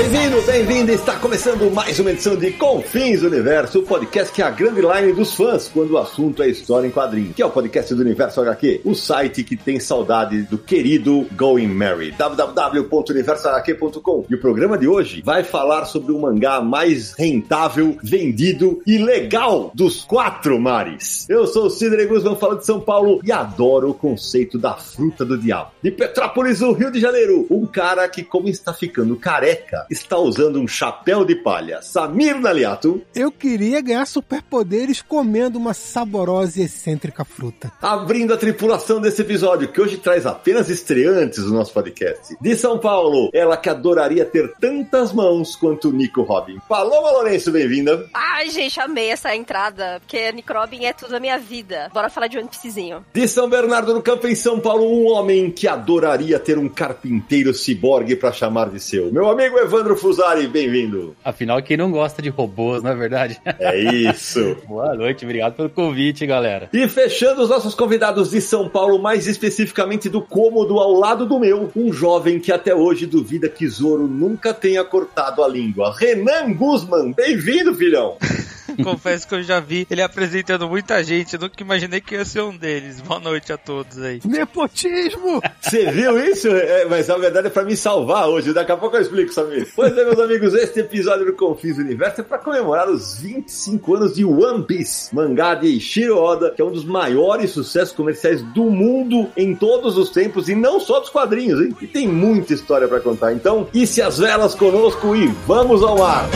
Bem-vindo, bem-vinda! Está começando mais uma edição de Confins Universo, o podcast que é a grande line dos fãs quando o assunto é história em quadrinhos, que é o podcast do Universo HQ, o site que tem saudade do querido Going Mary, www.universohq.com. E o programa de hoje vai falar sobre o mangá mais rentável, vendido e legal dos quatro mares. Eu sou o Sidney Guzman, falando de São Paulo e adoro o conceito da fruta do diabo. De Petrópolis, no Rio de Janeiro, um cara que, como está ficando careca, está usando um chapéu de palha. Samir Naliato. Eu queria ganhar superpoderes comendo uma saborosa e excêntrica fruta. Abrindo a tripulação desse episódio, que hoje traz apenas estreantes do nosso podcast. De São Paulo, ela que adoraria ter tantas mãos quanto o Nico Robin. Paloma Lourenço, bem-vinda. Ai, gente, amei essa entrada, porque Nico Robin é tudo a minha vida. Bora falar de One Piecezinho. De São Bernardo do Campo, em São Paulo, um homem que adoraria ter um carpinteiro ciborgue para chamar de seu. Meu amigo Evandro Fusari, bem-vindo. Afinal, quem não gosta de robôs, não é verdade? É isso. Boa noite, obrigado pelo convite, galera. E fechando os nossos convidados de São Paulo, mais especificamente do cômodo ao lado do meu, um jovem que até hoje duvida que Zoro nunca tenha cortado a língua. Renan Guzman, bem-vindo, filhão. Confesso que eu já vi ele apresentando muita gente, eu nunca imaginei que ia ser um deles. Boa noite a todos aí. Nepotismo! Você viu isso? É, mas na verdade é pra me salvar hoje, daqui a pouco eu explico, Samir. Pois é, meus amigos, este episódio do Confis Universo é pra comemorar os 25 anos de One Piece, mangá de Ishiro Oda, que é um dos maiores sucessos comerciais do mundo em todos os tempos, e não só dos quadrinhos, hein? E tem muita história pra contar. Então, isse as velas conosco e vamos ao mar!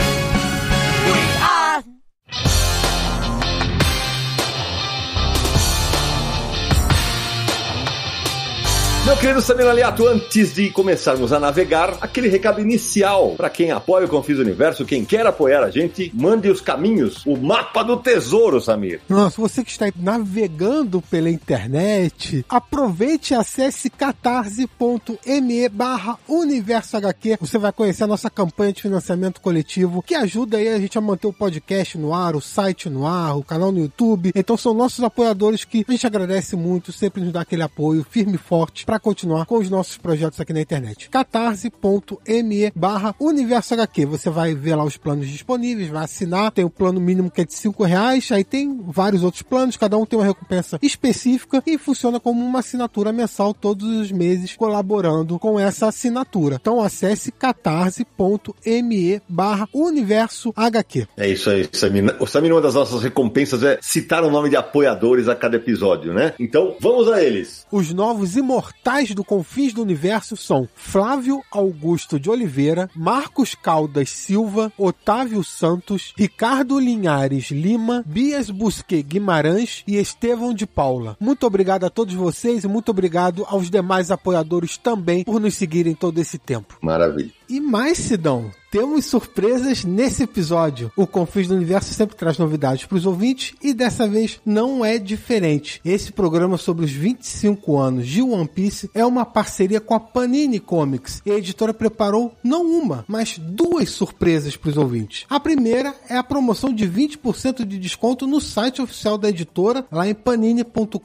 Meu querido Samir Aliato, antes de começarmos a navegar, aquele recado inicial para quem apoia o Confis Universo, quem quer apoiar a gente, mande os caminhos, o mapa do tesouro, Samir. Nossa, você que está navegando pela internet, aproveite e acesse catarse.me barra universo HQ. Você vai conhecer a nossa campanha de financiamento coletivo, que ajuda aí a gente a manter o podcast no ar, o site no ar, o canal no YouTube. Então são nossos apoiadores que a gente agradece muito, sempre nos dá aquele apoio firme e forte para continuar com os nossos projetos aqui na internet. catarse.me barra universo HQ. Você vai ver lá os planos disponíveis, vai assinar, tem o plano mínimo que é de 5 reais, aí tem vários outros planos, cada um tem uma recompensa específica e funciona como uma assinatura mensal todos os meses, colaborando com essa assinatura. Então acesse catarse.me barra universo HQ. É isso aí, Samir. O Samir, uma das nossas recompensas é citar o nome de apoiadores a cada episódio, né? Então, vamos a eles. Os novos imortais do Confins do Universo são Flávio Augusto de Oliveira, Marcos Caldas Silva, Otávio Santos, Ricardo Linhares Lima, Bias Busque Guimarães e Estevão de Paula. Muito obrigado a todos vocês e muito obrigado aos demais apoiadores também por nos seguirem todo esse tempo. Maravilha. E mais, Sidão, temos surpresas nesse episódio. O Confins do Universo sempre traz novidades para os ouvintes e dessa vez não é diferente. Esse programa sobre os 25 anos de One Piece é uma parceria com a Panini Comics e a editora preparou não uma, mas duas surpresas para os ouvintes. A primeira é a promoção de 20% de desconto no site oficial da editora, lá em panini.com.br,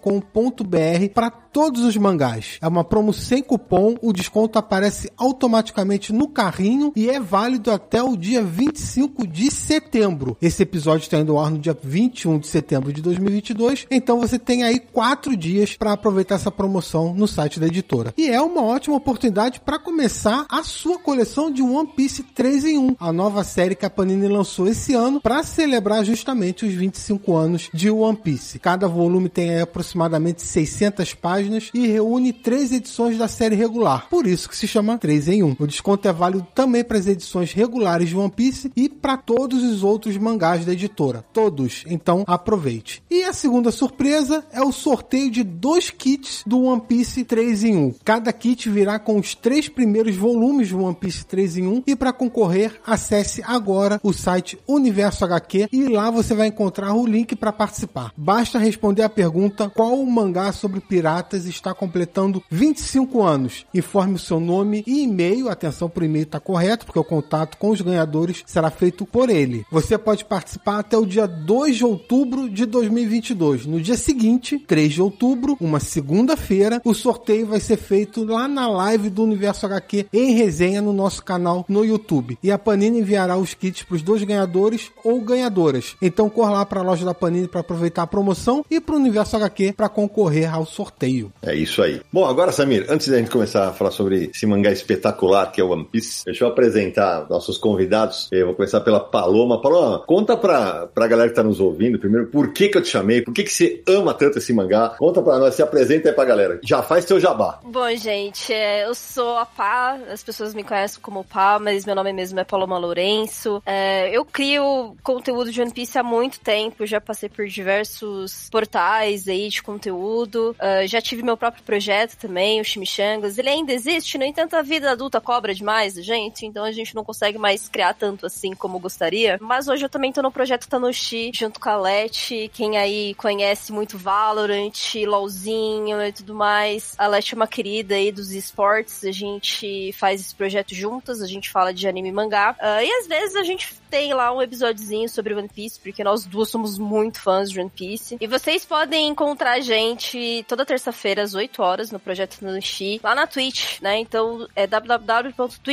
para todos os mangás. É uma promo sem cupom, o desconto aparece automaticamente no carrinho e é válido até o dia 25 de setembro. Esse episódio está indo ao ar no dia 21 de setembro de 2022, então você tem aí quatro dias para aproveitar essa promoção no site da editora. E é uma ótima oportunidade para começar a sua coleção de One Piece 3 em 1, a nova série que a Panini lançou esse ano para celebrar justamente os 25 anos de One Piece. Cada volume tem aproximadamente 600 páginas e reúne três edições da série regular, por isso que se chama 3 em 1. O desconto é válido também para as edições regulares de One Piece e para todos os outros mangás da editora. Todos. Então aproveite. E a segunda surpresa é o sorteio de dois kits do One Piece 3 em 1. Cada kit virá com os três primeiros volumes do One Piece 3 em 1 e para concorrer, acesse agora o site Universo HQ e lá você vai encontrar o link para participar. Basta responder a pergunta qual mangá sobre piratas está completando 25 anos. Informe o seu nome e e-mail. Atenção, para e-mail está correto, porque o contato com os ganhadores será feito por ele. Você pode participar até o dia 2 de outubro de 2022. No dia seguinte, 3 de outubro, uma segunda-feira, o sorteio vai ser feito lá na live do Universo HQ em resenha no nosso canal no YouTube. E a Panini enviará os kits para os dois ganhadores ou ganhadoras. Então corra lá para a loja da Panini para aproveitar a promoção e para o Universo HQ para concorrer ao sorteio. É isso aí. Bom, agora, Samir, antes da gente começar a falar sobre esse mangá espetacular que é o One Piece, deixa eu apresentar nossos convidados. Eu vou começar pela Paloma. Paloma, conta pra, pra galera que tá nos ouvindo primeiro por que que eu te chamei, por que que você ama tanto esse mangá. Conta pra nós, se apresenta aí pra galera. Já faz teu jabá. Bom, gente, é, eu sou a Pá, as pessoas me conhecem como Pá, mas meu nome mesmo é Paloma Lourenço. É, eu crio conteúdo de One Piece há muito tempo, já passei por diversos portais aí de conteúdo, uh, já tive meu próprio projeto também, o Chimichangas. Ele ainda existe, no entanto, a vida adulta cobra demais, gente, então a gente não consegue mais criar tanto assim como gostaria. Mas hoje eu também tô no projeto Tanoshi, junto com a Leti, quem aí conhece muito Valorant, LOLzinho e tudo mais. A Leti é uma querida aí dos esportes, a gente faz esse projeto juntas, a gente fala de anime e mangá. Uh, e às vezes a gente tem lá um episódiozinho sobre One Piece, porque nós duas somos muito fãs de One Piece. E vocês podem encontrar a gente toda terça-feira às 8 horas no Projeto Nanushi, lá na Twitch, né? Então é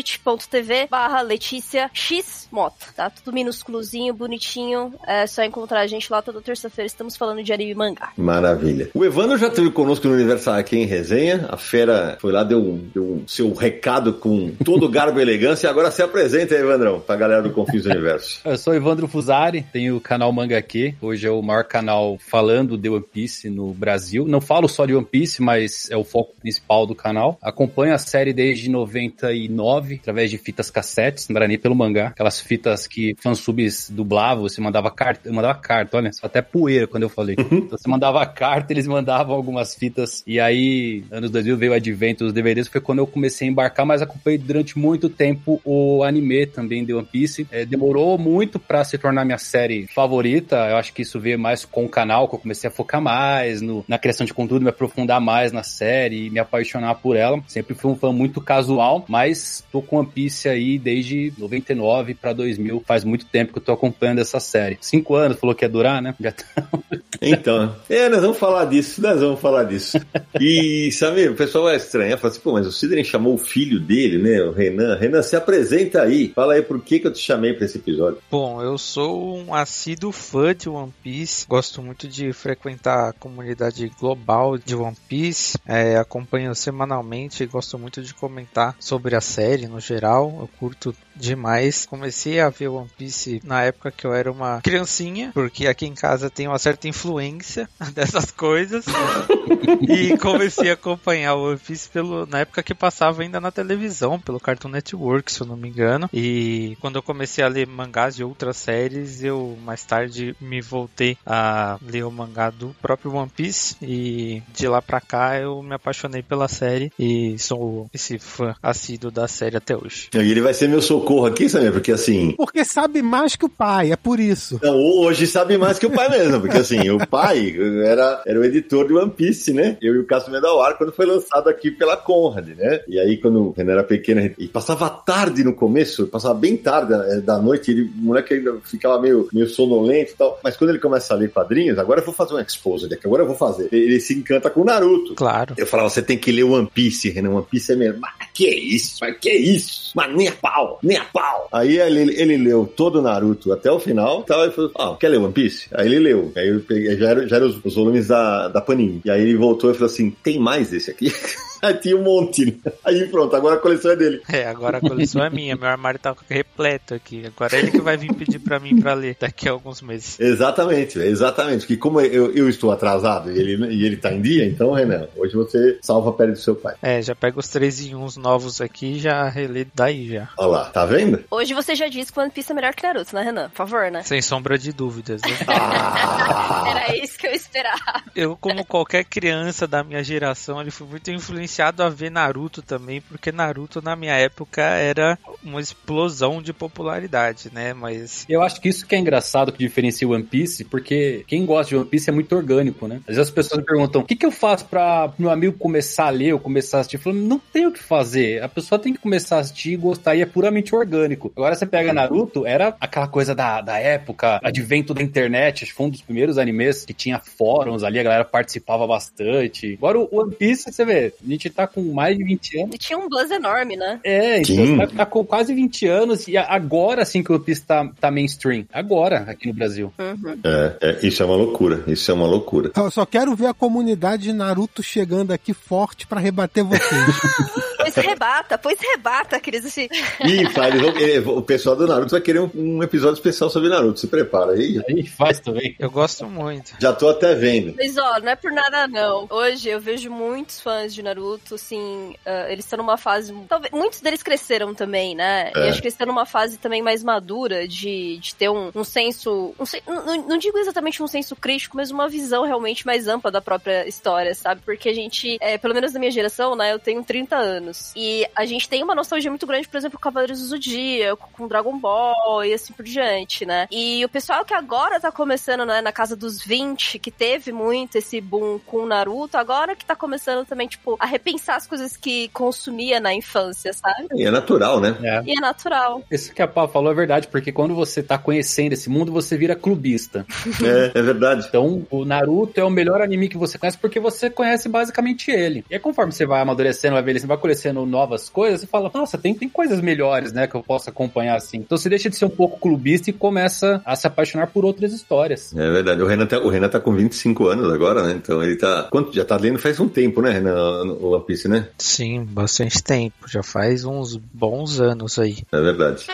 www.twitch.tv barra Letícia X Mota, tá? Tudo minúsculozinho, bonitinho. É só encontrar a gente lá toda terça-feira. Estamos falando de anime e mangá. Maravilha. O Evandro já esteve conosco no Universal aqui em resenha. A fera foi lá, deu, deu seu recado com todo o garbo e elegância. E agora se apresenta aí, Evandrão, pra galera do Confins Universo. Eu sou Evandro Fusari, tenho o canal Manga Aqui. Hoje é o maior canal falando de One Piece no Brasil. Não falo só de One Piece, mas é o foco principal do canal. Acompanho a série desde 99, através de fitas cassetes, não era nem pelo mangá. Aquelas fitas que fansubs dublavam, você mandava carta, eu mandava carta, olha, só até poeira quando eu falei. Então, você mandava carta, eles mandavam algumas fitas. E aí, anos 2000 veio o advento dos DVDs, foi quando eu comecei a embarcar, mas acompanhei durante muito tempo o anime também de One Piece. É, demorou muito para se tornar minha série favorita. Eu acho que isso veio mais com o canal, que eu comecei a focar mais no, na criação de conteúdo, me aprofundar mais na série e me apaixonar por ela. Sempre fui um fã muito casual, mas tô com One Piece aí desde 99 para 2000. Faz muito tempo que eu tô acompanhando essa série. Cinco anos, falou que ia durar, né? Já. Então, é, nós vamos falar disso, nós vamos falar disso. E, Samir, o pessoal vai estranhar, fala assim, pô, mas o Sidney chamou o filho dele, né, o Renan. Renan, se apresenta aí. Fala aí por que que eu te chamei pra esse episódio. Bom, eu sou um assíduo fã de One Piece. Gosto muito de frequentar a comunidade global de One Piece. É, acompanho semanalmente e gosto muito de comentar sobre a série no geral. Eu curto demais. Comecei a ver One Piece na época que eu era uma criancinha, porque aqui em casa tem uma certa influência dessas coisas. e comecei a acompanhar o One Piece pelo, na época que passava ainda na televisão, pelo Cartoon Network, se eu não me engano. E quando eu comecei a ler mangás de outras séries, eu mais tarde me voltei a ler o mangá do próprio One Piece. E de lá pra cá eu me apaixonei pela série e sou esse fã assíduo da série até hoje. E ele vai ser meu socorro aqui, Samir, porque assim. Porque sabe mais que o pai, é por isso. Não, hoje sabe mais que o pai mesmo, porque assim, o pai era, era o editor do One Piece, né? Eu e o Cássio Medawar, quando foi lançado aqui pela Conrad, né? E aí, quando o Renan era pequeno, e passava tarde no começo, passava bem tarde eh, da noite, ele, o moleque ainda ficava meio, meio sonolento e tal. Mas quando ele começa a ler quadrinhos, agora eu vou fazer um exposed aqui, agora eu vou fazer. Ele se encanta com o Naruto. Claro. Eu falava, você tem que ler One Piece, Renan. One Piece é mesmo. Mas que é isso? Mas que é isso? Mas nem a pau, nem a pau. Aí ele, ele leu todo o Naruto até o final, tal, e falou, ah, quer ler One Piece? Aí ele leu. Aí eu peguei, já eram era os, os volumes da, da Panini. E aí ele voltou e falou assim, tem mais desse aqui? Aí tinha um monte. Aí pronto, agora a coleção é dele. É, agora a coleção é minha. Meu armário tá repleto aqui. Agora é ele que vai vir pedir pra mim pra ler daqui a alguns meses. Exatamente, exatamente. Que como eu, eu estou atrasado e ele, e ele tá em dia, então, Renan, hoje você salva a pele do seu pai. É, já pega os 3 em 1 novos aqui e já relê daí já. Olha lá, tá vendo? Hoje você já disse que One Piece é melhor que Naruto, né, Renan? Por favor, né? Sem sombra de dúvidas, né? Era isso que eu esperava. Eu, como qualquer criança da minha geração, ele foi muito influenciado a ver Naruto também, porque Naruto na minha época era uma explosão de popularidade, né? Mas Eu acho que isso que é engraçado que diferencia o One Piece, porque quem gosta de One Piece é muito orgânico, né? Às vezes as pessoas perguntam: o que, que eu faço pra meu amigo começar a ler ou começar a assistir? Eu falo, não tem o que fazer. A pessoa tem que começar a assistir e gostar, e é puramente orgânico. Agora você pega Naruto, era aquela coisa da, da época, advento da internet, acho que foi um dos primeiros animes que tinha fóruns ali, a galera participava bastante. Agora o One Piece, você vê, a gente tá com mais de 20 anos. E tinha um buzz enorme, né? É, então você tá com quase 20 anos e agora sim que o One Piece tá, tá mainstream. Agora, aqui no Brasil. Uhum. É, é, isso é uma loucura. Isso é uma loucura. Eu só quero ver a comunidade de Naruto chegando aqui forte pra rebater vocês. Pois rebata, pois rebata, queridos. Assim. Ih, eh, o pessoal do Naruto vai querer um, um episódio especial sobre Naruto. Se prepara aí. Aí faz também. eu gosto muito. Já tô até vendo. Mas ó, não é por nada não. Hoje eu vejo muitos fãs de Naruto, assim, ah, eles estão numa fase. Talvez, muitos deles cresceram também, né? É. E acho que eles estão numa fase também mais madura de, de ter um, um senso. Um, não, não digo exatamente um senso crítico, mas uma visão realmente mais ampla da própria história, sabe? Porque a gente, é, pelo menos na minha geração, né? Eu tenho 30 anos. E a gente tem uma nostalgia muito grande, por exemplo, com Cavaleiros do Zodíaco, com Dragon Ball e assim por diante, né? E o pessoal que agora tá começando, né, na casa dos 20, que teve muito esse boom com o Naruto, agora que tá começando também, tipo, a repensar as coisas que consumia na infância, sabe? E é natural, né? É. E é natural. Isso que a Pá falou é verdade, porque quando você tá conhecendo esse mundo, você vira clubista. É, é verdade. Então, o Naruto é o melhor anime que você conhece porque você conhece basicamente ele. E aí, conforme você vai amadurecendo, vai envelhecendo, vai conhecendo novas coisas, você fala, nossa, tem, tem coisas melhores, né, que eu posso acompanhar assim. Então você deixa de ser um pouco clubista e começa a se apaixonar por outras histórias. É verdade. O Renan, tá, o Renan tá com 25 anos agora, né? Então ele tá. Quanto, já tá lendo faz um tempo, né, Renan? O One Piece, né? Sim, bastante tempo. Já faz uns bons anos aí. É verdade.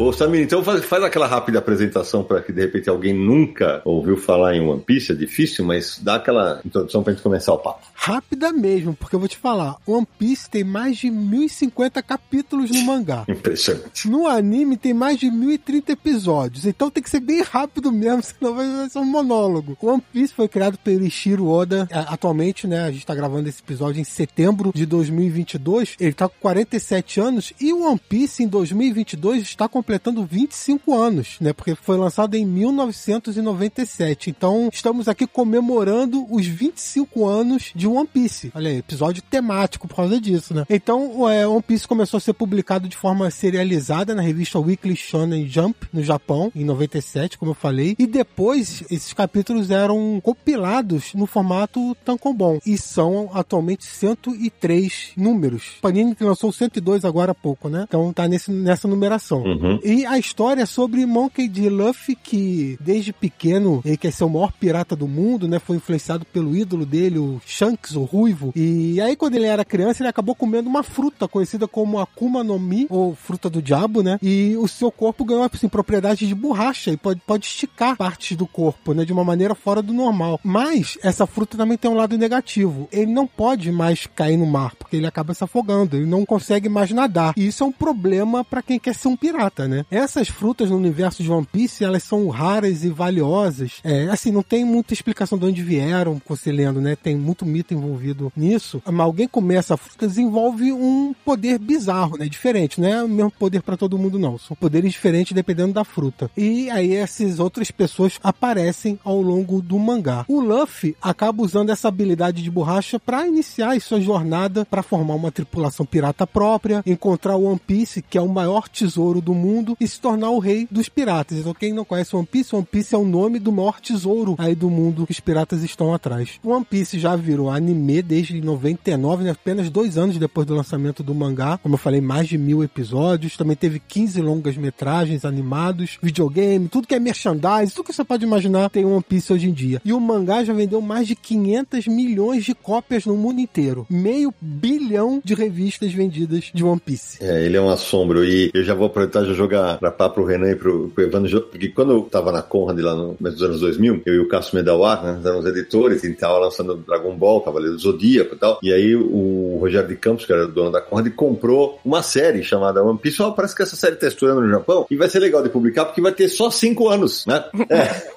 Ô Samir, então faz, faz aquela rápida apresentação para que de repente alguém nunca ouviu falar em One Piece, é difícil, mas dá aquela introdução pra gente começar o papo. Rápida mesmo, porque eu vou te falar, One Piece tem mais de 1050 capítulos no mangá. Impressionante. No anime tem mais de 1030 episódios, então tem que ser bem rápido mesmo, senão vai ser um monólogo. One Piece foi criado pelo Ishiro Oda, a- atualmente, né, a gente tá gravando esse episódio em setembro de 2022, ele tá com 47 anos, e o One Piece em 2022 está completando 25 anos, né, porque foi lançado em 1997, então estamos aqui comemorando os 25 anos de One Piece. Olha aí, episódio temático por causa disso, né? Então, é, One Piece começou a ser publicado de forma serializada na revista Weekly Shonen Jump no Japão em 97, como eu falei, e depois esses capítulos eram compilados no formato tankobon e são atualmente 103 números. Panini lançou 102 agora há pouco, né? Então tá nesse, nessa numeração. Uhum. E a história é sobre Monkey D. Luffy, que desde pequeno ele quer ser o maior pirata do mundo, né? Foi influenciado pelo ídolo dele, o Shanks, o Ruivo. E aí, quando ele era criança, ele acabou comendo uma fruta conhecida como Akuma no Mi, ou fruta do diabo, né? E o seu corpo ganhou, assim, propriedades de borracha e pode, pode esticar partes do corpo, né? De uma maneira fora do normal. Mas essa fruta também tem um lado negativo. Ele não pode mais cair no mar, porque ele acaba se afogando. Ele não consegue mais nadar. E isso é um problema para quem quer ser um pirata, né? Essas frutas no universo de One Piece, elas são raras e valiosas. É, assim, não tem muita explicação de onde vieram, você lendo, né? Tem muito mito envolvido nisso. Mas alguém comer essa fruta desenvolve um poder bizarro, né? Diferente, não é o mesmo poder para todo mundo, não. São poderes diferentes dependendo da fruta. E aí essas outras pessoas aparecem ao longo do mangá. O Luffy acaba usando essa habilidade de borracha para iniciar a sua jornada para formar uma tripulação pirata própria, encontrar o One Piece, que é o maior tesouro do mundo mundo e se tornar o rei dos piratas. Então, quem não conhece One Piece, One Piece é o nome do maior tesouro aí do mundo que os piratas estão atrás. One Piece já virou anime desde 99, né? apenas dois anos depois do lançamento do mangá. Como eu falei, mais de mil episódios. Também teve 15 longas metragens animados, videogame, tudo que é merchandise, tudo que você pode imaginar tem One Piece hoje em dia. E o mangá já vendeu mais de 500 milhões de cópias no mundo inteiro. Meio bilhão de revistas vendidas de One Piece. É, ele é um assombro. E eu já vou aproveitar e jogar pra pá pro Renan e pro, pro Evandro. Porque quando eu tava na Conrad lá no começo dos anos 2000, eu e o Cássio Medawar, né, éramos editores, e tava lançando Dragon Ball, Cavaleiro do Zodíaco e tal. E aí o Rogério de Campos, que era o dono da Conrad, comprou uma série chamada One Piece. Ó, parece que essa série tá estourando no Japão e vai ser legal de publicar porque vai ter só cinco anos, né? É.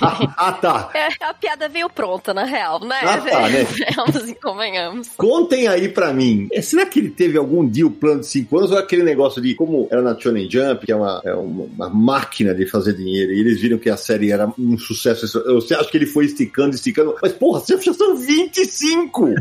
ah, ah, tá. É, a piada veio pronta, na real, né? Ah, tá, né? E convenhamos. Contem aí pra mim, é, será que ele teve algum dia o plano de cinco anos ou é aquele negócio de como era na Shonen Jump, que é uma, é uma, máquina de fazer dinheiro, e eles viram que a série era um sucesso. Eu acho que ele foi esticando, esticando, mas porra, você já são 25!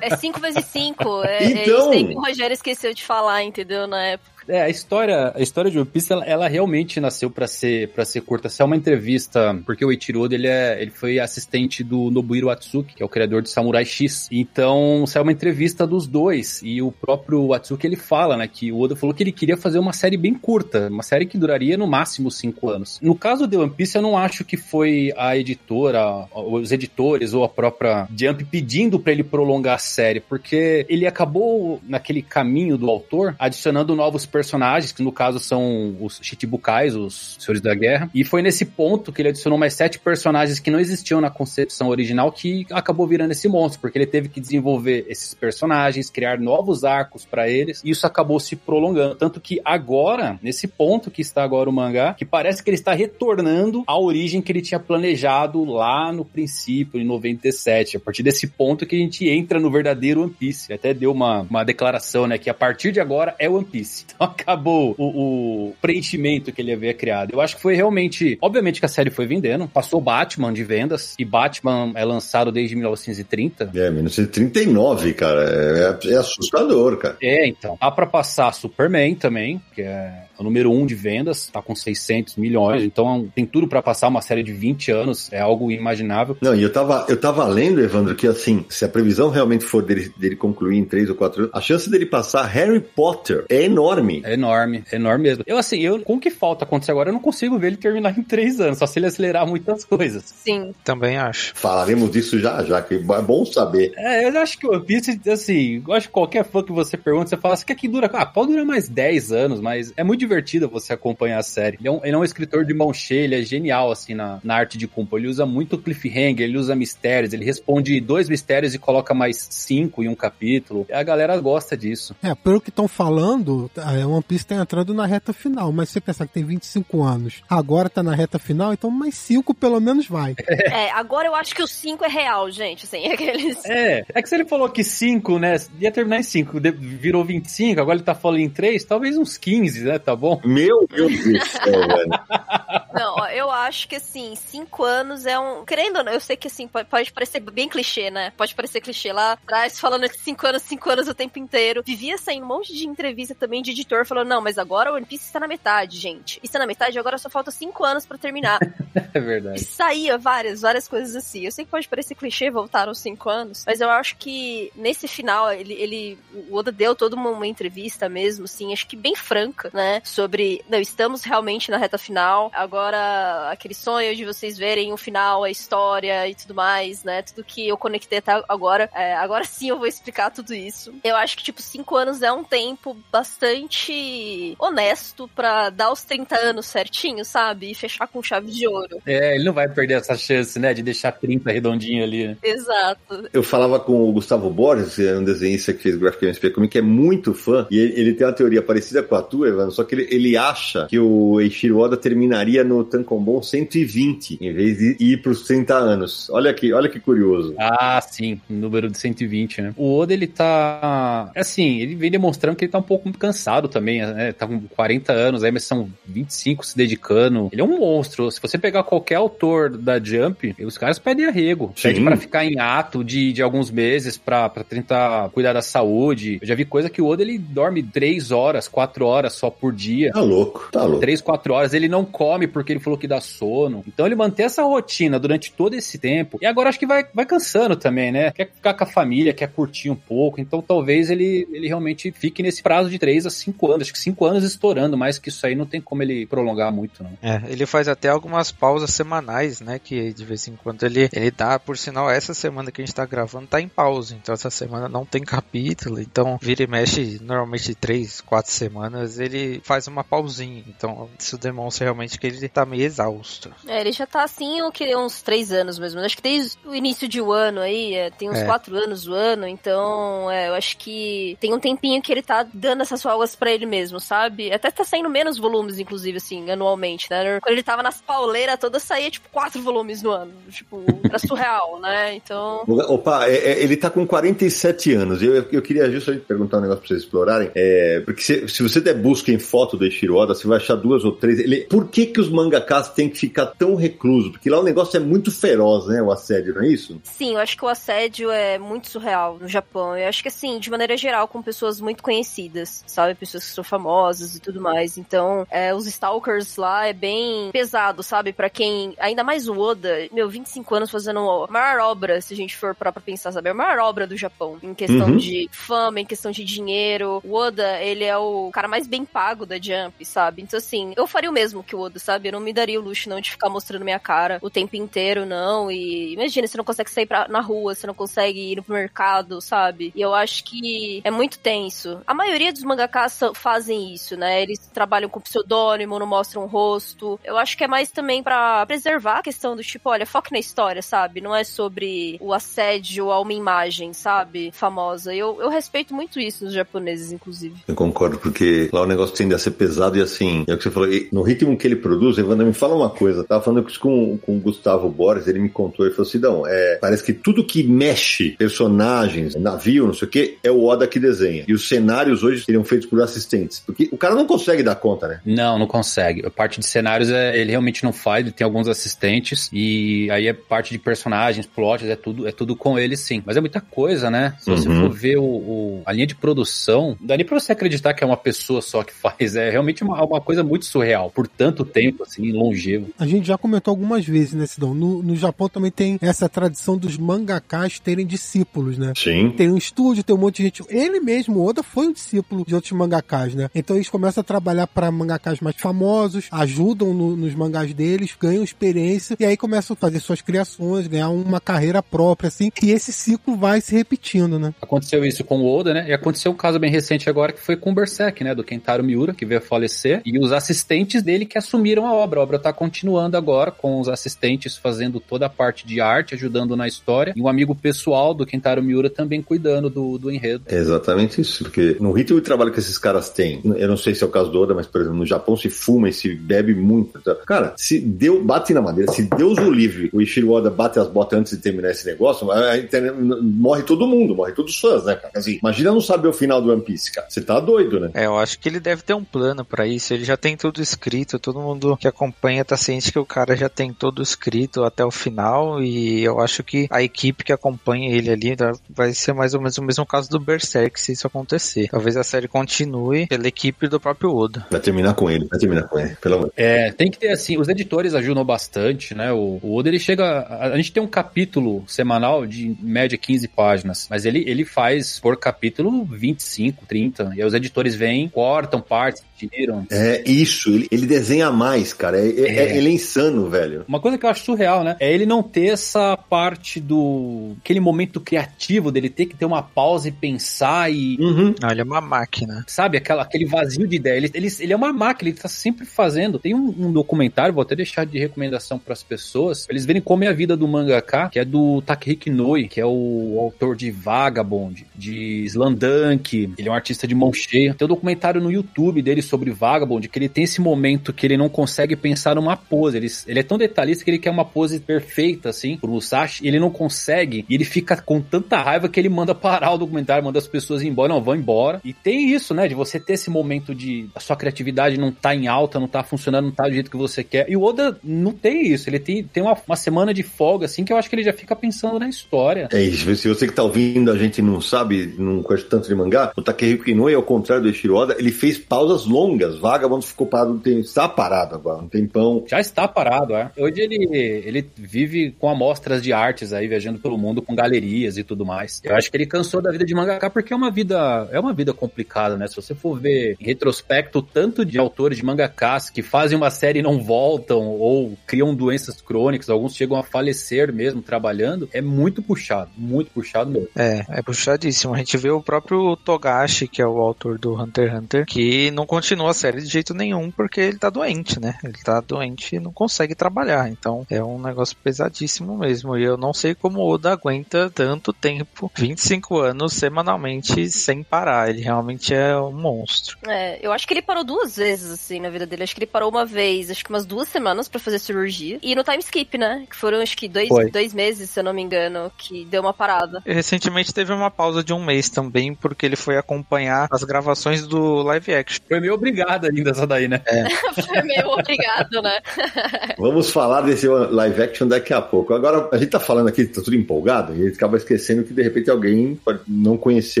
É 5 vezes 5. É, Então- é isso aí que o Rogério esqueceu de falar, entendeu? Na época. É, a história, a história de One Piece, ela, ela realmente nasceu pra ser para ser curta. Essa é uma entrevista, porque o Eiichiro Oda, ele é, ele foi assistente do Nobuhiro Atsuki, que é o criador de Samurai X. Então, saiu uma entrevista dos dois e o próprio Atsuki ele fala, né, que o Oda falou que ele queria fazer uma série bem curta, uma série que duraria no máximo cinco anos. No caso de One Piece, eu não acho que foi a editora, os editores ou a própria Jump pedindo pra ele prolongar a série, porque ele acabou naquele caminho do autor adicionando novos personagens, que no caso são os Chichibukais, os Senhores da Guerra, e foi nesse ponto que ele adicionou mais sete personagens que não existiam na concepção original que acabou virando esse monstro, porque ele teve que desenvolver esses personagens, criar novos arcos pra eles, e isso acabou se prolongando, tanto que agora, nesse ponto que está agora o mangá, que parece que ele está retornando à origem que ele tinha planejado lá no princípio, em 97, a partir desse ponto que a gente entra no verdadeiro One Piece, até deu uma, uma declaração, né, que a partir de agora é One Piece. Então acabou o, o preenchimento que ele havia criado. Eu acho que foi realmente. Obviamente que a série foi vendendo, passou Batman de vendas, e Batman é lançado desde 1930. É, 1939, cara. É, é assustador, cara. É, então. Dá pra passar Superman também, que é o número um de vendas, tá com 600 milhões, então tem tudo pra passar uma série de 20 anos, é algo imaginável. Não, e eu tava, eu tava lendo, Evandro, que assim, se a previsão realmente for dele, dele concluir em 3 ou 4 anos, a chance dele passar Harry Potter é enorme. É enorme, é enorme mesmo. Eu, assim, eu, com o que falta acontecer agora, eu não consigo ver ele terminar em 3 anos, só se ele acelerar muitas coisas. Sim. Também acho. Falaremos disso já, já, que é bom saber. É, eu acho que o One Piece, assim, eu acho que qualquer fã que você pergunta, você fala, você quer que dura? Ah, pode durar mais 10 anos, mas é muito divertido você acompanhar a série. Ele é um, ele é um escritor de mão cheia, ele é genial, assim, na, na arte de Kumpo. Ele usa muito cliffhanger, ele usa mistérios, ele responde dois mistérios e coloca mais cinco em um capítulo. A galera gosta disso. É, pelo que estão falando, a One Piece tá entrando na reta final, mas se você pensar que tem 25 anos, agora tá na reta final, então mais 5 pelo menos vai. É, agora eu acho que o 5 é real, gente. Assim, aqueles. É, é que se ele falou que 5, né, ia terminar em 5, virou 25, agora ele tá falando em 3, talvez uns 15, né, tá bom? Meu Deus do céu, velho. Não, eu acho que assim, cinco anos é um. Querendo ou não, eu sei que assim, pode, parecer bem clichê, né? Pode parecer clichê lá atrás, falando que cinco anos, cinco anos o tempo inteiro. Vivia saindo um monte de entrevista também de editor falando, não, mas agora o One Piece está na metade, gente. Está na metade, agora só falta cinco anos pra terminar. É E verdade. saía várias, várias coisas assim. Eu sei que pode parecer clichê voltar aos cinco anos, mas eu acho que nesse final, ele, ele o Oda deu toda uma, uma entrevista mesmo, assim, acho que bem franca, né? Sobre, não, estamos realmente na reta final. Agora, aquele sonho de vocês verem o final, a história e tudo mais, né? Tudo que eu conectei até agora. é, agora sim eu vou explicar tudo isso. Eu acho que, tipo, cinco anos é um tempo bastante honesto pra dar os 30 anos certinho, sabe? E fechar com chave de ouro. É, ele não vai perder essa chance, né, de deixar 30 redondinho ali, né? Exato. Eu falava com o Gustavo Borges, que é um desenhista que fez Graphic MSP comigo, que é muito fã, e ele, ele tem uma teoria parecida com a tua, Evandro, só que ele, ele acha que o Eiichiro Oda terminaria no Tankobon 120, em vez de ir pros 30 anos. Olha aqui, olha que curioso. Ah, sim, número de 120, né? O Oda, ele tá. Assim, ele vem demonstrando que ele tá um pouco cansado também, né? Tá com 40 anos aí, mas são 25 se dedicando. Ele é um monstro. Se você pegar qualquer autor da Jump, os caras pedem arrego. Sim. Pede pra ficar em ato de, de alguns meses pra, pra tentar cuidar da saúde. Eu já vi coisa que o Oda ele dorme três horas, quatro horas só por dia. Tá louco, tá louco. Três, quatro horas. Ele não come porque ele falou que dá sono. Então ele mantém essa rotina durante todo esse tempo. E agora acho que vai, vai cansando também, né? Quer ficar com a família, quer curtir um pouco. Então talvez ele, ele realmente fique nesse prazo de três a cinco anos. Acho que cinco anos estourando, mas que isso aí não tem como ele prolongar muito, não. É, ele faz até algumas pausas semanais, né? Que de vez em quando ele, ele dá, por sinal, essa semana que a gente tá gravando tá em pausa. Então essa semana não tem capítulo. Então vira e mexe, normalmente três, quatro semanas, ele faz uma pausinha. Então isso demonstra realmente que ele tá meio exausto. É, ele já tá assim, eu queria uns três anos mesmo. Acho que desde o início de um ano aí, é, tem uns É. quatro anos o ano, então é, eu acho que tem um tempinho que ele tá dando essas folgas pra ele mesmo, sabe? Até tá saindo menos volumes, inclusive, assim, anualmente, né? Quando ele tava nas pauleiras todas, saía, tipo, quatro volumes no ano. Tipo, era surreal, né? Então. Opa, é- é- ele tá com 47 anos. Eu, eu queria justamente perguntar um negócio pra vocês explorarem. É, porque se, se você der busca em foto do Eiichiro Oda, você vai achar duas ou três. Ele, por que, que os mangakas têm que ficar tão reclusos? Porque lá o negócio é muito feroz, né? O assédio, não é isso? Sim, eu acho que o assédio é muito surreal no Japão. Eu acho que, assim, de maneira geral, com pessoas muito conhecidas, sabe? Pessoas que são famosas e tudo mais. Então, é, os stalkers lá é bem pesado, sabe? Pra quem. Ainda mais o Oda, meu, 25 anos fazendo a maior obra, se a gente for parar pra pensar, sabe? A maior obra do Japão. Em questão Uhum. de fama, em questão de dinheiro. O Oda, ele é o cara mais bem pago da Jump, sabe? Então, assim, eu faria o mesmo que o Oda, sabe? Eu não me daria o luxo, não, de ficar mostrando minha cara o tempo inteiro, não. E imagina, você não consegue sair pra, na rua, você não consegue ir pro mercado, sabe? E eu acho que é muito tenso. A maioria dos mangakas fazem isso, né? Eles trabalham com pseudônimo, não mostram o rosto. Eu acho que é mais também pra preservar a questão do tipo, olha, foque na história, sabe? Não é sobre o assédio a uma imagem, sabe? Famosa. Eu, eu respeito muito isso nos japoneses, inclusive. Eu concordo, porque lá o negócio tende a ser pesado e assim, é o que você falou, no ritmo que ele produz, Evandro, me fala uma coisa, eu tava falando isso com, com o Gustavo Borges, ele me contou, ele falou assim, não, é, parece que tudo que mexe, personagens, navio, não sei o que, é o Oda que desenha. E os cenários hoje seriam feitos por assistentes, porque o cara não consegue dar conta, né? Não, não consegue. A parte de cenários é, ele realmente não faz, ele tem alguns assistentes e aí é parte de personagens, plots, é tudo, é tudo com ele sim. Mas é muita coisa, né? Se você Uhum. for ver o, o- a linha de produção, dá nem pra você acreditar que é uma pessoa só que faz. É realmente uma, uma coisa muito surreal. Por tanto tempo, assim, longevo. A gente já comentou algumas vezes, né, Sidão? No, no Japão também tem essa tradição dos mangakas terem discípulos, né? Sim. Tem um estúdio, tem um monte de gente. Ele mesmo, o Oda, foi um discípulo de outros mangakas, né? Então eles começam a trabalhar para mangakas mais famosos, ajudam no- nos mangás deles, ganham experiência e aí começam a fazer suas criações, ganhar uma carreira própria, assim. E esse ciclo vai se repetindo, né? Aconteceu isso com o Oda, né? E aconteceu um caso bem recente agora que foi com o Berserk, né? Do Kentaro Miura, que veio a falecer. E os assistentes dele que assumiram a obra. A obra tá continuando agora com os assistentes fazendo toda a parte de arte, ajudando na história. E um amigo pessoal do Kentaro Miura também cuidando do, do enredo. É exatamente isso, porque no ritmo de trabalho que esses caras têm, eu não sei se é o caso do Oda, mas, por exemplo, no Japão se fuma e se bebe muito. tá? Cara, se deu, bate na madeira, se Deus o livre, o Ishiro Oda bate as botas antes de terminar esse negócio, internet- morre todo mundo, morre todos os fãs, né, cara? Assim, imagina não saber o final do One Piece, cara. Você tá doido, né? É, eu acho que ele deve ter um plano pra isso. Ele já tem tudo escrito. Todo mundo que acompanha tá ciente que o cara já tem tudo escrito até o final. E eu acho que a equipe que acompanha ele ali vai ser mais ou menos o mesmo caso do Berserk se isso acontecer. Talvez a série continue pela equipe do próprio Oda. Vai terminar com ele, vai terminar com ele, pelo amor. É, tem que ter assim, os editores ajudam bastante, né? O, o Oda ele chega. A, a gente tem um capítulo semanal de média 15 páginas, mas ele, ele faz por capítulo 25, 30. E aí os editores vêm, cortam partes, tiram. É isso, ele, ele desenha mais, cara. É, é- É. ele é insano, velho. Uma coisa que eu acho surreal, né? É ele não ter essa parte do. aquele momento criativo dele ter que ter uma pausa e pensar e. Uhum. Ah, ele é uma máquina. Sabe, aquela, aquele vazio de ideia. Ele, ele, ele é uma máquina, ele tá sempre fazendo. Tem um, um documentário, vou até deixar de recomendação pras pessoas, pra eles verem como é a vida do mangaka, que é do Takehiko Noi, que é o autor de Vagabond, de Slandunk, ele é um artista de mão cheia. Tem um documentário no YouTube dele sobre Vagabond, que ele tem esse momento que ele não consegue pensar numa pose. Ele, ele é tão detalhista que ele quer uma pose perfeita, assim, pro Musashi, ele não consegue, e ele fica com tanta raiva que ele manda parar o documentário, manda as pessoas ir embora, não, vão embora. E tem isso, né, de você ter esse momento de a sua criatividade não tá em alta, não tá funcionando, não tá do jeito que você quer. E o Oda não tem isso. Ele tem, tem uma, uma semana de folga, assim, que eu acho que ele já fica pensando na história. É isso, se você que tá ouvindo, a gente não sabe, não conhece tanto de mangá, o Takehiko Inoue, ao contrário do Eiichiro Oda, ele fez pausas longas. Vagabond ficou parado, tem, está parado agora, um tempão. Já está parado, é. Hoje ele, ele vive com amostras de artes aí, viajando pelo mundo com galerias e tudo mais. Eu acho que ele cansou da vida de mangaka porque é uma vida, é uma vida complicada, né? Se você for ver em retrospecto, tanto de autores de mangakas que fazem uma série e não voltam ou criam doenças crônicas, alguns chegam a falecer mesmo trabalhando, é muito puxado, muito puxado mesmo. É, é puxadíssimo. A gente vê o próprio Togashi, que é o autor do Hunter x Hunter, que não continua a série de jeito nenhum porque ele tá doente, né? Ele tá doente e não consegue trabalhar. Então é um negócio pesadíssimo mesmo. E eu não sei como o Oda aguenta tanto tempo, 25 anos semanalmente sem parar. Ele realmente é um monstro. É, eu acho que ele parou duas vezes, assim, na vida dele. Acho que ele parou uma vez, acho que umas duas semanas pra fazer cirurgia. E no time skip, né? Que foram acho que dois, dois meses, se eu não me engano, que deu uma parada. E recentemente teve uma pausa de um mês também, porque ele foi acompanhar as gravações do live action. Foi meio obrigado ainda essa daí, né? É. foi meio obrigado, né? Vamos falar desse live action daqui a pouco. Agora, a gente tá falando aqui, tá tudo empolgado, e a gente acaba esquecendo que de repente alguém pode não conhecer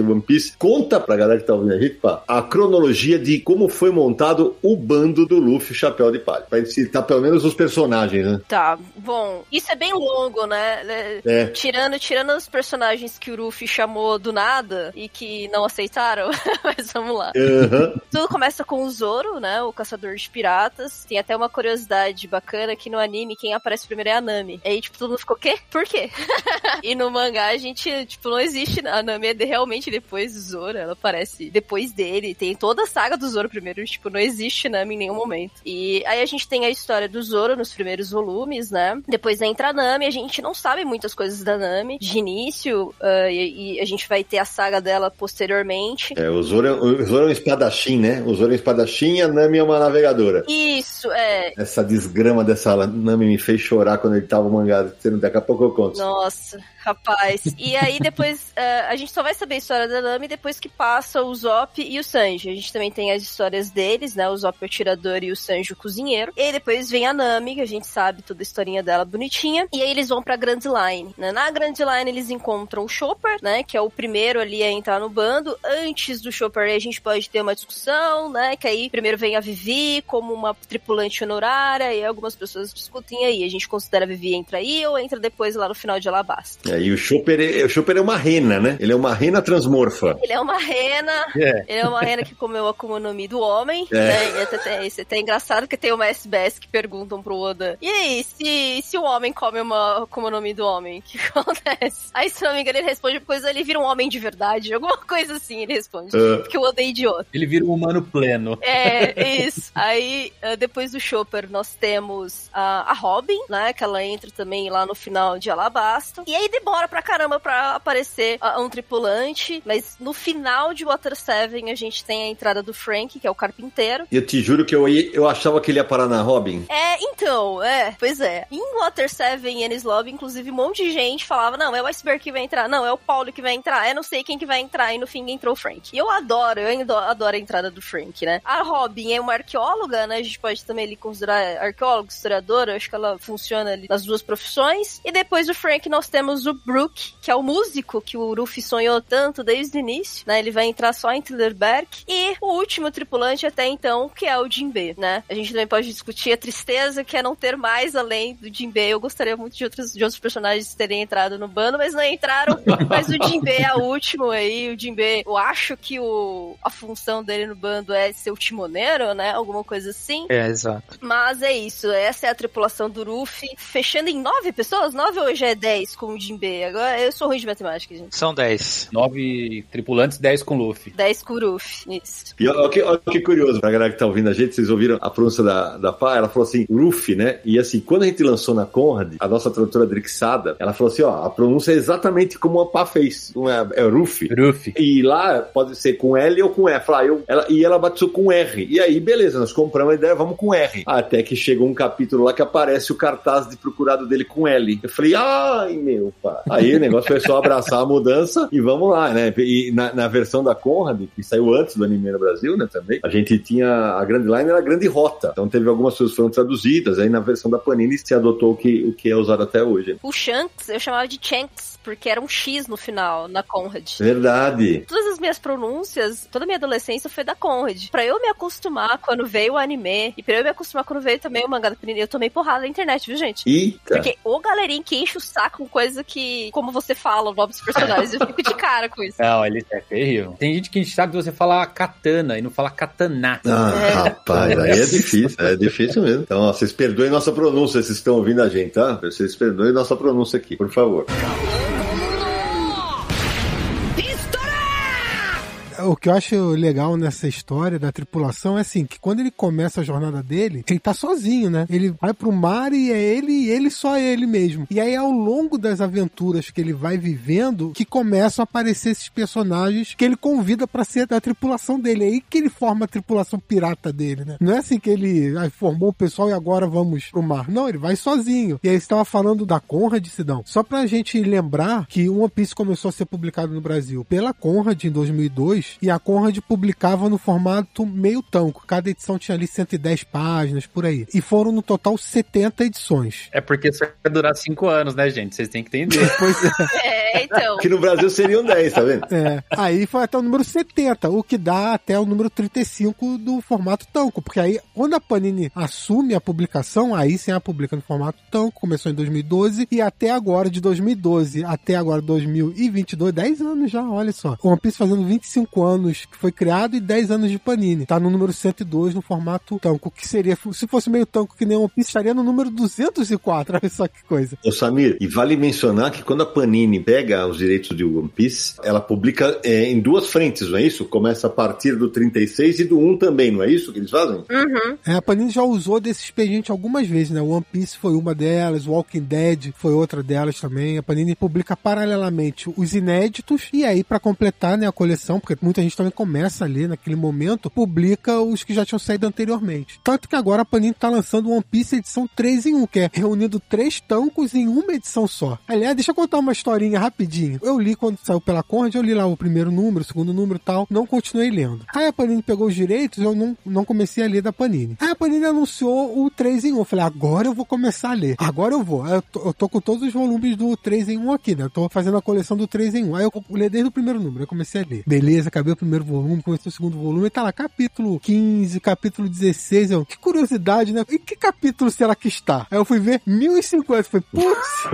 One Piece. Conta pra galera que tá ouvindo a gente, pá, a cronologia de como foi montado o bando do Luffy Chapéu de Palha. Pra gente citar pelo menos os personagens, né? Tá, bom. Isso é bem longo, né? É. Tirando, tirando os personagens que o Luffy chamou do nada e que não aceitaram, mas vamos lá. Uhum. Tudo começa com o Zoro, né? O caçador de piratas. Tem até uma curiosidade bacana que no anime quem aparece primeiro é a Nami. Aí, tipo, todo mundo ficou, quê? Por quê? e no mangá a gente, tipo, não existe. A Nami é realmente depois do Zoro. Ela aparece depois dele. Tem toda a saga do Zoro primeiro. Tipo, não existe Nami em nenhum momento. E aí a gente tem a história do Zoro nos primeiros volumes, né? Depois entra a Nami. A gente não sabe muitas coisas da Nami de início. Uh, e, e, a gente vai ter a saga dela posteriormente. É, o Zoro, é, o Zoro é um espadachim, né? É um espadachim e a Nami é uma navegadora. Isso, é. Essa desgrama dessa Nami me fez chorar quando ele tava mangado. Daqui a pouco eu conto. Nossa. Rapaz. E aí depois uh, a gente só vai saber a história da Nami depois que passa o Zop e o Sanji. A gente também tem as histórias deles, né? O Zop é o tirador e o Sanji o cozinheiro. E aí depois vem a Nami, que a gente sabe toda a historinha dela bonitinha. E aí eles vão pra Grand Line. Né? Na Grand Line eles encontram o Chopper, né? Que é o primeiro ali a entrar no bando. Antes do Chopper a gente pode ter uma discussão, né? Que aí primeiro vem a Vivi como uma tripulante honorária e algumas pessoas discutem aí. A gente considera a Vivi entra aí ou entra depois lá no final de Alabasta. É, e o Chopper, é, o Chopper é uma rena, né? Ele é uma rena transmorfa. Ele é uma rena. É. Ele é uma rena que comeu a Akuma no Mi do homem. É. Né? E até, isso é até engraçado que tem uma SBS que perguntam pro Oda: E aí, se, se o homem come uma Akuma no Mi do homem, o que acontece? Aí, se não me engano, ele responde coisa, ele vira um homem de verdade. Alguma coisa assim ele responde. Uh. Porque o Oda é idiota. Ele vira um humano pleno. É, isso. Aí, ah, depois do Chopper, nós temos a, a Robin, né? Que ela entra também lá no final de Alabasta. E aí demora pra caramba pra aparecer uh, um tripulante, mas no final de Water 7 a gente tem a entrada do Frank, que é o carpinteiro. E eu te juro que eu, ia, eu achava que ele ia parar na Robin. É, então, é, pois é. Em Water 7 e Ennis Lobby, inclusive, um monte de gente falava, não, é o Iceberg que vai entrar, não, é o Paulo que vai entrar, é não sei quem que vai entrar, e no fim entrou o Frank. E eu adoro, eu adoro a entrada do Frank, né? A Robin é uma arqueóloga, né? A gente pode também ali considerar arqueóloga, historiadora, acho que ela funciona ali nas duas profissões. E depois do Frank nós temos o Brook, que é o músico que o Ruffy sonhou tanto desde o início, né? Ele vai entrar só em Tillerberg. E o último tripulante até então, que é o Jinbe, né? A gente também pode discutir a tristeza que é não ter mais além do Jinbe. Eu gostaria muito de outros, de outros personagens terem entrado no bando, mas não entraram. mas o Jinbe é o último aí. O Jinbe, eu acho que o, a função dele no bando é ser o timoneiro, né? Alguma coisa assim. É, exato. Mas é isso. Essa é a tripulação do Ruffy. Fechando em nove pessoas? Nove ou já é dez com o Jinbe? Agora eu sou ruim de matemática, gente. São dez. Nove tripulantes, dez com Luffy. Dez com Luffy, isso. E olha que, olha que curioso, pra galera que tá ouvindo a gente, vocês ouviram a pronúncia da, da Pá, ela falou assim, Luffy, né? E assim, quando a gente lançou na Conrad, a nossa tradutora Drixada, ela falou assim, ó, a pronúncia é exatamente como a Pá fez. É, é Ruffy. Ruffy. E lá pode ser com L ou com F. Lá, eu, ela, e ela batizou com R. E aí, beleza, nós compramos a ideia, vamos com R. Até que chegou um capítulo lá que aparece o cartaz de procurado dele com L. Eu falei, ai, meu pá. Aí o negócio foi só abraçar a mudança e vamos lá, né? E na, na, versão da Conrad, que saiu antes do anime no Brasil, né, também, a gente tinha a Grand Line era a Grande Rota. Então teve algumas pessoas que foram traduzidas. Aí na versão da Panini se adotou o que, o que é usado até hoje. O Shanks eu chamava de Chanks, porque era um X no final, na Conrad. Verdade. Todas as minhas pronúncias, toda a minha adolescência foi da Conrad. Pra eu me acostumar quando veio o anime, e pra eu me acostumar quando veio também o mangá da Panini, eu tomei porrada na internet, viu, gente? Eita. Porque o galerinho que enche o saco com coisa que, como você fala, o nome dos personagens, eu fico de cara com isso. Não, ele é terrível. Tem gente que sabe que você fala katana e não fala katana. Ah, É. rapaz, aí é difícil, é difícil mesmo. Então, ó, vocês perdoem nossa pronúncia, vocês estão ouvindo a gente, tá? Vocês perdoem nossa pronúncia aqui, por favor. O que eu acho legal nessa história da tripulação é assim, que quando ele começa a jornada dele, ele tá sozinho, né? Ele vai pro mar e é ele e ele só ele mesmo. E aí ao longo das aventuras que ele vai vivendo, que começam a aparecer esses personagens que ele convida pra ser da tripulação dele. É aí que ele forma a tripulação pirata dele, né? Não é assim que ele ah, formou o pessoal e agora vamos pro mar. Não, ele vai sozinho. E aí você tava falando da Conrad, Sidão. Só pra gente lembrar que One Piece começou a ser publicado no Brasil pela Conrad em 2002 e a Conrad publicava no formato meio tanco. Cada edição tinha ali 110 páginas, por aí. E foram no total 70 edições. É porque isso vai durar cinco anos, né, gente? Vocês têm que entender. Pois é. É, então. Que no Brasil seriam 10, tá vendo? É, aí foi até o número 70, o que dá até o número 35 do formato tanco, porque aí quando a Panini assume a publicação, aí sim ela publica no formato tanco, começou em 2012 e até agora, de 2012 até agora 2022, 10 anos já, olha só. One Piece fazendo 25 anos que foi criado e 10 anos de Panini. Tá no número 102 no formato tanco, que seria, se fosse meio tanco que nem One Piece, estaria no número 204, olha só que coisa. Ô Samir, e vale mencionar que quando a Panini pega os direitos de One Piece, ela publica é, em duas frentes, não é isso? Começa a partir do 36 e do 1 também, não é isso que eles fazem? Uhum. É, a Panini já usou desse expediente algumas vezes, né? One Piece foi uma delas, Walking Dead foi outra delas também. A Panini publica paralelamente os inéditos e aí para completar, né, a coleção, porque muita gente também começa ali naquele momento, publica os que já tinham saído anteriormente. Tanto que agora a Panini tá lançando One Piece edição 3 em 1, que é reunindo três tancos em uma edição só. Aliás, deixa eu contar uma historinha rapidinho. Eu li quando saiu pela Conrad, eu li lá o primeiro número, o segundo número e tal, não continuei lendo. Aí a Panini pegou os direitos, eu não, não comecei a ler da Panini. Aí a Panini anunciou o 3 em 1. Eu falei, agora eu vou começar a ler. Agora eu vou. Eu tô, eu tô com todos os volumes do 3 em 1 aqui, né? Eu tô fazendo a coleção do 3 em 1. Aí eu li desde o primeiro número, eu comecei a ler. Beleza, acabei o primeiro volume, comecei o segundo volume, e tá lá, capítulo 15, capítulo 16. Eu, que curiosidade, né? E que capítulo será que está? Aí eu fui ver 1050. Eu falei, putz,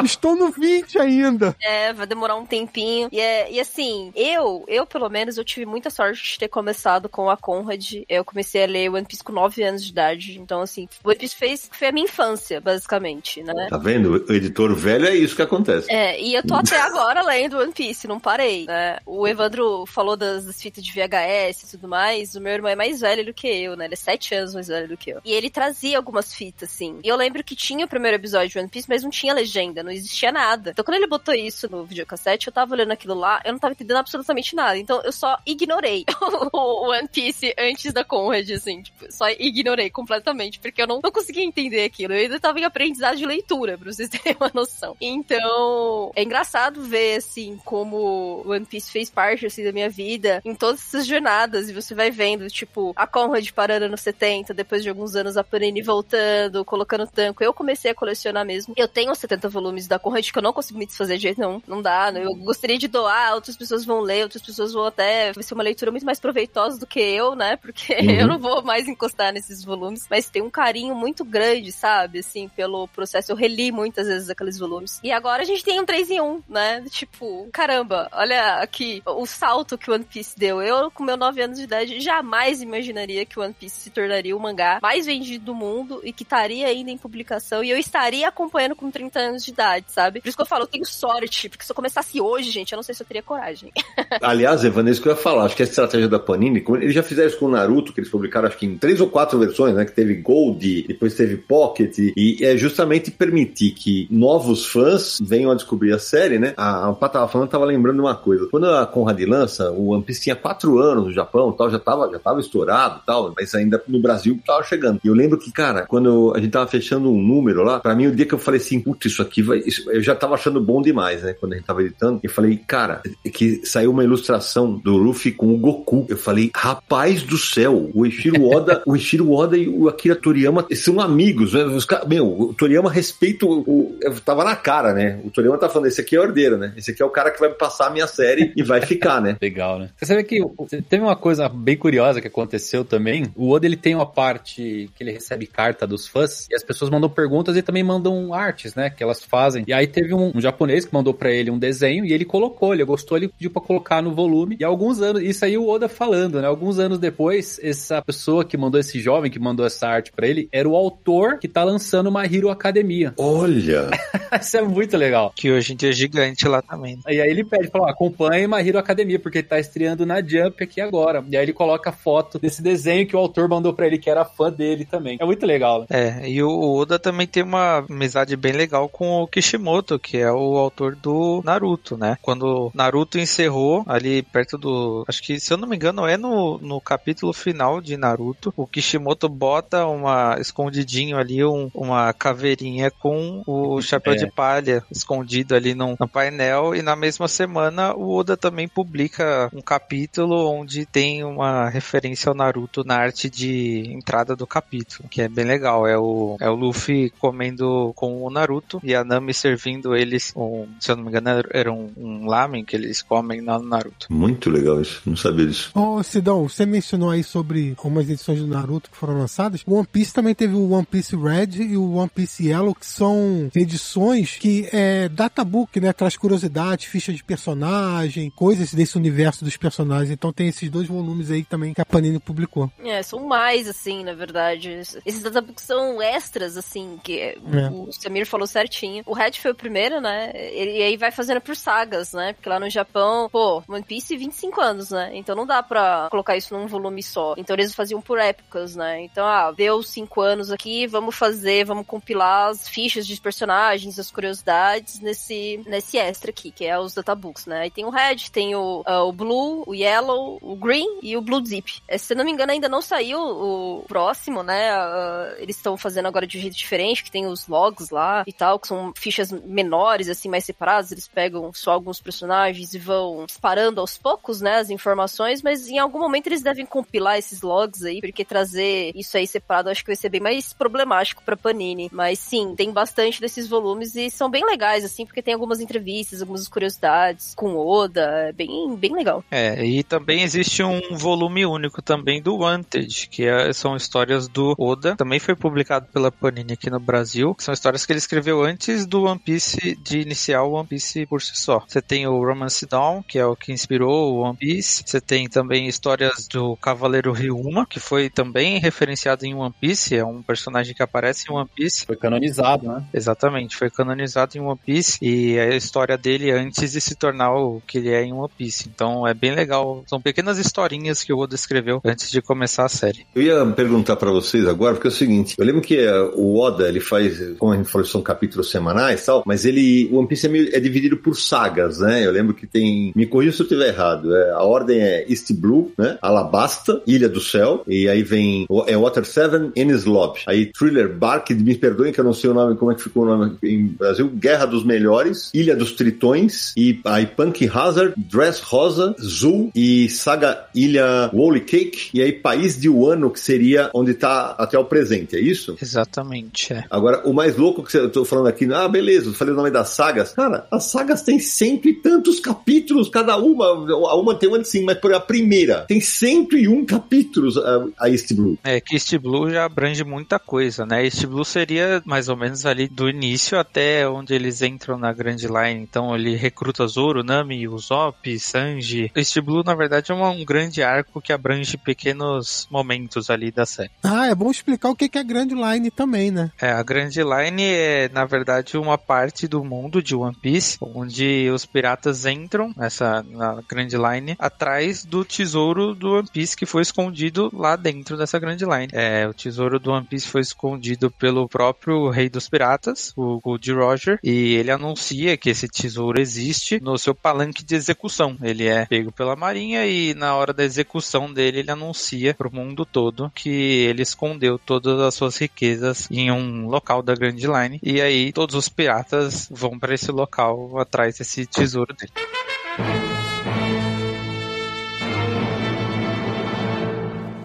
estou no 20 ainda. É, vai demorar um tempinho. E, é, e assim, eu, eu pelo menos, eu tive muita sorte de ter começado com a Conrad. Eu comecei a ler One Piece com 9 anos de idade. Então, assim, o One Piece fez, foi a minha infância, basicamente, né? Tá vendo? O editor velho é isso que acontece. É, e eu tô até agora lendo One Piece, não parei, né? O Evandro falou das, das fitas de VHS e tudo mais. O meu irmão é mais velho do que eu, né? Ele é sete anos mais velho do que eu. E ele trazia algumas fitas, assim. E eu lembro que tinha o primeiro episódio de One Piece, mas não tinha legenda, não existia nada. Então quando ele botou isso no videocassete, eu tava olhando aquilo lá, eu não tava entendendo absolutamente nada. Então eu só ignorei o One Piece antes da Conrad, assim. Tipo, só ignorei completamente, porque eu não, não conseguia entender aquilo. Eu ainda tava em aprendizado de leitura, pra vocês terem uma noção. Então, é engraçado ver, assim, como One Piece fez parte, assim, da minha vida em todas essas jornadas. E você vai vendo, tipo, a Conrad parando no 70, depois de alguns anos a Panini voltando, colocando tanco. Eu comecei a colecionar mesmo. Eu tenho 70 volumes da Conrad que eu não consigo me desfazer de jeito nenhum. Não dá. né? Eu gostaria de doar, outras pessoas vão ler, outras pessoas vão até. Vai ser uma leitura muito mais proveitosa do que eu, né? Porque Uhum. eu não vou mais encostar nesses volumes. Mas tem um carinho muito grande, sabe? Assim, pelo processo. Eu reli muitas vezes aqueles volumes. E agora a gente tem um 3 em 1, né? Tipo, caramba, olha aqui o salto que One Piece deu. Eu, com meu 9 anos de idade, jamais imaginaria que One Piece se tornaria o mangá mais vendido do mundo e que estaria ainda em publicação. E eu estaria acompanhando com 30 anos de idade, sabe? Por isso que eu falo, eu tenho sorte. Porque se eu começasse hoje, gente, eu não sei se eu teria coragem. Aliás, Evan, é isso que eu ia falar. Acho que a estratégia da Panini, eles já fizeram isso com o Naruto, que eles publicaram acho que em três ou quatro versões, né? Que teve Gold, depois teve Pocket, e é justamente permitir que novos fãs venham a descobrir a série, né? A, a Pá tava falando, tava lembrando uma coisa. Quando a Conrad lança, o One Piece tinha quatro anos no Japão, tal, já tava, já tava estourado, tal, mas ainda no Brasil tava chegando. E eu lembro que, cara, quando a gente tava fechando um número lá, pra mim o dia que eu falei assim, putz, isso aqui vai, isso- eu já tava achando bom demais, né? Quando a gente tava editando. Eu falei, cara, é que saiu uma ilustração do Luffy com o Goku. Eu falei, rapaz do céu, o Ishiro Oda, o Ishiro Oda e o Akira Toriyama são amigos, né? Os, meu, o Toriyama respeita o, o, Tava na cara, né? O Toriyama tá falando, esse aqui é o herdeiro, né? Esse aqui é o cara que vai passar a minha série e vai ficar, né? Legal, né? Você sabe que teve uma coisa bem curiosa que aconteceu também. O Oda, ele tem uma parte que ele recebe carta dos fãs e as pessoas mandam perguntas e também mandam artes, né? Que elas fazem. E aí teve um, um japonês que mandou para ele um desenho e ele colocou, ele gostou, ele pediu pra colocar no volume. E alguns anos, isso aí o Oda falando, né? Alguns anos depois, essa pessoa que mandou esse jovem que mandou essa arte para ele era o autor que tá lançando uma Hero Academia. Olha! isso é muito legal. Que hoje em dia é gigante lá também. E aí ele pede, fala, acompanhe uma Hero Academia, porque ele tá estreando na Jump aqui agora. E aí ele coloca a foto desse desenho que o autor mandou para ele, que era fã dele também. É muito legal, né? É, e o Oda também tem uma amizade bem legal com o Kishimoto, que é o autor do Naruto, né? Quando Naruto encerrou, ali perto do. Acho que, se eu não me engano, é no, no capítulo final de Naruto, o Kishimoto bota uma escondidinho ali, um, uma caveirinha com o chapéu é. de palha escondido ali no, no painel, e na mesma semana o Oda também publica um capítulo onde tem uma referência ao Naruto na arte de entrada do capítulo, que é bem legal. É o, é o Luffy comendo com o Naruto e a Nami servindo eles, um, se eu não me engano, era um, um lamen que eles comem no Naruto. Muito legal isso, não sabia disso. Ô, Sidão, você mencionou aí sobre algumas edições do Naruto que foram lançadas. O One Piece também teve o One Piece Red e o One Piece Yellow, que são edições que é databook, né? Traz curiosidade, ficha de personagem, coisas desse universo dos personagens. Então tem esses dois volumes aí também que a Panini publicou. É, são mais, assim, na verdade. Esses databooks são extras, assim, que é. o Samir falou certinho. O Red foi o primeiro, né? E aí vai fazendo por sagas, né? Porque lá no Japão, pô, One Piece 25 anos, né? Então não dá pra colocar isso num volume só. Então eles faziam por épocas, né? Então, ah, deu 5 anos aqui, vamos fazer, vamos compilar as fichas de personagens, as curiosidades nesse, nesse extra aqui, que é os databooks, né? Aí tem o Red, tem o, uh, o Blue, o Yellow, o Green e o Blue Zip. É, se não me engano, ainda não saiu o próximo, né? Uh, eles estão fazendo agora de um jeito diferente, que tem os logs lá e tal, que são fichas menores, assim, mais separadas. Eles pegam só alguns personagens e vão disparando aos poucos, né? As informações, mas em algum momento eles devem compilar esses logs aí, porque trazer isso aí separado acho que vai ser bem mais problemático pra Panini. Mas sim, tem bastante desses volumes e são bem legais, assim, porque tem algumas entrevistas, algumas curiosidades com Oda, é bem, bem legal. É, e também existe um volume único também do Wanted, que é, são histórias do Oda, também foi publicado pela Panini aqui no Brasil, são histórias que ele escreveu antes do One Piece, de iniciar o One Piece por si só. Você tem o Romance Dawn, que é o que inspirou o One Piece, você tem também histórias do Cavaleiro Ryuma, que foi também referenciado em One Piece, é um personagem que aparece em One Piece. Foi canonizado, né? Exatamente, foi canonizado em One Piece e é a história dele antes de se tornar o que ele é em One Piece. Então é bem legal. São pequenas historinhas que o Oda escreveu antes de começar a série. Eu ia perguntar para vocês agora, porque é o seguinte, eu lembro que é, o Oda, ele faz, como a gente falou, são capítulos semanais e tal, mas ele, o One Piece é, meio, é, dividido por sagas, né? Eu lembro que tem, me corrija se eu estiver errado, é, a ordem é East Blue, né? Alabasta, Ilha do Céu, e aí vem, é Water 7, Ennis Lobby. Aí Thriller Bark, me perdoem que eu não sei o nome, como é que ficou o nome em Brasil, Guerra dos Melhores, Ilha dos Tritões, e aí Punk Hazard, Dress Rosa, Zul e Saga Ilha Wally Cake, e aí País de Wano, que seria onde está até o presente, é isso? Exatamente, é. Agora, o mais louco que eu tô falando aqui, ah, beleza, eu falei o nome das sagas. Cara, as sagas têm cento e tantos capítulos, cada uma. A uma tem uma de sim, mas por a primeira tem 101 capítulos a, a East Blue. É, que East Blue já abrange muita coisa, né? East Blue seria mais ou menos ali do início até onde eles entram na Grand Line. Então ele recruta Zoro, Nami, Usopp, Sanji. East Blue, na verdade, é um grande arco que abrange pequenos momentos ali da série. Ah, é bom explicar o que é Grand Line também, né? É, a Grand Line é, na verdade, uma parte do mundo de One Piece, onde os piratas entram nessa na Grand Line atrás do tesouro do One Piece que foi escondido lá dentro dessa Grand Line. É, o tesouro do One Piece foi escondido pelo próprio rei dos piratas, o Gold Roger, e ele anuncia que esse tesouro existe no seu palanque de execução. Ele é pego pela marinha e na hora da execução dele ele anuncia para o mundo todo que ele escondeu todas as suas riquezas em um local da Grand Line. E aí todos os piratas vão para esse local atrás desse tesouro dele.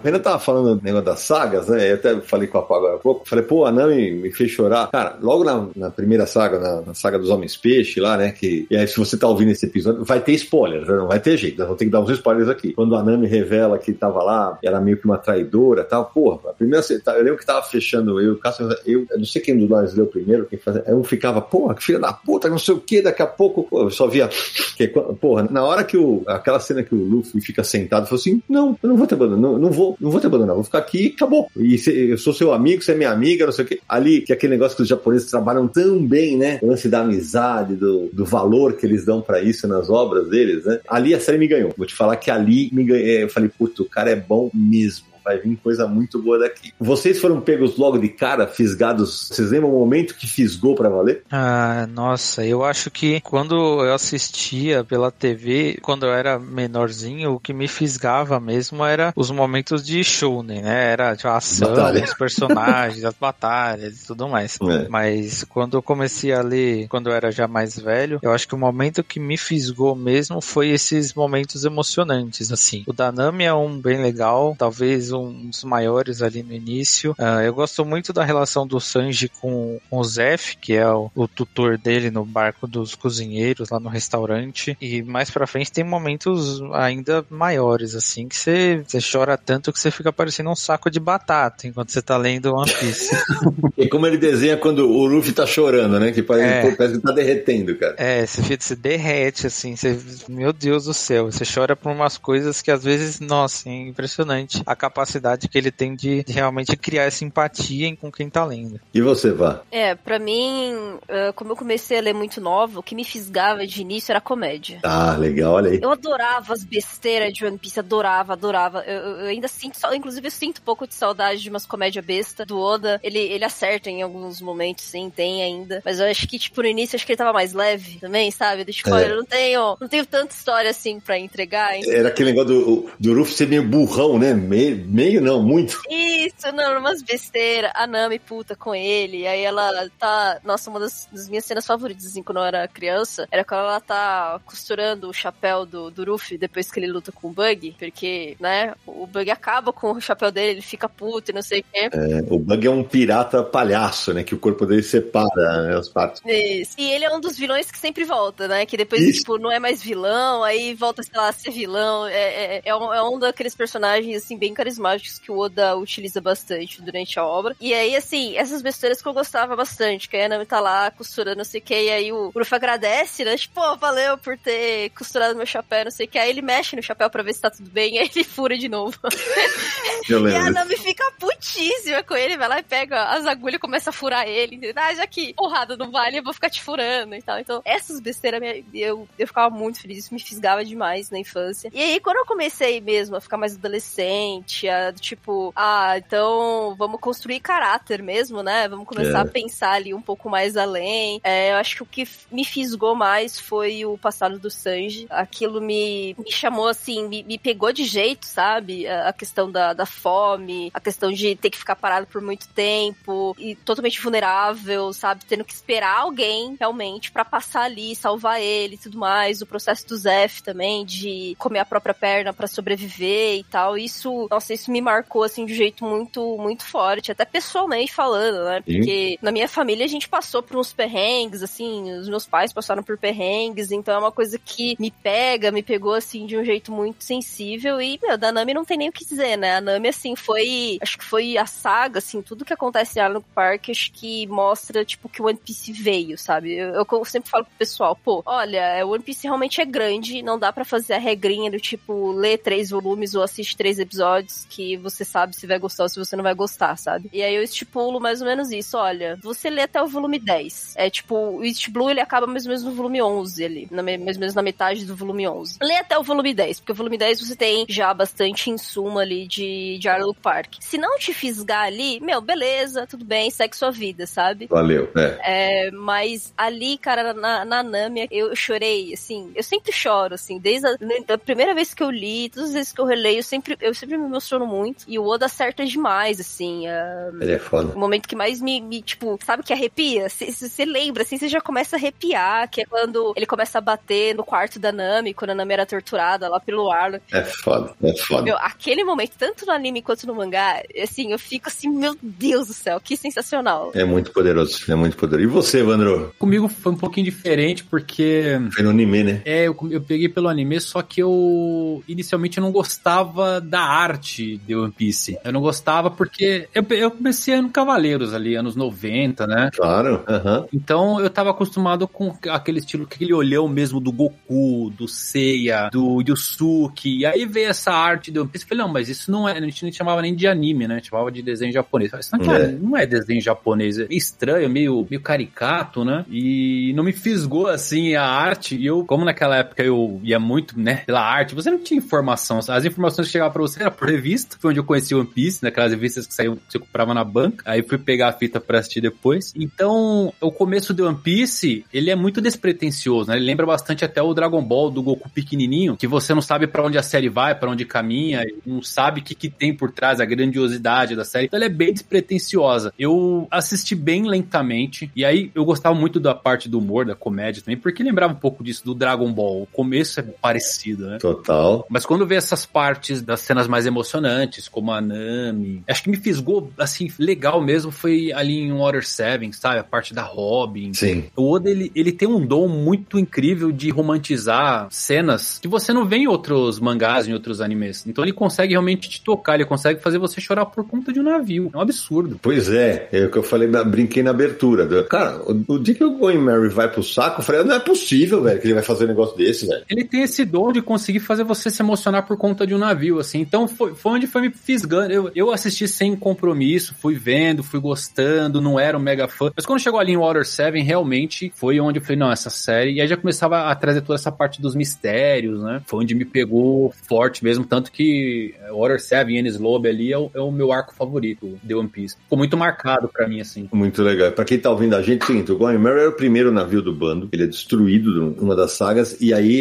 Ainda tava falando do negócio das sagas, né? Eu até falei com a Pá agora há pouco. Falei, pô, a Nami me fez chorar. Cara, logo na, na primeira saga, na, na, saga dos Homens Peixe lá, né? Que, e aí, se você tá ouvindo esse episódio, vai ter spoilers, né? não vai ter jeito. Nós vamos ter que dar uns spoilers aqui. Quando a Nami revela que tava lá, era meio que uma traidora tal. Porra, a primeira. Eu lembro que tava fechando eu, o eu, eu não sei quem dos nós leu primeiro, quem fazia. Eu ficava, porra, que filha da puta, não sei o que, daqui a pouco. Pô, eu só via. Porra, na hora que o. Aquela cena que o Luffy fica sentado, falou assim: não, eu não vou te abandonar, não, não vou, não vou te abandonar, vou ficar aqui e acabou. E se, eu sou seu amigo, você é minha amiga, não sei o quê. Ali, que é aquele negócio que os japoneses trabalham tão bem, né? O lance da amizade, do, do valor que eles dão para isso nas obras deles, né? Ali a série me ganhou. Vou te falar que ali me ganhou. Eu falei, puto, o cara é bom mesmo vai vir coisa muito boa daqui. Vocês foram pegos logo de cara, fisgados. Vocês lembram o momento que fisgou para valer? Ah, nossa, eu acho que quando eu assistia pela TV, quando eu era menorzinho, o que me fisgava mesmo era os momentos de show, né? Era tipo, a ação, Batalha. os personagens, as batalhas e tudo mais. É. Mas quando eu comecei a ler, quando eu era já mais velho, eu acho que o momento que me fisgou mesmo foi esses momentos emocionantes, assim. O Danami é um bem legal, talvez um dos maiores ali no início. Uh, eu gosto muito da relação do Sanji com, com o Zef, que é o, o, tutor dele no barco dos cozinheiros lá no restaurante. E mais pra frente tem momentos ainda maiores, assim, que você, você chora tanto que você fica parecendo um saco de batata enquanto você tá lendo One Piece. e como ele desenha quando o Luffy tá chorando, né? Que parece, é, parece que tá derretendo, cara. É, você, você derrete, assim, você, meu Deus do céu, você chora por umas coisas que às vezes, nossa, é impressionante a capacidade capacidade que ele tem de, realmente criar essa empatia com quem tá lendo. E você, Vá? É, pra mim, como eu comecei a ler muito nova, o que me fisgava de início era comédia. Ah, legal, olha aí. Eu adorava as besteiras de One Piece, adorava, adorava. Eu, eu ainda sinto, inclusive eu sinto um pouco de saudade de umas comédias besta do Oda. Ele, ele acerta em alguns momentos, sim, tem ainda. Mas eu acho que, tipo, no início, acho que ele tava mais leve também, sabe? Do tipo, é. eu não tenho, não tenho tanta história assim pra entregar. Então... Era aquele negócio do, do Ruff ser meio burrão, né? Meio, Meio não, muito. Isso, não, umas besteiras. A Nami puta com ele. Aí ela tá. Nossa, uma das, das, minhas cenas favoritas, assim, quando eu era criança, era quando ela tá costurando o chapéu do, do Ruffy depois que ele luta com o Bug. Porque, né, o Bug acaba com o chapéu dele, ele fica puto e não sei o quê. É, o Bug é um pirata palhaço, né? Que o corpo dele separa né, as partes. Isso. E ele é um dos vilões que sempre volta, né? Que depois, Isso. tipo, não é mais vilão, aí volta, sei lá, a ser vilão. É, é, é, um, é um daqueles personagens, assim, bem carismáticos que o Oda utiliza bastante durante a obra. E aí, assim, essas besteiras que eu gostava bastante, que a Nami tá lá costurando, não sei o que, e aí o Ruff agradece, né? Tipo, pô, valeu por ter costurado meu chapéu, não sei o que. Aí ele mexe no chapéu pra ver se tá tudo bem, e aí ele fura de novo. Eu lembro. E a Nami fica putíssima com ele, vai lá e pega as agulhas e começa a furar ele. Entendeu? Ah, já que porrada não vale, eu vou ficar te furando e tal. Então, essas besteiras, eu, eu ficava muito feliz, isso me fisgava demais na infância. E aí, quando eu comecei mesmo a ficar mais adolescente, a tipo, ah, então vamos construir caráter mesmo, né? Vamos começar é. a pensar ali um pouco mais além. É, eu acho que o que me fisgou mais foi o passado do Sanji. Aquilo me, me chamou assim, me, me pegou de jeito, sabe? A, a questão da, da fome, a questão de ter que ficar parado por muito tempo e totalmente vulnerável, sabe? Tendo que esperar alguém realmente para passar ali, salvar ele e tudo mais. O processo do Zef também, de comer a própria perna para sobreviver e tal. Isso, nossa, isso me marcou, assim, de um jeito muito, muito forte, até pessoalmente falando, né? Porque Sim. na minha família a gente passou por uns perrengues, assim, os meus pais passaram por perrengues, então é uma coisa que me pega, me pegou, assim, de um jeito muito sensível e, meu, da Nami não tem nem o que dizer, né? A Nami, assim, foi, acho que foi a saga, assim, tudo que acontece em Arnold Park, acho que mostra, tipo, que o One Piece veio, sabe? Eu, eu sempre falo pro pessoal, pô, olha, o One Piece realmente é grande, não dá para fazer a regrinha do tipo, ler três volumes ou assistir três episódios que você sabe se vai gostar ou se você não vai gostar, sabe? E aí eu estipulo mais ou menos isso, olha, você lê até o volume 10. É tipo, o East Blue ele acaba mais ou menos no volume 11 ali, na, mais ou menos na metade do volume 11. Lê até o volume 10, porque o volume 10 você tem já bastante insumo ali de, de Arlo Park. Se não te fisgar ali, meu, beleza, tudo bem, segue sua vida, sabe? Valeu, é. é mas ali, cara, na, na Nami, eu chorei, assim, eu sempre choro, assim, desde a, a primeira vez que eu li, todas as vezes que eu releio, eu sempre, eu sempre me emociono muito. E o Oda acerta demais, assim. Uh, Ele é foda. O momento que mais me, me tipo, sabe que arrepia? Você lembra, assim, você já começa a arrepiar, que é quando ele começa a bater no quarto da Nami, quando a Nami era torturada lá pelo Arlo. É foda, é foda. Meu, aquele momento, tanto no anime quanto no mangá, assim, eu fico assim, meu Deus do céu, que sensacional. É muito poderoso, é muito poderoso. E você, Vandro? Comigo foi um pouquinho diferente, porque. Foi no anime, né? É, eu, eu peguei pelo anime, só que eu inicialmente não gostava da arte de One Piece. Eu não gostava porque eu, eu comecei no Cavaleiros ali, anos 90, né? Claro, aham. Então eu tava acostumado com aquele estilo, aquele olhão mesmo do Goku, do Seiya, do Yusuke. E aí veio essa arte de One Piece. Eu falei, não, mas isso não é. A gente não chamava nem de anime, né? A gente chamava de desenho japonês. Isso não é, É. não é desenho japonês. É estranho, meio, meio caricato, né? E não me fisgou assim a arte. E eu, como naquela época eu ia muito, né, pela arte, você não tinha informação. As informações que chegavam pra você era por revista. Foi onde eu conheci One Piece, naquelas revistas que saíam, que você comprava na banca. Aí fui pegar a fita pra assistir depois. Então, o começo do One Piece, ele é muito despretensioso, né? Ele lembra bastante até o Dragon Ball do Goku pequenininho, que você não sabe pra onde a série vai, pra onde caminha, não sabe o que, que tem por trás, a grandiosidade da série. Então, ela é bem despretensiosa. Eu assisti bem lentamente, e aí eu gostava muito da parte do humor, da comédia também, porque lembrava um pouco disso do Dragon Ball. O começo é parecido, né? Total. Mas quando vê essas partes das cenas mais emocionantes, como a Nami, acho que me fisgou, assim, legal mesmo, foi ali em Water Seven, sabe? A parte da Robin. Sim. O Oda, ele, ele tem um dom muito incrível de romantizar cenas que você não vê em outros mangás, em outros animes. Então ele consegue realmente te tocar, ele consegue fazer você chorar por conta de um navio. É um absurdo. Pois é, é o que eu falei, brinquei na abertura. Cara, o, o dia que o Going Mary vai pro saco, eu falei, não é possível, velho, que ele vai fazer um negócio desse, velho. Ele tem esse dom de conseguir fazer você se emocionar por conta de um navio, assim. Então foi, foi onde foi me fisgando. Eu, eu assisti sem compromisso, fui vendo, fui gostando, não era um mega fã. Mas quando chegou ali em Water 7, realmente foi onde eu falei, não, essa série. E aí já começava a trazer toda essa parte dos mistérios, né? Foi onde me pegou forte mesmo. Tanto que Water 7 e Ennis Lobby ali é o, é o meu arco favorito de One Piece. Ficou muito marcado pra mim, assim. Muito legal. Pra quem tá ouvindo a gente, seguinte, o Going Mary era o primeiro navio do bando, ele é destruído numa das sagas, e aí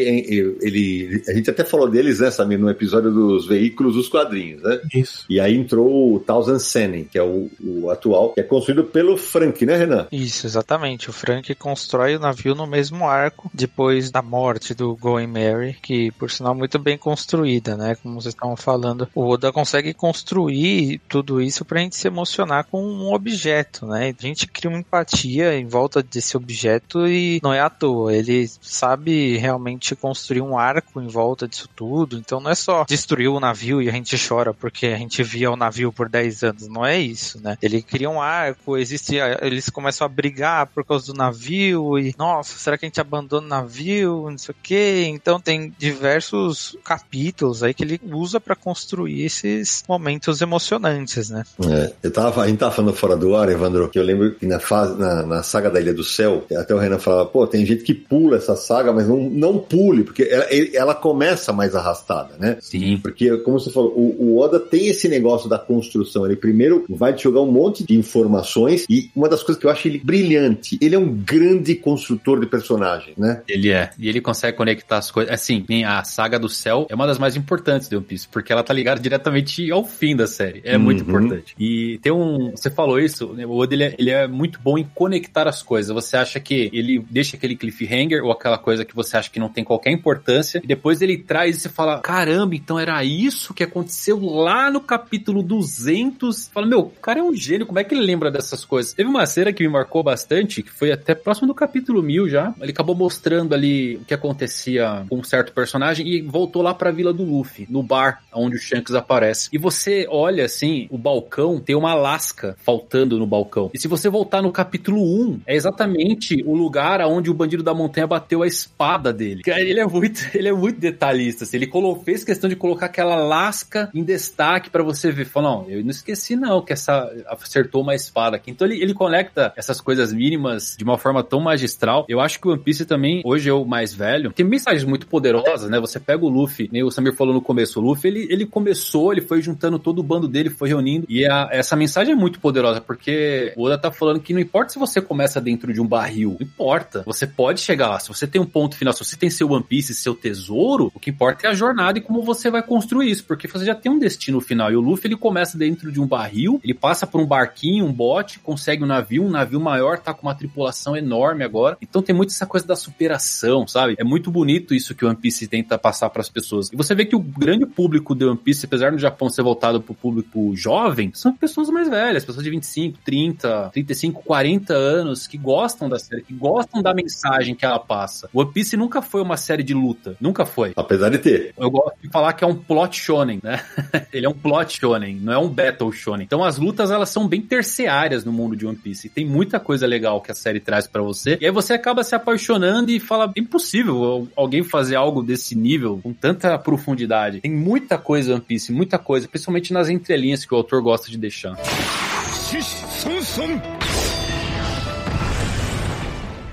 ele, a gente até falou deles, né, Samir, no episódio dos veículos, dos quadrinhos, né? Isso. E aí entrou o Thousand Sennin, que é o, o atual, que é construído pelo Frank, né, Renan? Isso, exatamente. O Frank constrói o navio no mesmo arco depois da morte do Going Mary, que por sinal muito bem construída, né? Como vocês estavam falando, o Oda consegue construir tudo isso pra gente se emocionar com um objeto, né? A gente cria uma empatia em volta desse objeto e não é à toa. Ele sabe realmente construir um arco em volta disso tudo. Então não é só destruir o navio e a gente chora porque a gente via o navio por 10 anos. Não é isso, né? Ele cria um arco, existe. Eles começam a brigar por causa do navio e, nossa, será que a gente abandona o navio? Não sei o que. Então tem diversos capítulos aí que ele usa pra construir esses momentos emocionantes, né? É, eu tava, a gente tava falando fora do ar, Evandro, que eu lembro que na, fase, na, na saga da Ilha do Céu, até o Renan falava, pô, tem gente que pula essa saga, mas não, não pule, porque ela, ela começa mais arrastada, né? Sim. Porque, como você falou, o, o Oda tem esse negócio da construção. Ele primeiro vai te jogar um monte de informações e uma das coisas que eu acho ele brilhante, ele é um grande construtor de personagem, né? Ele é. E ele consegue conectar as coisas. Assim, a saga do céu é uma das mais importantes de One Piece, porque ela tá ligada diretamente ao fim da série. É muito Uhum. importante. E tem um. Você falou isso, né, o Oda ele é, ele é muito bom em conectar as coisas. Você acha que ele deixa aquele cliffhanger ou aquela coisa que você acha que não tem qualquer importância, e depois ele traz e você fala: caramba, então era isso que aconteceu lá no capítulo 200. Você Fala, meu, o cara é um gênio, como é que ele lembra dessas coisas? Teve uma cena que me marcou bastante, que foi até próximo do capítulo 1000 já. Ele acabou mostrando ali o que acontecia com um certo personagem e voltou lá pra vila do Luffy, no bar onde o Shanks aparece. E você olha assim, o balcão tem uma lasca faltando no balcão. E se você voltar no capítulo 1, é exatamente o lugar onde o bandido da montanha bateu a espada dele. Ele é muito, ele é muito detalhista. assim. Ele fez questão de colocar aquela lasca em destaque pra você ver. Falou, não, eu não esqueci não que essa acertou uma espada aqui. Então ele, ele conecta essas coisas mínimas de uma forma tão magistral. Eu acho que o One Piece também, hoje eu mais velho, tem mensagens muito poderosas, né? Você pega o Luffy, nem o Samir falou no começo, o Luffy, ele, ele começou, ele foi juntando todo o bando dele, foi reunindo, e a- essa mensagem é muito poderosa, porque o Oda tá falando que não importa se você começa dentro de um barril, não importa, você pode chegar lá, se você tem um ponto final, se você tem seu One Piece, seu tesouro, o que importa é a jornada e como você vai construir isso, porque você já tem um destino final. E o Luffy ele começa dentro de um barril, ele passa por um barquinho, um bote, consegue um navio, um navio maior, tá com uma tripulação enorme agora. Então tem muito essa coisa da superação, sabe? É muito bonito isso que o One Piece tenta passar para as pessoas. E você vê que o grande público do One Piece, apesar do Japão ser voltado pro público jovem, são pessoas mais velhas, pessoas de 25, 30, 35, 40 anos que gostam da série, que gostam da mensagem que ela passa. O One Piece nunca foi uma série de luta, nunca foi. Apesar de ter. Eu gosto de falar que é um plot shonen, né? Ele é um plot shonen, não é um battle shonen. Então as lutas elas são bem terciárias no mundo de One Piece. Tem muita coisa legal que a série traz para você. E aí você acaba se apaixonando e fala, é impossível alguém fazer algo desse nível com tanta profundidade. Tem muita coisa One Piece, muita coisa, principalmente nas entrelinhas que o autor gosta de deixar.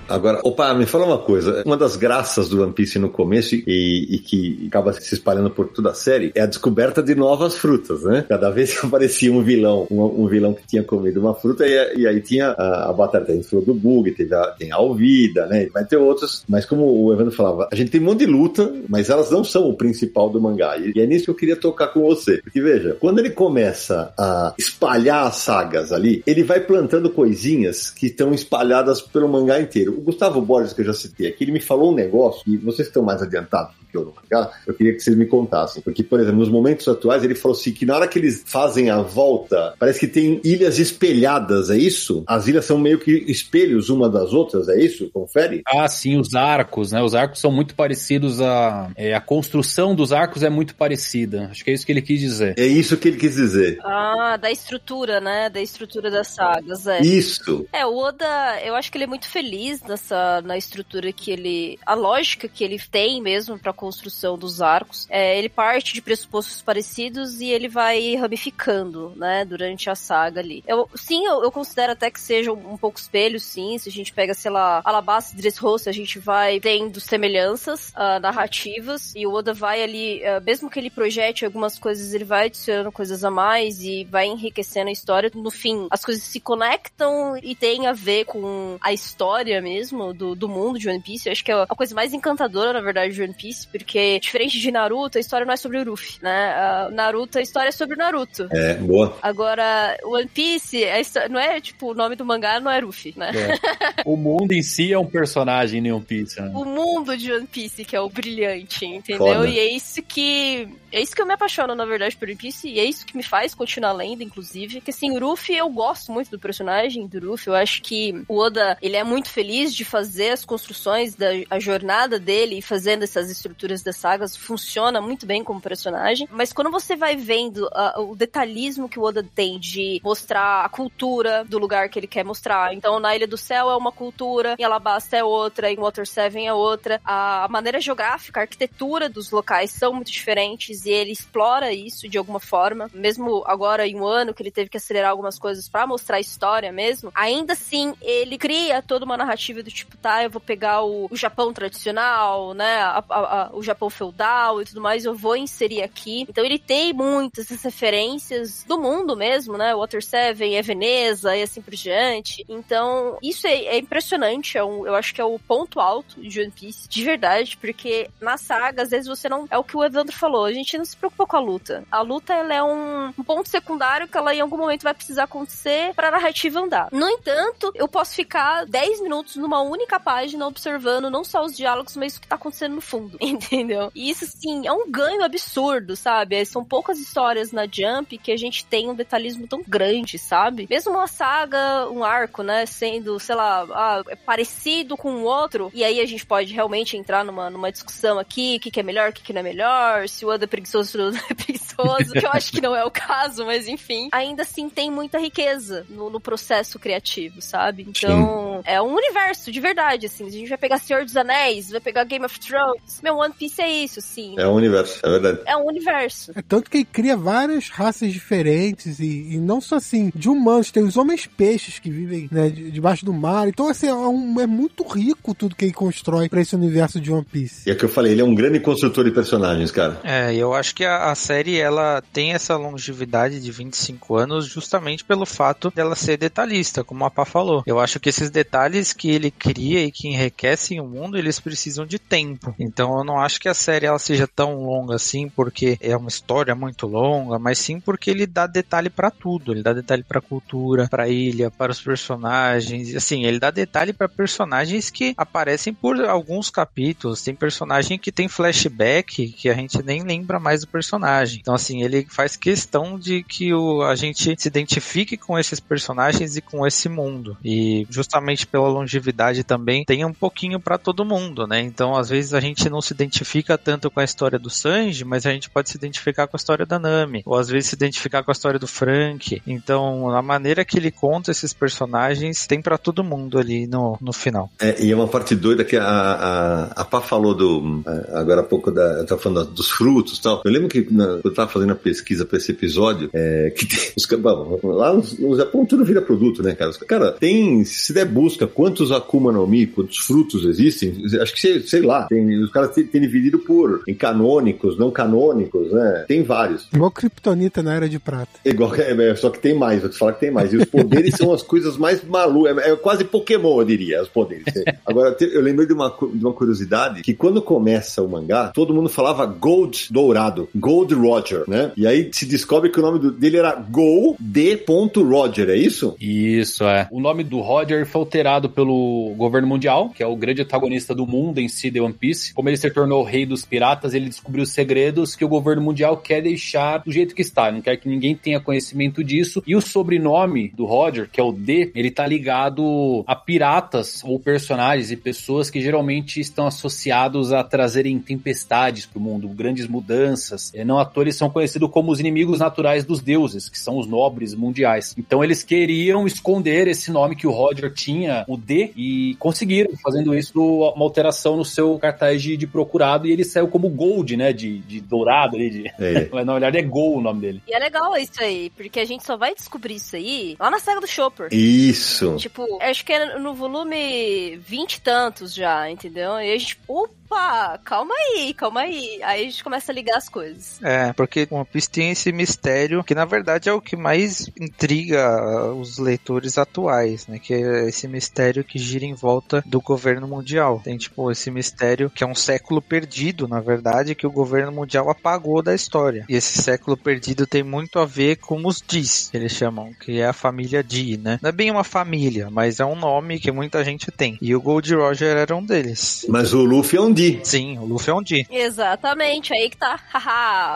Agora, opa, me fala uma coisa. Uma das graças do One Piece no começo e, e, que acaba se espalhando por toda a série é a descoberta de novas frutas, né? Cada vez que aparecia um vilão, um, um vilão que tinha comido uma fruta, e, e aí tinha a, a batalha, a gente do Bug, teve a, tem a Alvida, né? Vai ter outros, mas como o Evandro falava, a gente tem um monte de luta, mas elas não são o principal do mangá. E, e é nisso que eu queria tocar com você. Porque veja, quando ele começa a espalhar as sagas ali, ele vai plantando coisinhas que estão espalhadas pelo mangá inteiro o Gustavo Borges, que eu já citei aqui, ele me falou um negócio, e vocês estão mais adiantados do que eu no mangá, eu queria que vocês me contassem. Porque, por exemplo, nos momentos atuais, ele falou assim, que na hora que eles fazem a volta, parece que tem ilhas espelhadas, é isso? As ilhas são meio que espelhos uma das outras, é isso? Confere? Ah, sim, os arcos, né? Os arcos são muito parecidos a... É, a construção dos arcos é muito parecida. Acho que é isso que ele quis dizer. É isso que ele quis dizer. Ah, da estrutura, né? Da estrutura das sagas, é. Isso. É, o Oda, eu acho que ele é muito feliz nessa na estrutura que ele, a lógica que ele tem mesmo para a construção dos arcos. É, ele parte de pressupostos parecidos e ele vai ramificando, né, durante a saga ali. Eu, sim, eu, eu considero até que seja um, um, pouco espelho, sim. Se a gente pega, sei lá, Alabasta e Dressrosa, a gente vai tendo semelhanças uh, narrativas e o Oda vai ali, uh, mesmo que ele projete algumas coisas, ele vai adicionando coisas a mais e vai enriquecendo a história. No fim, as coisas se conectam e tem a ver com a história mesmo mesmo do, do mundo de One Piece. Eu acho que é a coisa mais encantadora, na verdade, de One Piece, porque diferente de Naruto, a história não é sobre o Luffy, né? Naruto, a história é sobre o Naruto. É, boa. Agora, One Piece, história, não é, tipo, o nome do mangá não é Luffy, né? É. O mundo em si é um personagem em One Piece, né? O mundo de One Piece que é o brilhante, entendeu? Foda. E é isso que... É isso que eu me apaixono, na verdade, por One Piece, e é isso que me faz continuar lendo, inclusive. Que, assim, o Luffy, eu gosto muito do personagem do Luffy, eu acho que o Oda, ele é muito feliz de fazer as construções da a jornada dele e fazendo essas estruturas das sagas funciona muito bem como personagem. Mas quando você vai vendo uh, o detalhismo que o Oda tem de mostrar a cultura do lugar que ele quer mostrar. Então, na Ilha do Céu é uma cultura, em Alabasta é outra, em Water Seven é outra. A maneira geográfica, a arquitetura dos locais são muito diferentes e ele explora isso de alguma forma. Mesmo agora em um ano que ele teve que acelerar algumas coisas para mostrar a história mesmo, ainda assim ele cria toda uma narrativa do tipo, tá, eu vou pegar o, o Japão tradicional, né, a, a, a, o Japão feudal e tudo mais, eu vou inserir aqui. Então ele tem muitas referências do mundo mesmo, né, Water Seven é Veneza e assim por diante. Então isso é, é impressionante, é um, eu acho que é o ponto alto de One Piece, de verdade, porque na saga, às vezes você não, é o que o Evandro falou, a gente não se preocupa com a luta. A luta, ela é um, um ponto secundário que ela em algum momento vai precisar acontecer pra narrativa andar. No entanto, eu posso ficar 10 minutos numa única página observando não só os diálogos, mas o que tá acontecendo no fundo, entendeu? E isso, sim, é um ganho absurdo, sabe? São poucas histórias na Jump que a gente tem um detalhismo tão grande, sabe? Mesmo uma saga, um arco, né, sendo, sei lá, ah, é parecido com o outro, e aí a gente pode realmente entrar numa, numa discussão aqui, o que, que é melhor, o que, que não é melhor, se o Oda é preguiçoso, se o Oda é preguiçoso, que eu acho que não é o caso, mas enfim. Ainda assim tem muita riqueza no, no processo criativo, sabe? Então, sim. é um universo de verdade, assim. A gente vai pegar Senhor dos Anéis, vai pegar Game of Thrones. Meu, One Piece é isso, assim. É um universo, é verdade. É um universo. É tanto que ele cria várias raças diferentes e, e não só assim, de humanos. Tem os homens peixes que vivem né, debaixo do mar. Então, assim, é, um, é, muito rico tudo que ele constrói pra esse universo de One Piece. E é o que eu falei, ele é um grande construtor de personagens, cara. É, eu acho que a, a série, ela tem essa longevidade de 25 anos justamente pelo fato dela ser detalhista, como a Pá falou. Eu acho que esses detalhes que ele cria e que enriquecem o mundo, eles precisam de tempo. Então eu não acho que a série ela seja tão longa assim, porque é uma história muito longa, mas sim porque ele dá detalhe para tudo. Ele dá detalhe para cultura, para ilha, para os personagens. Assim, ele dá detalhe para personagens que aparecem por alguns capítulos. Tem personagem que tem flashback que a gente nem lembra mais do personagem. Então, assim, ele faz questão de que o, a gente se identifique com esses personagens e com esse mundo. E justamente pela longevidade também tem um pouquinho para todo mundo, né? Então, às vezes a gente não se identifica tanto com a história do Sanji, mas a gente pode se identificar com a história da Nami, ou às vezes se identificar com a história do Frank. Então, a maneira que ele conta esses personagens tem para todo mundo ali no, no final. É, e é uma parte doida que a, a, a Pá falou do. Agora há pouco da. Eu tava falando dos frutos e tal. Eu lembro que na, eu tava fazendo a pesquisa pra esse episódio, é, que tem. Os, bom, lá no, no Japão tudo vira produto, né, cara? Cara, tem. Se der busca, quantos Akuma no Mi, quantos frutos existem? Acho que sei, sei lá. Tem, os caras têm, têm dividido por em canônicos, não canônicos, né? Tem vários. Igual Kryptonita na Era de Prata. Igual, é, é, só que tem mais, vou te falar que tem mais. E os poderes são as coisas mais malucas. É, é, quase Pokémon, eu diria, os poderes. Agora, eu lembrei de uma, de uma curiosidade, que quando começa o mangá, todo mundo falava Gold Dourado, Gold Roger, né? E aí se descobre que o nome dele era Gold D. Roger, é isso? Isso, é. O nome do Roger foi alterado pelo governo mundial, que é o grande antagonista do mundo em si, de One Piece. Como ele se tornou o rei dos piratas, ele descobriu os segredos que o governo mundial quer deixar do jeito que está, não quer que ninguém tenha conhecimento disso. E o sobrenome do Roger, que é o D, ele tá ligado a piratas ou personagens e pessoas que geralmente estão associados a trazerem tempestades para o mundo, grandes mudanças. É, não atores são conhecidos como os inimigos naturais dos deuses, que são os nobres mundiais. Então eles queriam esconder esse nome que o Roger tinha, o D, e conseguiram, fazendo isso uma alteração no seu cartaz de, de procurado, e ele saiu como Gold, né? De, de dourado ali. De... É. Na verdade é Gol o nome dele. E é legal isso aí, porque a gente só vai descobrir isso aí lá na saga do Chopper. Isso. Tipo, acho que é no volume 20 e tantos já, entendeu? E a gente, opa! Opa, calma aí, calma aí. Aí a gente começa a ligar as coisas. É, porque One Piece tem esse mistério que na verdade é o que mais intriga os leitores atuais, né? Que é esse mistério que gira em volta do governo mundial. Tem tipo esse mistério que é um século perdido, na verdade, que o governo mundial apagou da história. E esse século perdido tem muito a ver com os Dis, que eles chamam, que é a família Di, né? Não é bem uma família, mas é um nome que muita gente tem. E o Gold Roger era um deles. Mas o Luffy é um Di. Sim, o Luffy é um Di. Exatamente, aí que tá.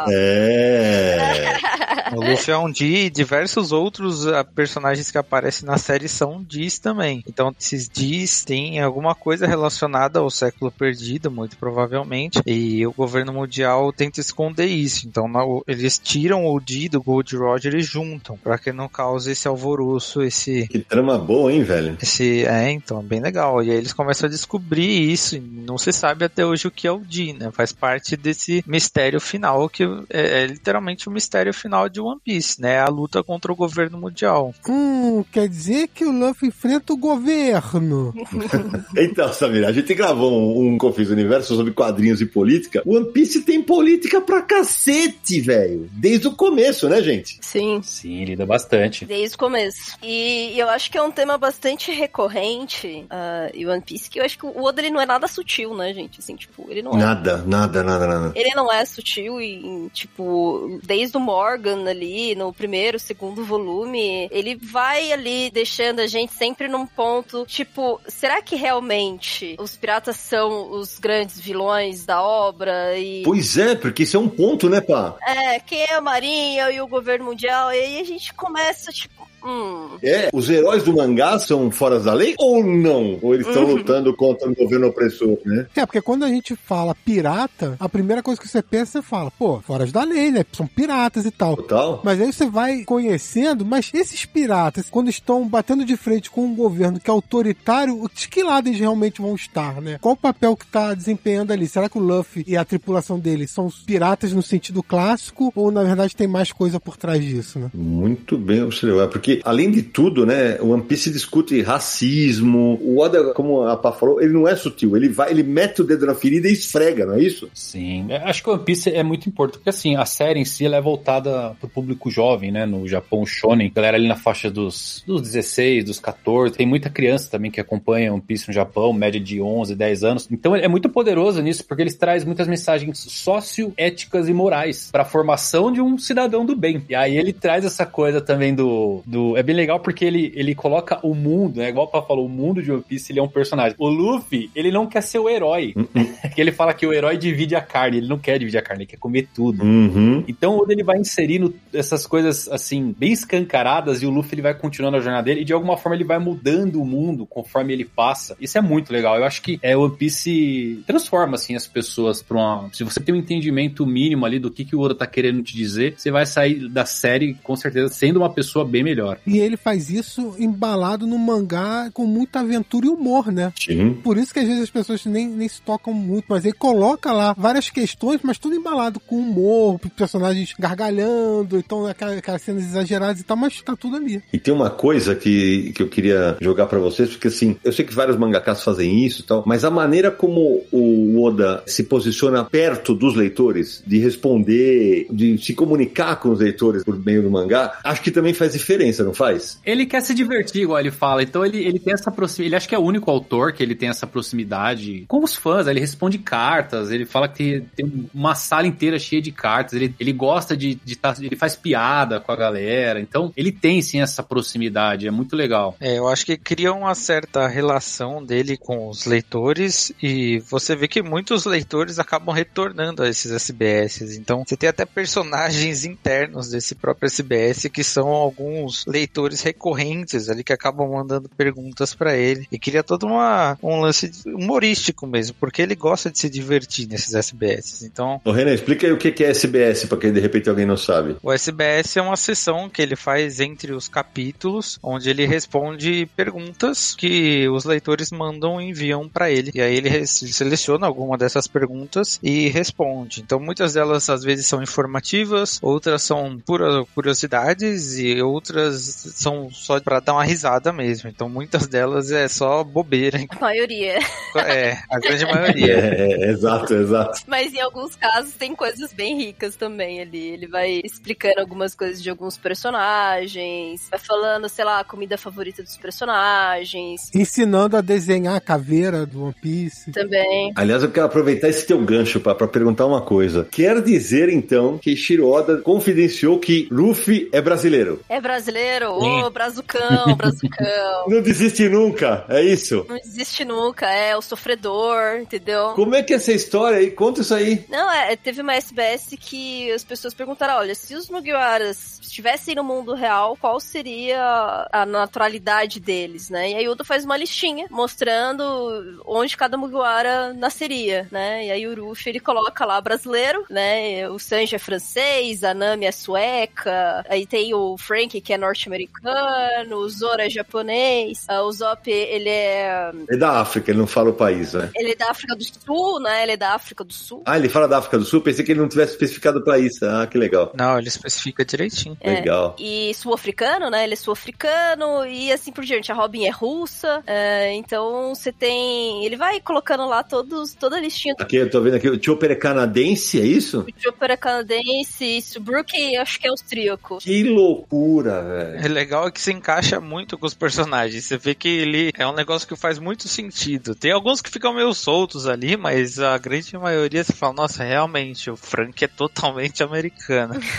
é. o Luffy é um Di e diversos outros uh, personagens que aparecem na série são Dis também. Então, esses Dis têm alguma coisa relacionada ao século perdido, muito provavelmente. E o governo mundial tenta esconder isso. Então, eles tiram o Di do Gold Roger e juntam, para que não cause esse alvoroço, esse. Que trama boa, hein, velho? Esse. É, então, bem legal. E aí eles começam a descobrir isso. E não se sabe até hoje o que é o Di, né? Faz parte desse mistério final, que é, é literalmente o mistério final de One Piece, né? A luta contra o governo mundial. Hum, quer dizer que o Luffy enfrenta o governo. então, Samir, a gente gravou um, um Confis Universo sobre quadrinhos e política. One Piece tem política pra cacete, velho. Desde o começo, né, gente? Sim. Sim, lida bastante. Desde o começo. E eu acho que é um tema bastante recorrente uh, em One Piece, que eu acho que o Oda ele não é nada sutil, né, gente? Assim, tipo, ele não nada, é. Nada, nada, nada, Ele não é sutil e, tipo, desde o Morgan ali, no primeiro, segundo volume, ele vai ali deixando a gente sempre num ponto, tipo, será que realmente os piratas são os grandes vilões da obra? E... Pois é, porque isso é um ponto, né, pá? É, quem é a Marinha e o governo mundial? E aí a gente começa, tipo, Hum. É, os heróis do mangá são fora da lei ou não? Ou eles estão uhum. lutando contra o governo opressor, né? É, porque quando a gente fala pirata, a primeira coisa que você pensa, você fala, pô, fora da lei, né? São piratas e tal. Total. Mas aí você vai conhecendo, mas esses piratas, quando estão batendo de frente com um governo que é autoritário, de que lado eles realmente vão estar, né? Qual o papel que tá desempenhando ali? Será que o Luffy e a tripulação dele são piratas no sentido clássico ou na verdade tem mais coisa por trás disso, né? Muito bem observado, porque porque além de tudo, né, o One Piece discute racismo. O Oda, como a Pá falou, ele não é sutil, ele vai, ele mete o dedo na ferida e esfrega, não é isso? Sim. É, acho que o One Piece é muito importante, porque assim, a série em si ela é voltada pro público jovem, né? No Japão shonen, galera ali na faixa dos, dos 16, dos 14, tem muita criança também que acompanha One Piece no Japão, média de 11, 10 anos. Então é muito poderoso nisso, porque eles traz muitas mensagens socioéticas e morais para a formação de um cidadão do bem. E aí ele traz essa coisa também do, do é bem legal porque ele, ele coloca o mundo, né? Igual o Papa falou, o mundo de One Piece ele é um personagem. O Luffy, ele não quer ser o herói. que ele fala que o herói divide a carne, ele não quer dividir a carne, ele quer comer tudo. Uhum. Então, quando ele vai inserindo essas coisas assim, bem escancaradas, e o Luffy ele vai continuando a jornada dele, e de alguma forma ele vai mudando o mundo conforme ele passa. Isso é muito legal. Eu acho que é, o One Piece transforma assim as pessoas para uma. Se você tem um entendimento mínimo ali do que, que o Oda tá querendo te dizer, você vai sair da série com certeza sendo uma pessoa bem melhor. E ele faz isso embalado no mangá com muita aventura e humor, né? Sim. Por isso que às vezes as pessoas nem, nem se tocam muito, mas ele coloca lá várias questões, mas tudo embalado com humor, personagens gargalhando, então aquelas, aquelas cenas exageradas e tal, mas tá tudo ali. E tem uma coisa que, que eu queria jogar pra vocês, porque assim, eu sei que vários mangakas fazem isso e tal, mas a maneira como o Oda se posiciona perto dos leitores, de responder, de se comunicar com os leitores por meio do mangá, acho que também faz diferença, não faz? Ele quer se divertir, igual ele fala. Então ele, ele tem essa proximidade. Ele acha que é o único autor que ele tem essa proximidade com os fãs. Ele responde cartas. Ele fala que tem uma sala inteira cheia de cartas. Ele, ele gosta de, de tá, ele faz piada com a galera. Então ele tem sim essa proximidade. É muito legal. É, eu acho que cria uma certa relação dele com os leitores e você vê que muitos leitores acabam retornando a esses SBS. Então você tem até personagens internos desse próprio SBS que são alguns leitores recorrentes ali que acabam mandando perguntas para ele e cria todo uma, um lance humorístico mesmo, porque ele gosta de se divertir nesses SBS. Então, Ô Renan, explica aí o que é SBS, pra quem de repente alguém não sabe. o SBS é uma sessão que ele faz entre os capítulos, onde ele responde perguntas que os leitores mandam e enviam para ele. E aí ele seleciona alguma dessas perguntas e responde. Então muitas delas às vezes são informativas, outras são pura curiosidades e outras são só para dar uma risada mesmo. Então muitas delas é só bobeira. A maioria. É, a grande maioria. É, é, exato, exato. Mas em alguns casos tem coisas bem ricas também ali. Ele vai explicando algumas coisas de alguns personagens, vai falando, sei lá, a comida favorita dos personagens Ensinando a desenhar a caveira do One Piece. também. Aliás, eu quero aproveitar esse teu gancho pra pra perguntar uma coisa. Quer dizer, então, que Shiro Oda confidenciou que Luffy é brasileiro? É brasileiro? Ô, brazucão, brazucão. Não desiste nunca, é isso? Não desiste nunca, é o sofredor, entendeu? Como é que é essa história aí? Conta isso aí. Não, é, teve uma SBS que as pessoas perguntaram, olha, se os Mugiwaras estivessem no mundo real, qual seria a naturalidade deles, né? E aí o Oda faz uma listinha mostrando onde cada Mugiwara nasceria, né? E aí o Ruffy, ele coloca lá brasileiro, né? O Sanji é francês, a Nami é sueca, aí tem o Frank, que é norte-americano, o Zoro é japonês, ah, o Zop, ele é... É da África, ele não fala o país, né? Ele é da África do Sul, né? Ele é da África do Sul. Ah, ele fala da África do Sul? Pensei que ele não tivesse especificado o país. Ah, que legal. Não, ele especifica direitinho. É. Legal. E sul-africano, né? Ele é sul-africano e assim por diante. A Robin é russa. é, então você tem. Ele vai colocando lá todos, toda a listinha do Aqui eu tô vendo aqui, o Chopper é canadense, é isso? Chopper é canadense, isso, Brook acho que é austríaco. Que loucura, velho. É legal é que se encaixa muito com os personagens. Você vê que ele é um negócio que faz muito sentido. Tem alguns que ficam meio soltos ali, mas a grande maioria você fala, nossa, realmente, o Frank é totalmente americano.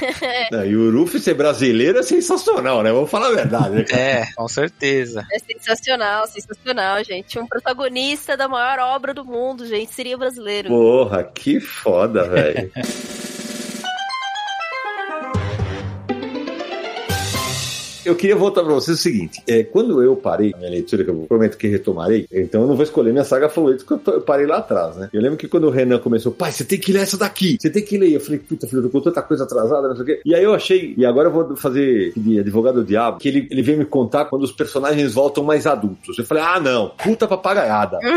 Ah, E o Luffy ser brasileiro é sensacional, né? Vamos falar a verdade, né? é, com certeza. É sensacional, sensacional, gente. Um protagonista da maior obra do mundo, gente, seria brasileiro. Porra, que foda, velho. Eu queria voltar pra vocês o seguinte: é, quando eu parei a minha leitura, que eu prometo que retomarei, então eu não vou escolher minha saga favorita, porque eu, eu parei lá atrás, né? Eu lembro que quando o Renan começou, pai, você tem que ler essa daqui, você tem que ler. Eu falei, puta, filho, eu tô tanta coisa atrasada, não sei o quê. E aí eu achei, e agora eu vou fazer de advogado do diabo, que ele, ele veio me contar quando os personagens voltam mais adultos. Eu falei, ah, não, puta papagaiada.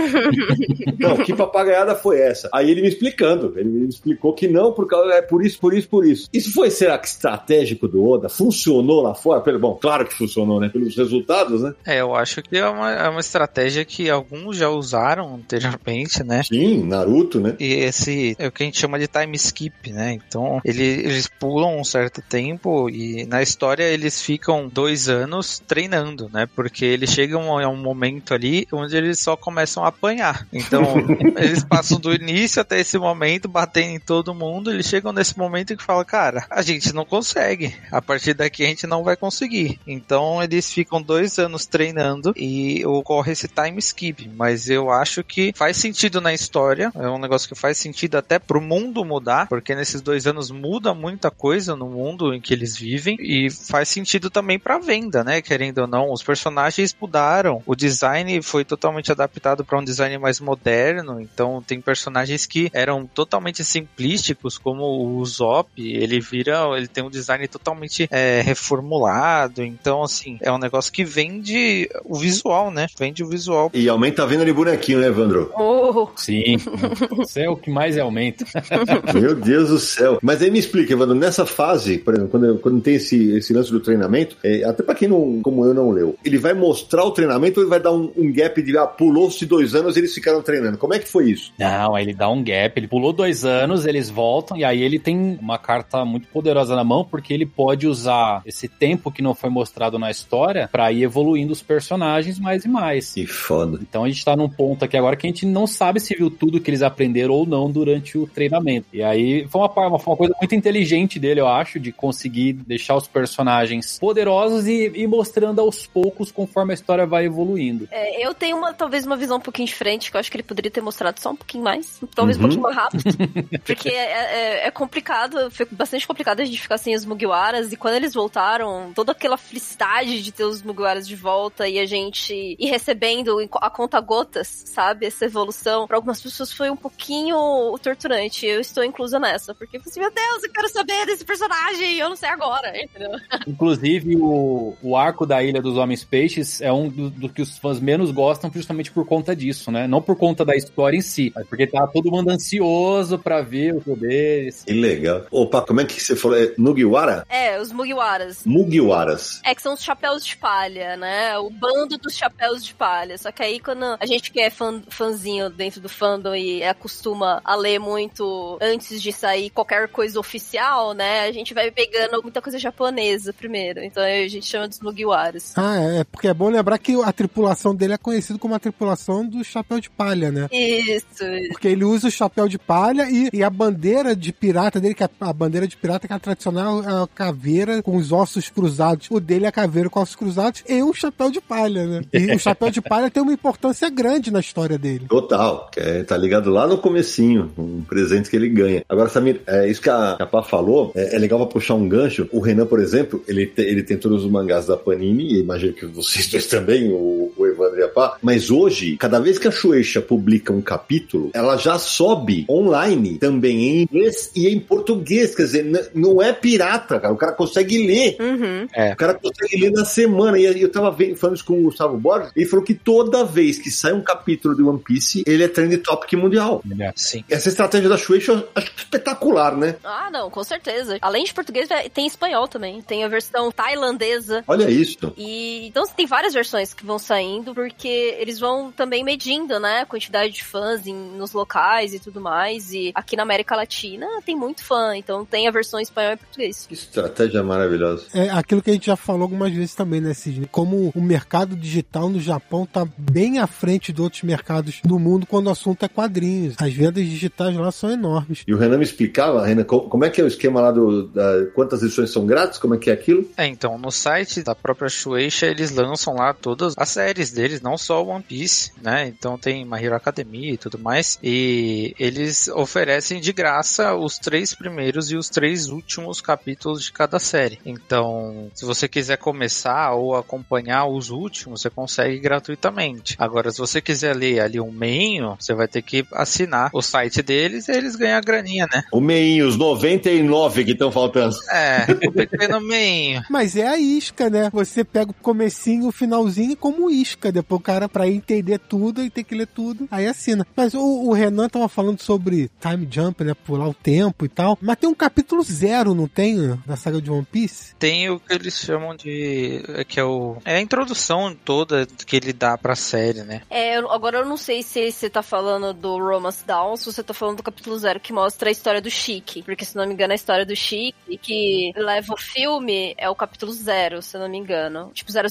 Não, que papagaiada foi essa? Aí ele me explicando, ele me explicou que não, por causa é por isso, por isso, por isso. Isso foi, será que estratégico do Oda? Funcionou lá fora? Pelo, bom, claro que funcionou, né? Pelos resultados, né? É, eu acho que é uma, é uma estratégia que alguns já usaram anteriormente, né? Sim, Naruto, né? E esse é o que a gente chama de time skip, né? Então, ele, eles pulam um certo tempo e na história eles ficam dois anos treinando, né? Porque eles chegam a um momento ali onde eles só começam a apanhar. Então, eles passam do início até esse momento, batendo em todo mundo, eles chegam nesse momento que fala, cara, a gente não consegue. A partir daqui a gente não vai conseguir. Então, eles ficam dois anos treinando e ocorre esse time skip. Mas eu acho que faz sentido na história, é um negócio que faz sentido até pro mundo mudar, porque nesses dois anos muda muita coisa no mundo em que eles vivem. E faz sentido também pra venda, né? Querendo ou não, os personagens mudaram, o design foi totalmente adaptado para um design mais moderno, então tem personagens que eram totalmente simplísticos, como o Zop, ele vira, ele tem um design totalmente é, reformulado, então assim, é um negócio que vende o visual, né? Vende o visual. E aumenta a venda de bonequinho, né, Evandro? Oh, Sim. Isso é o que mais aumenta. Meu Deus do céu. Mas aí me explica, Evandro, nessa fase, por exemplo, quando, quando tem esse, esse lance do treinamento, é, até pra quem não, como eu não leu, ele vai mostrar o treinamento ou ele vai dar um, um gap de, ah, pulou-se dois anos e eles ficaram treinando? Como é que foi isso? Não, aí ele dá um gap, ele pulou dois anos, eles voltam, e aí ele tem uma carta muito poderosa na mão, porque ele pode usar esse tempo que não foi mostrado na história pra ir evoluindo os personagens mais e mais. Que foda. Então a gente tá num ponto aqui agora que a gente não sabe se viu tudo que eles aprenderam ou não durante o treinamento. E aí foi uma, uma, foi uma coisa muito inteligente dele, eu acho, de conseguir deixar os personagens poderosos e ir mostrando aos poucos conforme a história vai evoluindo. é, eu tenho uma, talvez uma visão um pouquinho diferente, que eu acho que ele poderia ter mostrado só um pouquinho mais. Talvez Uhum. um pouquinho mais rápido. porque é, é- é complicado, foi bastante complicado a gente ficar sem os Mugiwaras. E quando eles voltaram, toda aquela felicidade de ter os Mugiwaras de volta e a gente ir recebendo a conta gotas, sabe? Essa evolução. Pra algumas pessoas foi um pouquinho torturante. Eu estou inclusa nessa. Porque eu falei assim, meu Deus, eu quero saber desse personagem e eu não sei agora, entendeu? Inclusive, o, o arco da Ilha dos Homens Peixes é um do, do que os fãs menos gostam justamente por conta disso, né? Não por conta da história em si, mas porque tá todo mundo ansioso pra ver os poderes. Que legal. Opa, como é que você falou? É Mugiwara? É, os Mugiwaras. Mugiwaras. É que são os chapéus de palha, né? O bando dos chapéus de palha. Só que aí, quando a gente que é fã, fãzinho dentro do fandom e acostuma a ler muito antes de sair qualquer coisa oficial, né? A gente vai pegando muita coisa japonesa primeiro. Então a gente chama de Mugiwaras. Ah, é, porque é bom lembrar que a tripulação dele é conhecida como a tripulação do chapéu de palha, né? Isso. Porque ele usa o chapéu de palha e, e a bandeira de pirata dele, que é a bandeira de pirata que é a tradicional é a caveira com os ossos cruzados. O dele é a caveira com ossos cruzados e o chapéu de palha, né? E o chapéu de palha tem uma importância grande na história dele. Total, é, tá ligado lá no comecinho, um presente que ele ganha. Agora, Samir, é, isso que a, a Pá falou, é, é legal pra puxar um gancho. O Renan, por exemplo, ele, te- ele tem todos os mangás da Panini, e imagino que vocês dois também, o, o Evandro Pá, mas hoje, cada vez que a Shueisha publica um capítulo, ela já sobe online também em inglês e em português, quer dizer, não é pirata, cara, o cara consegue ler. Uhum. O cara consegue ler na semana. E eu tava vendo, falando isso com o Gustavo Borges, ele falou que toda vez que sai um capítulo de One Piece, ele é trend topic mundial. Sim. Essa estratégia da Shueisha eu acho espetacular, né? Ah, não, com certeza. Além de português, tem espanhol também. Tem a versão tailandesa. Olha isso. E então tem várias versões que vão saindo, porque eles vão também medindo, né, a quantidade de fãs em, nos locais e tudo mais. E aqui na América Latina tem muito fã, então tem a versão em espanhol e português. Que estratégia maravilhosa. É aquilo que a gente já falou algumas vezes também, né, Sidney? Como o mercado digital no Japão tá bem à frente de outros mercados do mundo quando o assunto é quadrinhos. As vendas digitais lá são enormes. E o Renan me explicava, Renan, co- como é que é o esquema lá do. Da, quantas edições são grátis? Como é que é aquilo? É, então, no site da própria Shueisha, eles lançam lá todas as séries deles, não só One Piece, né? Então tem My Hero Academia e tudo mais. E eles oferecem de graça os três primeiros e os três últimos capítulos de cada série. Então, se você quiser começar ou acompanhar os últimos, você consegue gratuitamente. Agora, se você quiser ler ali um meio, você vai ter que assinar o site deles e eles ganham a graninha, né? O meinho, os 99 que estão faltando. É, o pequeno meio. Mas é a isca, né? Você pega o comecinho, o finalzinho como isca. Depois cara, pra entender tudo e ter que ler tudo, aí assina. Mas o, o Renan tava falando sobre time jump, né? Pular o tempo e tal. Mas tem um capítulo zero, não tem? Na saga de One Piece? Tem o que eles chamam de. que é o. É a introdução toda que ele dá pra série, né? É, agora eu não sei se você tá falando do Romance Down ou se você tá falando do capítulo zero que mostra a história do Chique. Porque, se não me engano, a história do Chique que leva o filme é o capítulo zero, se eu não me engano. Tipo, 000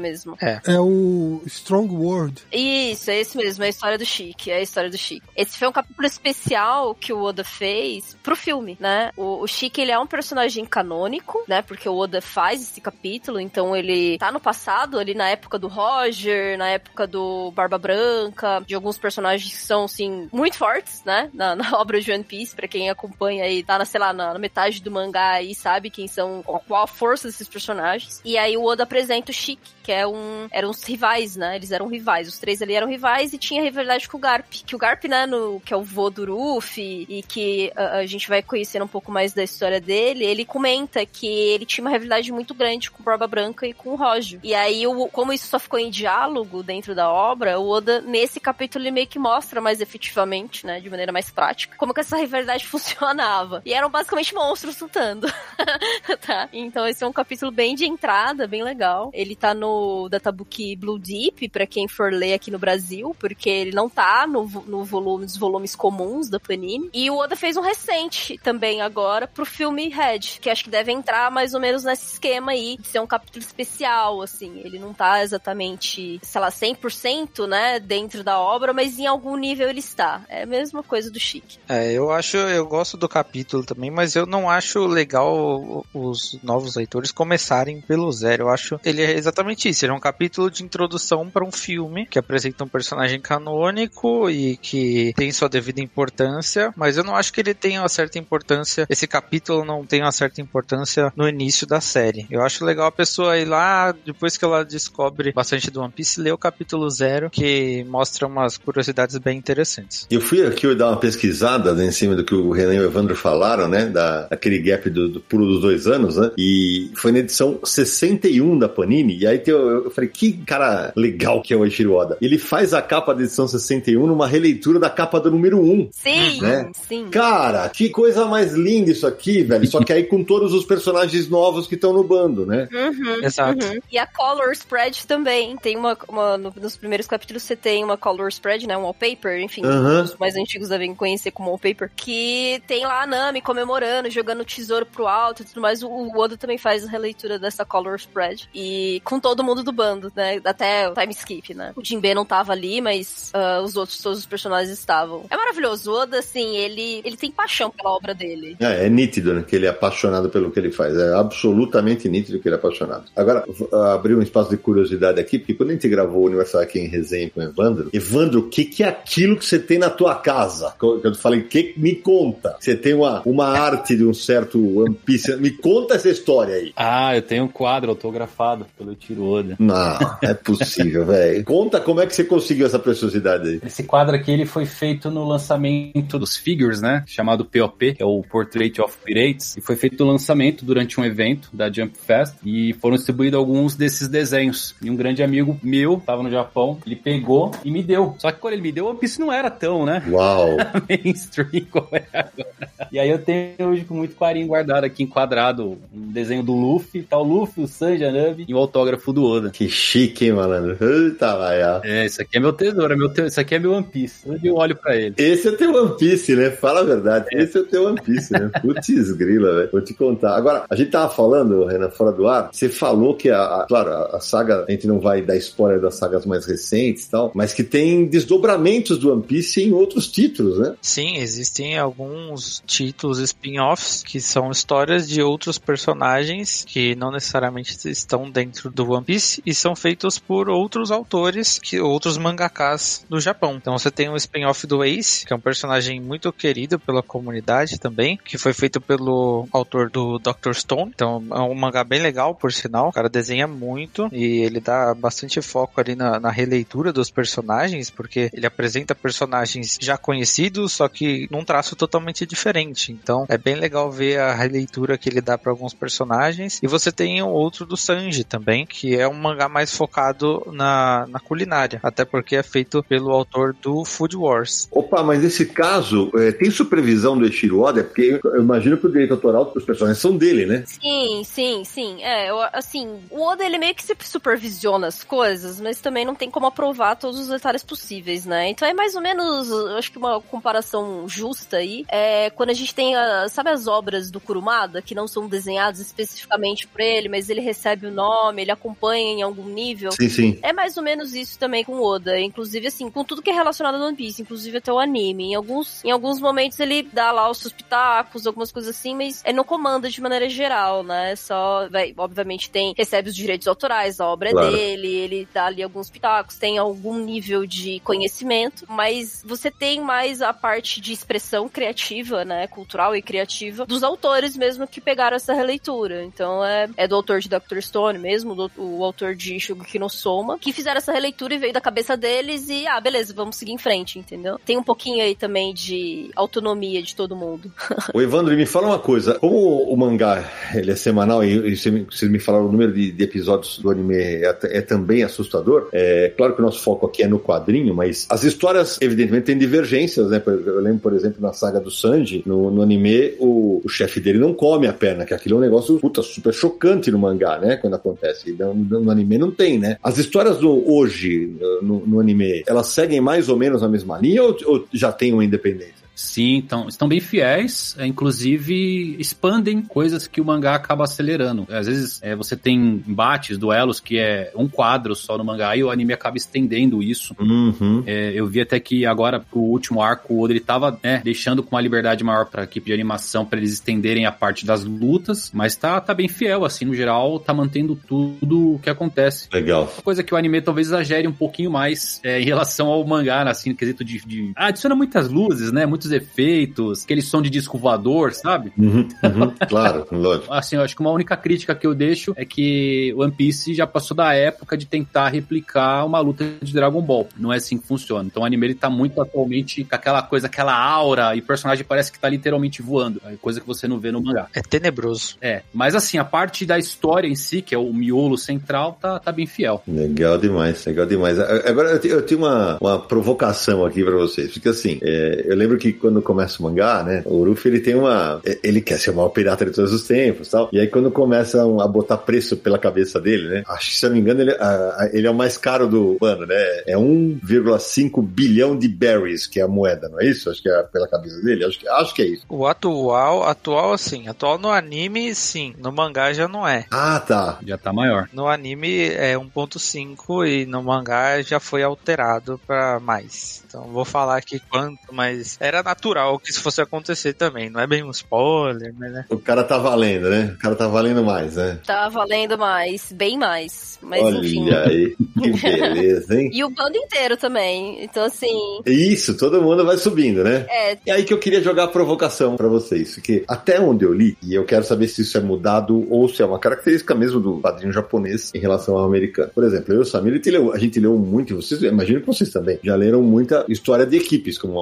mesmo. É o Strong World. Isso, é esse mesmo, é a história do Chique, é a história do Chique. Esse foi um capítulo especial que o Oda fez pro filme, né? O, o ele é um personagem canônico, né? Porque o Oda faz esse capítulo, então ele tá no passado, ali na época do Roger, na época do Barba Branca, de alguns personagens que são, assim, muito fortes, né? Na, na obra de One Piece, pra quem acompanha aí, tá, na, sei lá, na, na metade do mangá aí, sabe quem são, qual a força desses personagens. E aí o Oda apresenta o Chique, que é um, eram os rivais, né? Eles eram rivais, os três ali eram rivais e tinha rivalidade com o Garp. Que o Garp, né, no, que é o vô do Ruffy e que a, a gente vai conhecendo um pouco mais da história dele, ele comenta que ele tinha uma rivalidade muito grande com o Barba Branca e com o Roger. E aí, o, como isso só ficou em diálogo dentro da obra, o Oda, nesse capítulo, ele meio que mostra mais efetivamente, né, de maneira mais prática, como que essa rivalidade funcionava. E eram basicamente monstros lutando. tá? Então esse é um capítulo bem de entrada, bem legal. Ele tá no Databook Blue Deep, pra quem for ler aqui no Brasil, porque ele não tá no, no volume dos volumes comuns da Panini. E o Oda fez um recente também agora pro filme Red, que acho que deve entrar mais ou menos nesse esquema aí, de ser um capítulo especial, assim. Ele não tá exatamente, sei lá, 100%, né, dentro da obra, mas em algum nível ele está. É a mesma coisa do Chique. É, eu acho, eu gosto do capítulo também, mas eu não acho legal os novos leitores começarem pelo zero. Eu acho ele é exatamente isso. Ele é um capítulo de introdução para um filme que apresenta um personagem canônico e que tem sua devida importância, mas eu não acho que ele tenha uma certa importância. Esse capítulo não tem uma certa importância no início da série. Eu acho legal a pessoa ir lá depois que ela descobre bastante do One Piece, ler o capítulo zero, que mostra umas curiosidades bem interessantes. Eu fui aqui dar uma pesquisada né, em cima do que o Renan e o Evandro falaram, né? Da, daquele gap do, do pulo dos dois anos, né? E foi na edição 61 da Panini. E aí tem, eu, eu falei, que cara legal que é o Eiichiro Oda. Ele faz a capa da edição 61 numa releitura da capa do número 1. Sim, Né? sim. Cara, que coisa mais linda isso aqui, velho. Só que aí com todos os personagens novos que estão no bando, né? Uhum, Exato. uhum. E a color spread também. Tem uma, uma- no- nos primeiros capítulos você tem uma color spread, né? Um wallpaper, enfim. Aham. Os mais antigos devem conhecer como wallpaper. Que tem lá a Nami comemorando, jogando o tesouro pro alto e tudo mais. O, o Oda também faz a releitura dessa color spread. E com todo mundo do bando, né? Até o time skip, né? O Jinbe não tava ali, mas ah, os outros, todos os personagens estavam. É maravilhoso. O Oda, assim, ele, ele tem paixão pela obra dele. É, é nítido né, que ele é apaixonado pelo que ele faz. É absolutamente nítido que ele é apaixonado. Agora, v- abrir um espaço de curiosidade aqui, porque quando a gente gravou o Universal aqui em resenha com o Evandro, Evandro, o que, que é aquilo que você tem na tua casa? Que Eu falei, que, me conta. Você tem uma, uma arte de um certo One Piece. Me conta essa história aí. Ah, eu tenho um quadro autografado pelo Tiro Oda. Não, é possível, velho. Conta como é que você conseguiu essa preciosidade aí. Esse quadro aqui ele foi feito no lançamento dos Figures, né? Chamado POP, que é o Portrait of Pirates. E foi feito o lançamento durante um evento da Jump Fest. E foram distribuídos alguns desses desenhos. E um grande amigo meu, tava no Japão, ele pegou e me deu. Só que quando ele me deu, o One Piece não era tão, né? Uau. mainstream como é agora. E aí eu tenho hoje com muito carinho guardado aqui enquadrado um desenho do Luffy, tá o Luffy, o Sanji, a Nami e o autógrafo do Oda. Que chique, hein, malandro? Eita, vai, ó. É, isso aqui é meu tesouro, é meu te... isso aqui é meu One Piece. Dia eu olho pra ele. Esse é teu One Piece, né? Fala a verdade. Esse é o teu One Piece, né? Putz, grila, velho. Vou te contar. Agora, a gente tava falando, Renan, fora do ar, você falou que, a, a- claro, a, a saga, a gente não vai dar spoiler das sagas mais recentes e tal, mas que tem desdobramentos do One Piece em outros títulos, né? Sim, existem alguns títulos spin-offs que são histórias de outros personagens que não necessariamente estão dentro do One Piece e são feitos por outros autores, que outros mangakas do Japão. Então você tem um spin-off do Ace, que é um personagem muito querido pela comunidade também, que foi feito pelo autor do Dr. Stone. Então é um mangá bem legal, por sinal. O cara desenha muito e ele dá bastante foco ali na, na releitura dos personagens, porque ele apresenta personagens já conhecidos, só que num traço totalmente diferente. Então é bem legal ver a releitura que ele dá para alguns personagens. E você tem outro do Sanji também, que é um mangá mais focado na na, culinária, até porque é feito pelo autor do Food Wars. Opa, mas nesse caso, é, tem supervisão do Eiichiro Oda? Porque eu imagino que o direito autoral dos personagens são dele, né? Sim, sim, sim. É, eu, assim, o Oda ele meio que se supervisiona as coisas, mas também não tem como aprovar todos os detalhes possíveis, né? Então é mais ou menos, eu acho que uma comparação justa aí é quando a gente tem, a, sabe as obras do Kurumada, que não são desenhadas especificamente por ele, mas ele recebe o nome, ele acompanha em algum nível. Sim, sim. É mais ou menos isso também com o Oda, inclusive assim, com tudo que é relacionado ao One Piece, inclusive até o anime. Em alguns, em alguns momentos ele dá lá os seus pitacos, algumas coisas assim, mas é não comanda de maneira geral, né? Só, vai, obviamente tem, recebe os direitos autorais, a obra Claro. é dele, ele dá ali alguns pitacos, tem algum nível de conhecimento, mas você tem mais a parte de expressão criativa, né, cultural e criativa dos autores mesmo que pegaram essa releitura. Então é, é do autor de Dr. Stone mesmo, do, o autor de Shugeki no Soma, que fizeram essa releitura e veio da cabeça deles e, ah, beleza, vamos seguir em frente, entendeu? Tem um pouquinho aí também de autonomia de todo mundo. Ô Evandro, me fala uma coisa. Como o mangá ele é semanal e, vocês me falaram o número de, de episódios do anime é, é também assustador, é claro que o nosso foco aqui é no quadrinho, mas as histórias, evidentemente, têm divergências, né? Eu lembro, por exemplo, na saga do Sanji, no, no anime, o, o chefe dele não come a perna, que aquilo é um negócio puta, super chocante no mangá, né? Quando acontece. No, no- anime não tem, né? As histórias do hoje, no, no anime, elas seguem mais ou menos a mesma linha ou, ou já tem uma independência? Sim, então, estão bem fiéis, é, inclusive expandem coisas que o mangá acaba acelerando. Às vezes é, você tem embates, duelos, que é um quadro só no mangá e o anime acaba estendendo isso. Uhum. É, eu vi até que agora, pro último arco, o Oda ele tava né, deixando com uma liberdade maior pra equipe de animação para eles estenderem a parte das lutas, mas tá, tá bem fiel, assim, no geral, tá mantendo tudo o que acontece. Legal. Coisa que o anime talvez exagere um pouquinho mais é, em relação ao mangá, assim, no quesito de, de- ah, adiciona muitas luzes, né? Muitos efeitos, aquele som de disco voador, sabe? Uhum, uhum, claro, lógico. Assim, eu acho que uma única crítica que eu deixo é que One Piece já passou da época de tentar replicar uma luta de Dragon Ball. Não é assim que funciona. Então o anime ele tá muito atualmente com aquela coisa, aquela aura, e o personagem parece que tá literalmente voando. É coisa que você não vê no mangá. É tenebroso. É, mas assim, a parte da história em si, que é o miolo central, tá, tá bem fiel. Legal demais, legal demais. Agora eu te- eu tenho uma, uma provocação aqui pra vocês, porque assim, é, eu lembro que quando começa o mangá, né, o Ruffy ele tem uma, ele quer ser o maior pirata de todos os tempos, tal. E aí quando começam a botar preço pela cabeça dele, né, acho que se eu não me engano ele, a- a- ele é o mais caro do ano, né? É 1,5 bilhão de berries que é a moeda, não é isso? Acho que é pela cabeça dele, acho que acho que é isso. O atual, atual assim, atual no anime sim, no mangá já não é. Ah, tá. Já tá maior. No anime é 1.5 e no mangá já foi alterado pra mais. Então vou falar aqui quanto, mas era natural que isso fosse acontecer também. Não é bem um spoiler, mas né? O cara tá valendo, né? O cara tá valendo mais, né? Tá valendo mais, bem mais. Mas Olha enfim. aí, que beleza, hein? E o bando inteiro também. Então, assim. Isso, todo mundo vai subindo, né? É, É aí que eu queria jogar a provocação pra vocês, porque até onde eu li, e eu quero saber se isso é mudado ou se é uma característica mesmo do quadrinho japonês em relação ao americano. Por exemplo, eu e o Samir, a gente leu, a gente leu muito, e vocês, imagino que vocês também, já leram muita história de equipes, como o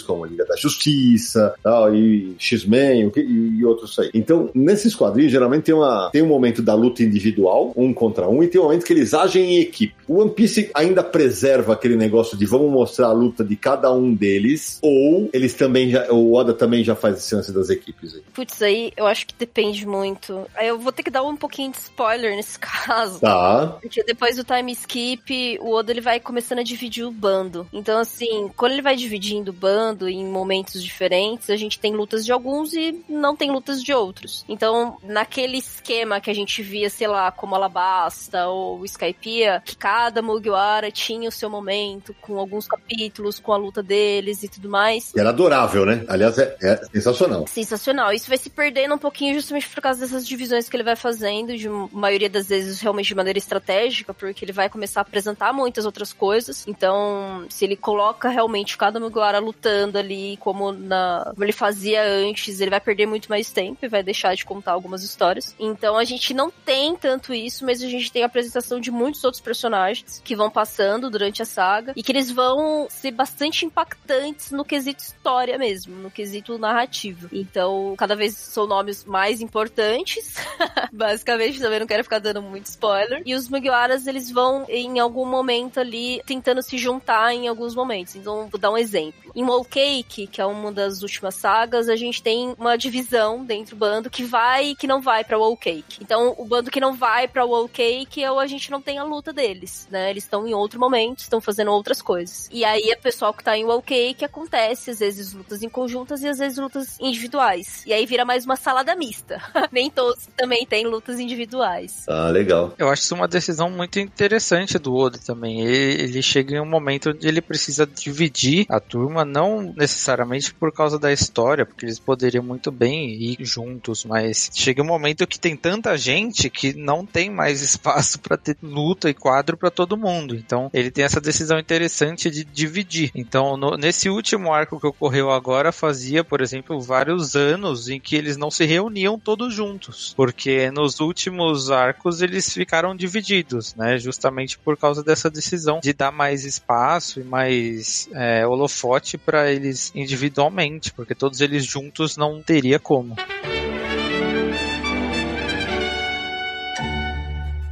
Vingadores, como a Liga da Justiça, tal, e X-Men e, e outros aí. Então, nesses quadrinhos, geralmente tem, uma, tem um momento da luta individual, um contra um, e tem um momento que eles agem em equipe. O One Piece ainda preserva aquele negócio de vamos mostrar a luta de cada um deles, ou eles também já, o Oda também já faz esse lance das equipes aí. putz, aí eu acho que depende muito. Aí eu vou ter que dar um pouquinho de spoiler nesse caso. Tá. Porque depois do time skip, o Oda ele vai começando a dividir o bando. Então, assim, quando ele vai dividindo o bando em momentos diferentes, a gente tem lutas de alguns e não tem lutas de outros. Então, naquele esquema que a gente via, sei lá, como Alabasta ou Skypiea, que cada Mugiwara tinha o seu momento, com alguns capítulos, com a luta deles e tudo mais. Era adorável, né? Aliás, é, é sensacional. Sensacional. Isso vai se perdendo um pouquinho justamente por causa dessas divisões que ele vai fazendo, de maioria das vezes realmente de maneira estratégica, porque ele vai começar a apresentar muitas outras coisas. Então, se ele coloca realmente cada Mugiwara lutando lutando ali como na como ele fazia antes, ele vai perder muito mais tempo e vai deixar de contar algumas histórias. Então a gente não tem tanto isso, mas a gente tem a apresentação de muitos outros personagens que vão passando durante a saga e que eles vão ser bastante impactantes no quesito história mesmo, no quesito narrativo. Então, cada vez são nomes mais importantes. Basicamente, também não quero ficar dando muito spoiler. E os Mugiwaras, eles vão em algum momento ali tentando se juntar em alguns momentos. Então, vou dar um exemplo. Em Whole Cake, que é uma das últimas sagas, a gente tem uma divisão dentro do bando que vai e que não vai pra Whole Cake. Então, o bando que não vai pra Whole Cake, ou a gente não tem a luta deles, né? Eles estão em outro momento, estão fazendo outras coisas. E aí, o pessoal que tá em Whole Cake acontece, às vezes, lutas em conjuntas e às vezes lutas individuais. E aí vira mais uma salada mista. Nem todos também têm lutas individuais. Ah, legal. Eu acho isso uma decisão muito interessante do Oda também. Ele, ele chega em um momento onde ele precisa dividir a turma, não necessariamente por causa da história, porque eles poderiam muito bem ir juntos, mas chega um momento que tem tanta gente que não tem mais espaço para ter luta e quadro para todo mundo. Então ele tem essa decisão interessante de dividir. Então no, nesse último arco que ocorreu agora fazia, por exemplo, vários anos em que eles não se reuniam todos juntos, porque nos últimos arcos eles ficaram divididos, né? Justamente por causa dessa decisão de dar mais espaço e mais é, holofote para eles individualmente, porque todos eles juntos não teria como.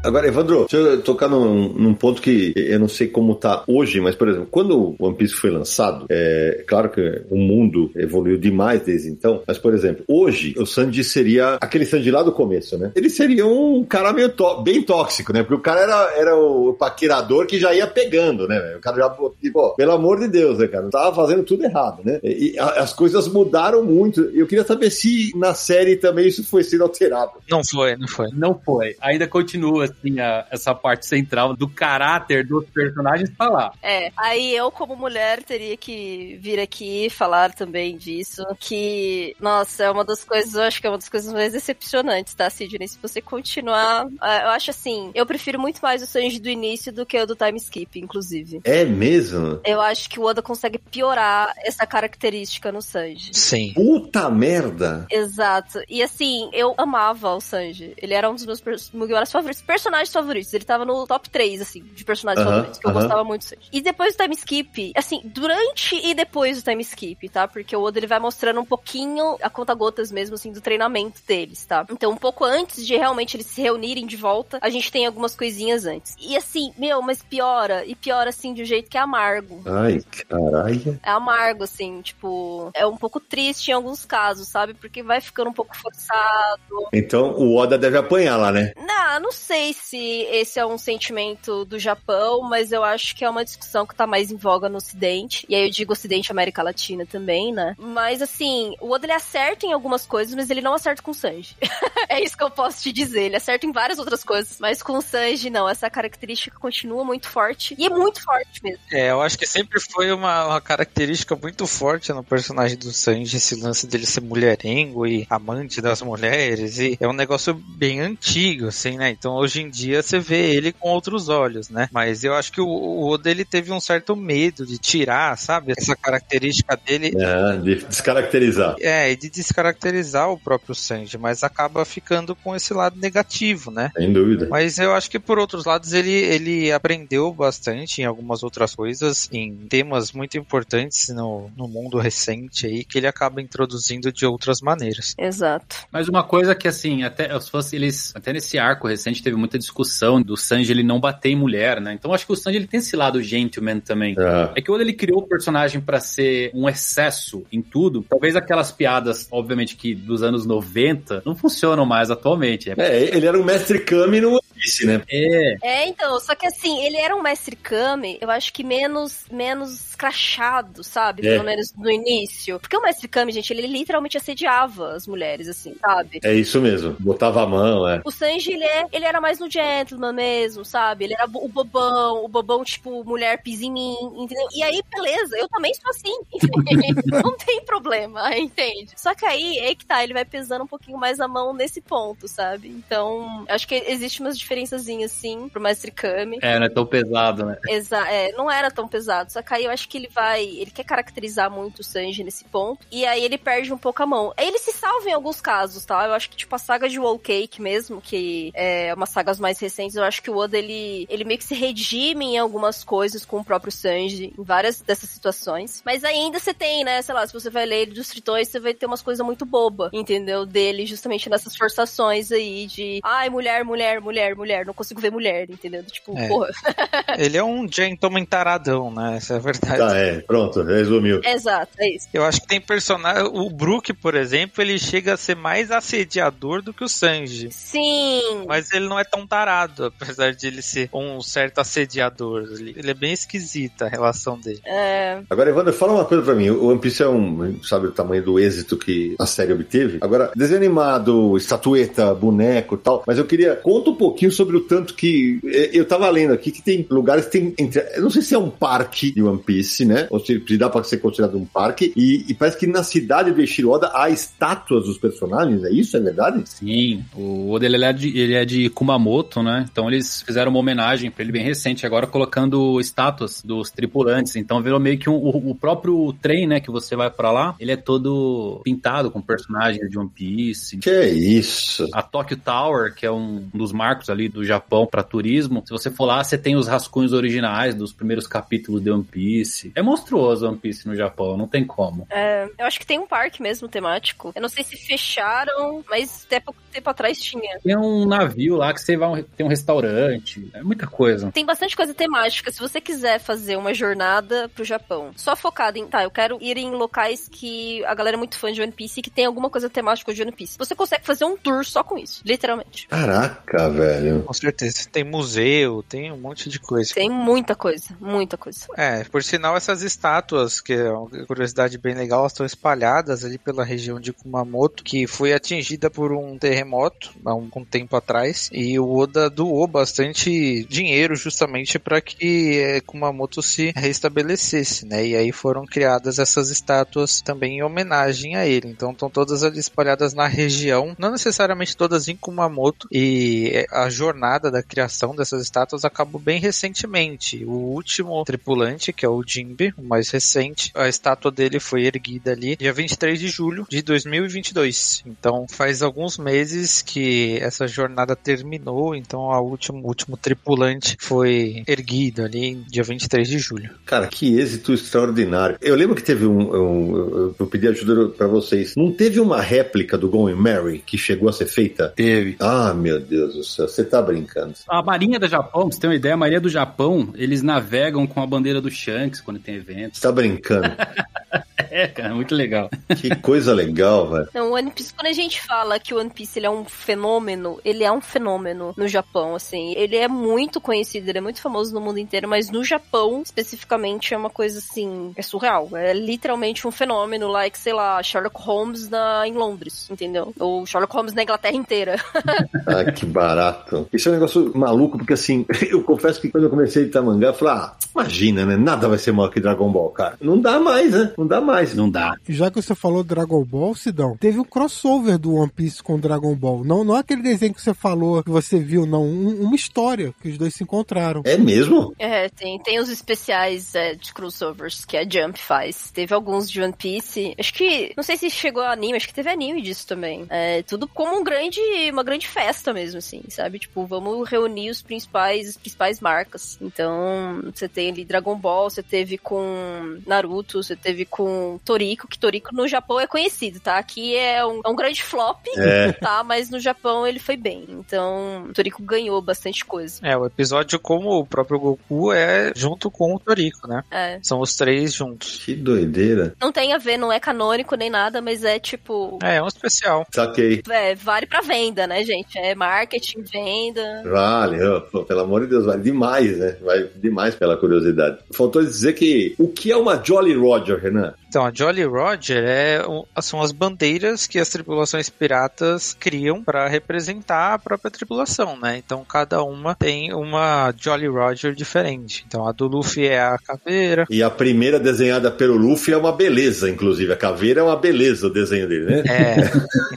Agora, Evandro, deixa eu tocar num, num, ponto que eu não sei como tá hoje, mas, por exemplo, quando o One Piece foi lançado, é claro que o mundo evoluiu demais desde então, mas, por exemplo, hoje o Sanji seria aquele Sanji lá do começo, né? Ele seria um cara meio bem tóxico, né? Porque o cara era, era o paquerador que já ia pegando, né? O cara já, tipo, pelo amor de Deus, né, cara? Tava fazendo tudo errado, né? E, e as coisas mudaram muito. Eu queria saber se na série também isso foi sendo alterado. Não foi, não foi. Não foi. Ainda continua assim, a, essa parte central do caráter dos personagens tá lá. É, aí eu, como mulher, teria que vir aqui falar também disso. Que, nossa, é uma das coisas, eu acho que é uma das coisas mais decepcionantes, tá, Sidney? Se você continuar. É, eu acho assim, eu prefiro muito mais o Sanji do início do que o do time skip, inclusive. É mesmo? Eu acho que o Oda consegue piorar essa característica no Sanji. Sim. Puta merda! Exato. E assim, eu amava o Sanji. Ele era um dos meus Mugiwaras favoritos. Personagens favoritos. Ele tava no top 3, assim, de personagens uh -huh, favoritos, que eu uh -huh. gostava muito. E depois do time skip, assim, durante e depois do time skip, tá? Porque o Oda ele vai mostrando um pouquinho a conta-gotas mesmo, assim, do treinamento deles, tá? Então, um pouco antes de realmente eles se reunirem de volta, a gente tem algumas coisinhas antes. E assim, meu, mas piora, e piora assim de um jeito que é amargo. Ai, caralho. É amargo, assim, tipo, é um pouco triste em alguns casos, sabe? Porque vai ficando um pouco forçado. Então o Oda deve apanhar lá, né? Não, não sei se esse é um sentimento do Japão, mas eu acho que é uma discussão que tá mais em voga no Ocidente. E aí eu digo Ocidente América Latina também, né? Mas assim, o Oda ele acerta em algumas coisas, mas ele não acerta com o Sanji. é isso que eu posso te dizer. Ele acerta em várias outras coisas, mas com o Sanji não. Essa característica continua muito forte. E é muito forte mesmo. É, eu acho que sempre foi uma, uma característica muito forte no personagem do Sanji, esse lance dele ser mulherengo e amante das mulheres. E é um negócio bem antigo, assim, né? Então hoje em dia você vê ele com outros olhos, né? Mas eu acho que o, o Oda ele teve um certo medo de tirar, sabe? Essa característica dele. É, de descaracterizar. É, e de descaracterizar o próprio Sanji, mas acaba ficando com esse lado negativo, né? Sem dúvida. Mas eu acho que por outros lados ele, ele aprendeu bastante em algumas outras coisas, em temas muito importantes no, no mundo recente aí, que ele acaba introduzindo de outras maneiras. Exato. Mas uma coisa que assim, até se fosse eles, até nesse arco recente teve muita discussão do Sanji ele não bater em mulher, né? Então acho que o Sanji ele tem esse lado gentleman também. É, é que quando ele criou o personagem para ser um excesso em tudo, talvez aquelas piadas, obviamente que dos anos 90, não funcionam mais atualmente. É, ele era um mestre Kami no Piece, né? É. É, então, só que assim, ele era um mestre Kami, eu acho que menos, menos crachado, sabe? É. Pelo menos no início. Porque o mestre Kami, gente, ele literalmente assediava as mulheres, assim, sabe? É isso mesmo. Botava a mão, é. O Sanji, ele, é, ele era mais no gentleman mesmo, sabe? Ele era o bobão, o bobão, tipo, mulher pisa em mim, entendeu? E aí, beleza, eu também sou assim, não tem problema, entende? Só que aí, é que tá, ele vai pesando um pouquinho mais a mão nesse ponto, sabe? Então, acho que existe umas diferençazinha assim pro Mestre Kami. É, não é tão pesado, né? Exa é, não era tão pesado. Só que aí eu acho que ele vai. Ele quer caracterizar muito o Sanji nesse ponto. E aí ele perde um pouco a mão. Ele se salva em alguns casos, tá? Eu acho que, tipo, a saga de Wall Cake mesmo, que é uma sagas mais recentes, eu acho que o Oda ele, ele meio que se redime em algumas coisas com o próprio Sanji, em várias dessas situações. Mas ainda você tem, né? Sei lá, se você vai ler ele dos tritões, você vai ter umas coisas muito boba, entendeu? Dele, justamente nessas forçações aí de ai, mulher, mulher, mulher, mulher, não consigo ver mulher, entendeu? Tipo, É. porra. Ele é um gentleman taradão, né? Essa é a verdade. Tá, é, pronto, resumiu. Exato, é isso. Eu acho que tem personagem. O Brook, por exemplo, ele chega a ser mais assediador do que o Sanji. Sim. Mas ele não é tão tarado, apesar de ele ser um certo assediador. Ele, ele é bem esquisita a relação dele. É, Agora, Evandro, fala uma coisa pra mim. O One Piece é um, sabe o tamanho do êxito que a série obteve? Agora, desenho animado, estatueta, boneco e tal, mas eu queria, conta um pouquinho sobre o tanto que, eh, eu tava lendo aqui que tem lugares que tem, entre, eu não sei se é um parque de One Piece, né? Ou se se dá pra ser considerado um parque, e, e parece que na cidade de Shiroda há estátuas dos personagens, é isso? É verdade? Sim, o Oda ele é, de, ele é de Kumamoto, né? Então eles fizeram uma homenagem pra ele bem recente, agora colocando estátuas dos tripulantes. Então virou meio que um- o, o próprio trem, né, que você vai pra lá, ele é todo pintado com personagens de One Piece. Que é isso? A Tokyo Tower, que é um dos marcos ali do Japão pra turismo, se você for lá, você tem os rascunhos originais dos primeiros capítulos de One Piece. É monstruoso One Piece no Japão, não tem como. é, eu acho que tem um parque mesmo temático. Eu não sei se fecharam, mas até pouco tempo atrás tinha. Tem um navio lá que você vai tem um restaurante, é muita coisa. Tem bastante coisa temática. Se você quiser fazer uma jornada pro Japão, só focada em, tá, eu quero ir em locais que a galera é muito fã de One Piece e que tem alguma coisa temática de One Piece. Você consegue fazer um tour só com isso, literalmente. Caraca, velho. Com certeza. Tem museu, tem um monte de coisa. Tem muita coisa, muita coisa. É, por sinal, essas estátuas, que é uma curiosidade bem legal, elas estão espalhadas ali pela região de Kumamoto, que foi atingida por um terremoto há um, um tempo atrás, e o Oda doou bastante dinheiro justamente para que eh, Kumamoto se restabelecesse, né? E aí foram criadas essas estátuas também em homenagem a ele. Então estão todas ali espalhadas na região, não necessariamente todas em Kumamoto, e eh, a jornada da criação dessas estátuas acabou bem recentemente. O último tripulante, que é o Jinbe, o mais recente, a estátua dele foi erguida ali dia 23 de julho de 2022. Então faz alguns meses que essa jornada terminou, então a último, o último tripulante foi erguido ali dia 23 de julho. Cara, que êxito extraordinário. Eu lembro que teve um. um- eu- eu pedi ajuda pra vocês. Não teve uma réplica do Going Mary que chegou a ser feita? Teve. Ah, meu Deus do céu, você tá brincando. A Marinha do Japão, você ter uma ideia, a Marinha do Japão, eles navegam com a bandeira do Shanks quando tem eventos. Você tá brincando. É, cara, muito legal. que coisa legal, velho. Não, o One Piece, quando a gente fala que o One Piece ele é um fenômeno, ele é um fenômeno no Japão, assim. Ele é muito conhecido, ele é muito famoso no mundo inteiro, mas no Japão, especificamente, é uma coisa assim, é surreal. É literalmente um fenômeno, like, sei lá, Sherlock Holmes na, em Londres, entendeu? Ou Sherlock Holmes na Inglaterra inteira. Ah, que barato. Isso é um negócio maluco, porque assim, eu confesso que quando eu comecei a editar mangá, eu falei, ah, imagina, né? Nada vai ser maior que Dragon Ball, cara. Não dá mais, né? Não dá mais. Não dá. Já que você falou Dragon Ball, Sidão, teve um crossover do One Piece com Dragon Ball. Não, não é aquele desenho que você falou, que você viu, não. Um- uma história que os dois se encontraram. É mesmo? É, tem, tem os especiais é, de crossovers que a Jump faz. Teve alguns de One Piece. Acho que. Não sei se chegou a anime, acho que teve anime disso também. É tudo como um grande, uma grande festa mesmo, assim, sabe? Tipo, vamos reunir os principais, as principais marcas. Então, você tem ali Dragon Ball, você teve com Naruto, você teve com Toriko, que Toriko no Japão é conhecido, tá? Aqui é um, é um grande flop, É. tá? Mas no Japão ele foi bem. Então, Toriko ganhou bastante coisa. É, o episódio como o próprio Goku é junto com o Toriko, né? É. São os três juntos. Que doideira. Não tem a ver, não é canônico nem nada, mas é tipo. É, é um especial. Saquei. É, vale pra venda, né, gente? É marketing, venda. Vale, pô, pelo amor de Deus, vale demais, né? Vai demais pela curiosidade. Faltou dizer que o que é uma Jolly Roger, Renan? Então, a Jolly Roger é, são as bandeiras que as tripulações piratas criam para representar a própria tripulação, né? Então, cada uma tem uma Jolly Roger diferente. Então, a do Luffy é a caveira. E a primeira desenhada pelo Luffy é uma beleza, inclusive. A caveira é uma beleza o desenho dele, né? É.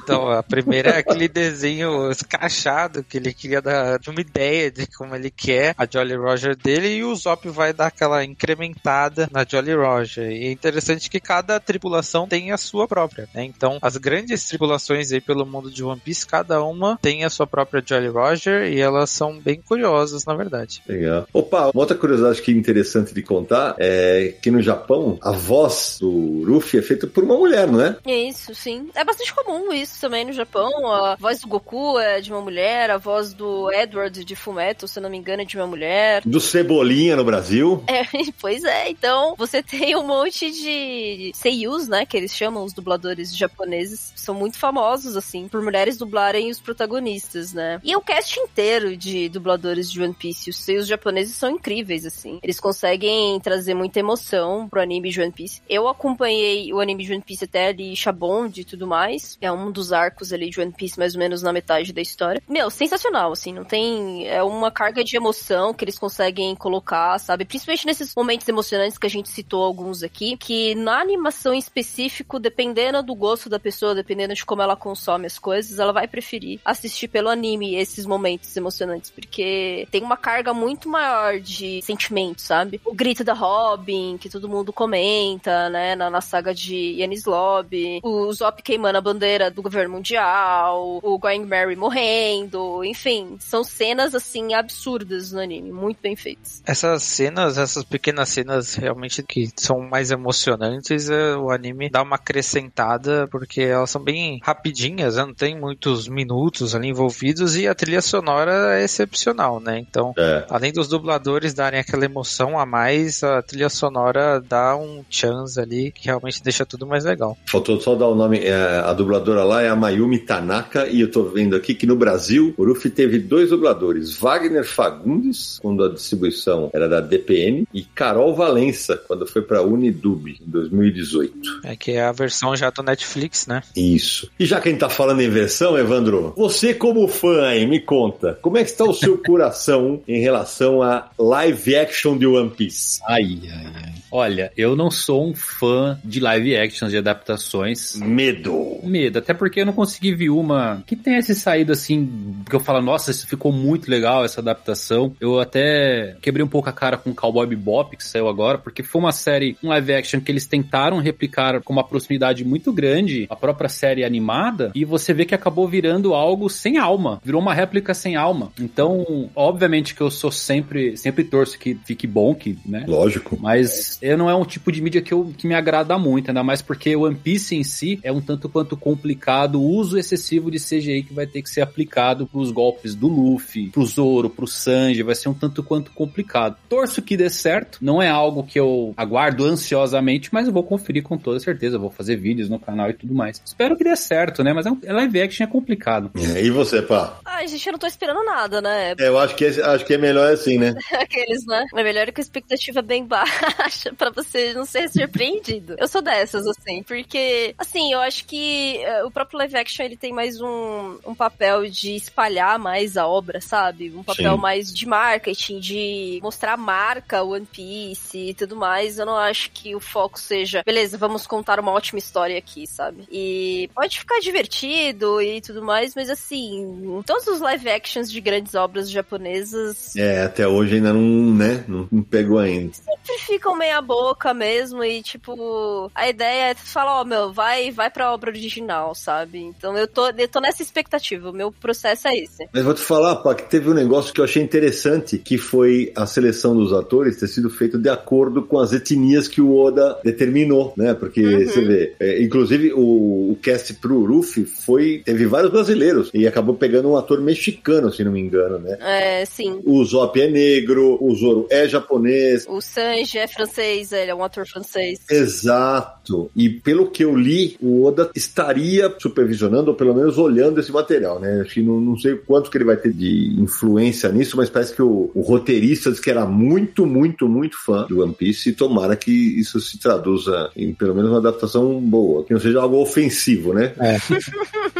Então, a primeira é aquele desenho escrachado que ele queria dar uma ideia de como ele quer a Jolly Roger dele e o Zop vai dar aquela incrementada na Jolly Roger. E é interessante que cada tripulação tem a sua própria, né? Então, as grandes tripulações aí pelo mundo de One Piece, cada uma tem a sua própria Jolly Roger e elas são bem curiosas, na verdade. Legal. Opa, uma outra curiosidade que é interessante de contar é que no Japão, a voz do Luffy é feita por uma mulher, não é? Isso, sim. É bastante comum isso também no Japão. A voz do Goku é de uma mulher, a voz do Edward de Fumeto, se eu não me engano, é de uma mulher. Do Cebolinha no Brasil. É, pois é. Então, você tem um monte de seiyus, né, que eles chamam os dubladores japoneses, são muito famosos, assim, por mulheres dublarem os protagonistas, né? E é o cast inteiro de dubladores de One Piece. Os seios japoneses são incríveis, assim. Eles conseguem trazer muita emoção pro anime de One Piece. Eu acompanhei o anime de One Piece até ali Shabond e tudo mais. É um dos arcos ali de One Piece, mais ou menos na metade da história. Meu, sensacional, assim, não tem. É uma carga de emoção que eles conseguem colocar, sabe? Principalmente nesses momentos emocionantes que a gente citou alguns aqui, que na animação em específico, dependendo do gosto da pessoa, dependendo de como ela consome as coisas, ela vai preferir assistir pelo anime esses momentos emocionantes, porque tem uma carga muito maior de sentimento, sabe? O grito da Robin, que todo mundo comenta, né, na, na saga de Yanis Lobby, o Zop queimando a bandeira do governo mundial, o Going Mary morrendo, enfim, são cenas assim absurdas no anime, muito bem feitas. Essas cenas, essas pequenas cenas realmente que são mais emocionantes, é, o anime dá uma acrescentada porque elas são bem rapidinhas, né? não tem muitos minutos ali envolvidos e a trilha sonora é excepcional, né? Então, É. além dos dubladores darem aquela emoção a mais, a trilha sonora dá um chance ali que realmente deixa tudo mais legal. Faltou só dar o nome, é, a dubladora lá é a Mayumi Tanaka, e eu tô vendo aqui que no Brasil, o Luffy teve dois dubladores, Wagner Fagundes, quando a distribuição era da DPN, e Carol Valença, quando foi pra Unidub, em 2018. É que é a versão já do Netflix, né? Isso. E já que a gente tá falando em versão, Evandro, você como fã aí, me conta, como é que está o seu coração em relação a live action de One Piece? Ai, ai, ai. Olha, eu não sou um fã de live actions, de adaptações. Medo. Medo, até porque eu não consegui ver uma que tenha se saído assim, que eu falo, nossa, isso ficou muito legal essa adaptação. Eu até quebrei um pouco a cara com Cowboy Bebop, que saiu agora, porque foi uma série, um live action que eles tentaram replicar com uma proximidade muito grande a própria série animada, e você vê que acabou virando algo sem alma, virou uma réplica sem alma. Então, obviamente que eu sou sempre, sempre torço que fique bom, que, né? Lógico. Mas eu não é um tipo de mídia que, eu, que me agrada muito, ainda mais porque o One Piece em si é um tanto quanto complicado o uso excessivo de CGI que vai ter que ser aplicado pros golpes do Luffy, pro Zoro, pro Sanji, vai ser um tanto quanto complicado. Torço que dê certo, não é algo que eu aguardo ansiosamente, mas eu vou conferir com toda certeza, vou fazer vídeos no canal e tudo mais. Espero que dê certo, né? Mas é é live action é complicado. É, E você, pá? Ai, gente, eu não tô esperando nada, né? É, eu acho que, é- acho que é melhor assim, né? Aqueles, né? É melhor com a expectativa bem baixa pra você não ser surpreendido. Eu sou dessas, assim, porque, assim, eu acho que eh, o próprio live action ele tem mais um, um papel de espalhar mais a obra, sabe? Um papel Sim. mais de marketing, de mostrar a marca One Piece e tudo mais. Eu não acho que o foco seja, beleza, vamos contar uma ótima história aqui, sabe? E pode ficar divertido e tudo mais, mas assim, todos os live actions de grandes obras japonesas É, até hoje ainda não, né? Não, não pegou ainda. sempre ficam meia boca mesmo e tipo a ideia é falar ó meu vai vai para obra original sabe então eu tô eu tô nessa expectativa o meu processo é esse Mas vou te falar, pá, que teve um negócio que eu achei interessante, que foi a seleção dos atores ter sido feito de acordo com as etnias que o Oda determinou, né? Porque Uhum. você vê, é, inclusive o, o cast pro Luffy foi, teve vários brasileiros e acabou pegando um ator mexicano, se não me engano, né? é sim O Zop é negro, o Zoro é japonês. o Sanji é francês, ele é um ator francês. Exato. E pelo que eu li, o Oda estaria supervisionando, ou pelo menos olhando esse material, né? Acho que não, não sei quanto que ele vai ter de influência nisso, mas parece que o, o roteirista disse que era muito, muito, muito fã do One Piece e tomara que isso se traduza em pelo menos uma adaptação boa, que não seja algo ofensivo, né? É.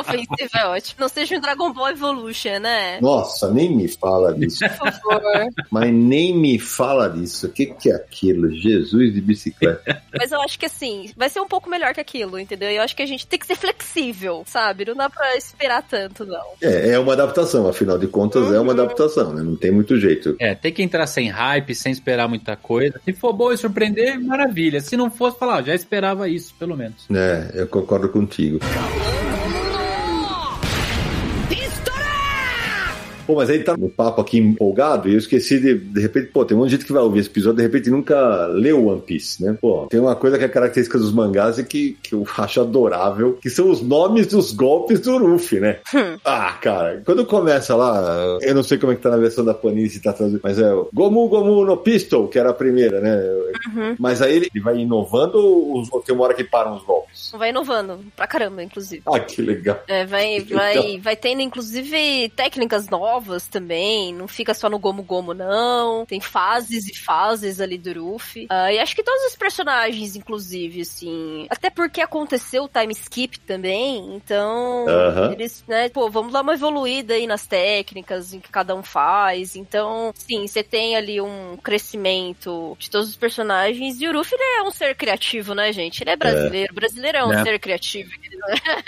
Ofensivo é ótimo. Não seja um Dragon Ball Evolution, né? Nossa, nem me fala disso. Por favor. Mas nem me fala disso. O que, que é aquilo? Jesus de bicicleta. Mas eu acho que assim, vai ser um pouco melhor que aquilo, entendeu? Eu acho que a gente tem que ser flexível, sabe? Não dá pra esperar tanto, não. É, é uma adaptação, afinal de contas, é uma adaptação, né? Não tem muito jeito. É, tem que entrar sem hype, sem esperar muita coisa. Se for bom e surpreender, maravilha. Se não fosse, falar, já esperava isso, pelo menos. É, eu concordo contigo. Pô, mas aí tá no papo aqui empolgado e eu esqueci de, de repente, pô, tem um monte de gente que vai ouvir esse episódio de repente nunca leu One Piece, né? Pô, tem uma coisa que é característica dos mangás e que, que eu acho adorável, que são os nomes dos golpes do Luffy, né? ah, cara, quando começa lá, eu não sei como é que tá na versão da Panini se tá traduzido, mas é o Gomu Gomu no Pistol, que era a primeira, né? Mas aí ele, vai inovando ou, ou tem uma hora que param os golpes? Vai inovando pra caramba, inclusive. Ah, que legal. É, vai, Que vai, legal. vai tendo, inclusive, técnicas novas também. Não fica só no Gomu Gomu, não. Tem fases e fases ali do Ruffy. Ah, e acho que todos os personagens, inclusive, assim. Até porque aconteceu o time skip também. Então, Aham. eles, né, pô, vamos dar uma evoluída aí nas técnicas em que cada um faz. Então, sim, você tem ali um crescimento de todos os personagens. E o Ruffy, ele é um ser criativo, né, gente? Ele é brasileiro. Brasileiro é um É. ser criativo.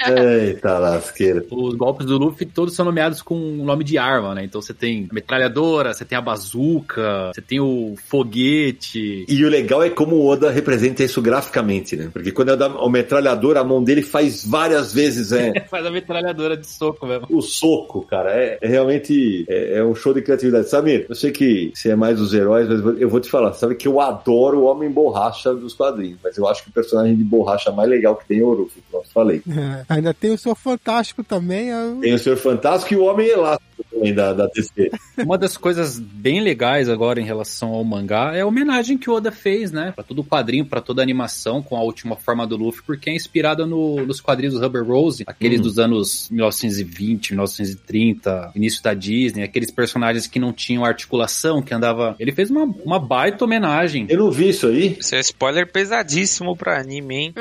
é- Eita lasqueira. Os golpes do Luffy todos são nomeados com o nome de arma, né? Então você tem a metralhadora, você tem a bazuca, você tem o foguete. E o legal é como o Oda representa isso graficamente, né? Porque quando é o metralhador, a mão dele faz várias vezes é, Faz a metralhadora de soco mesmo. o soco, cara. É, é realmente é, é um show de criatividade. Samir, eu sei que você é mais dos heróis, mas eu vou te falar. Sabe que eu adoro o Homem Borracha dos quadrinhos, mas eu acho que o personagem de borracha mais legal que tem é o Luffy. Pronto, falei. É, ainda tem o seu Fantástico também. é- Tem o Senhor Fantástico e o Homem Elástico também da, da DC. Uma das coisas bem legais agora em relação ao mangá é a homenagem que o Oda fez, né? Pra todo o quadrinho, pra toda a animação com a última forma do Luffy, porque é inspirada no- nos quadrinhos do Rubber Rose, aqueles Hum. dos anos 1920, 1930, início da Disney, aqueles personagens que não tinham articulação, que andava. Ele fez uma, uma baita homenagem. Eu não vi isso aí. Isso é spoiler pesadíssimo pra anime, hein?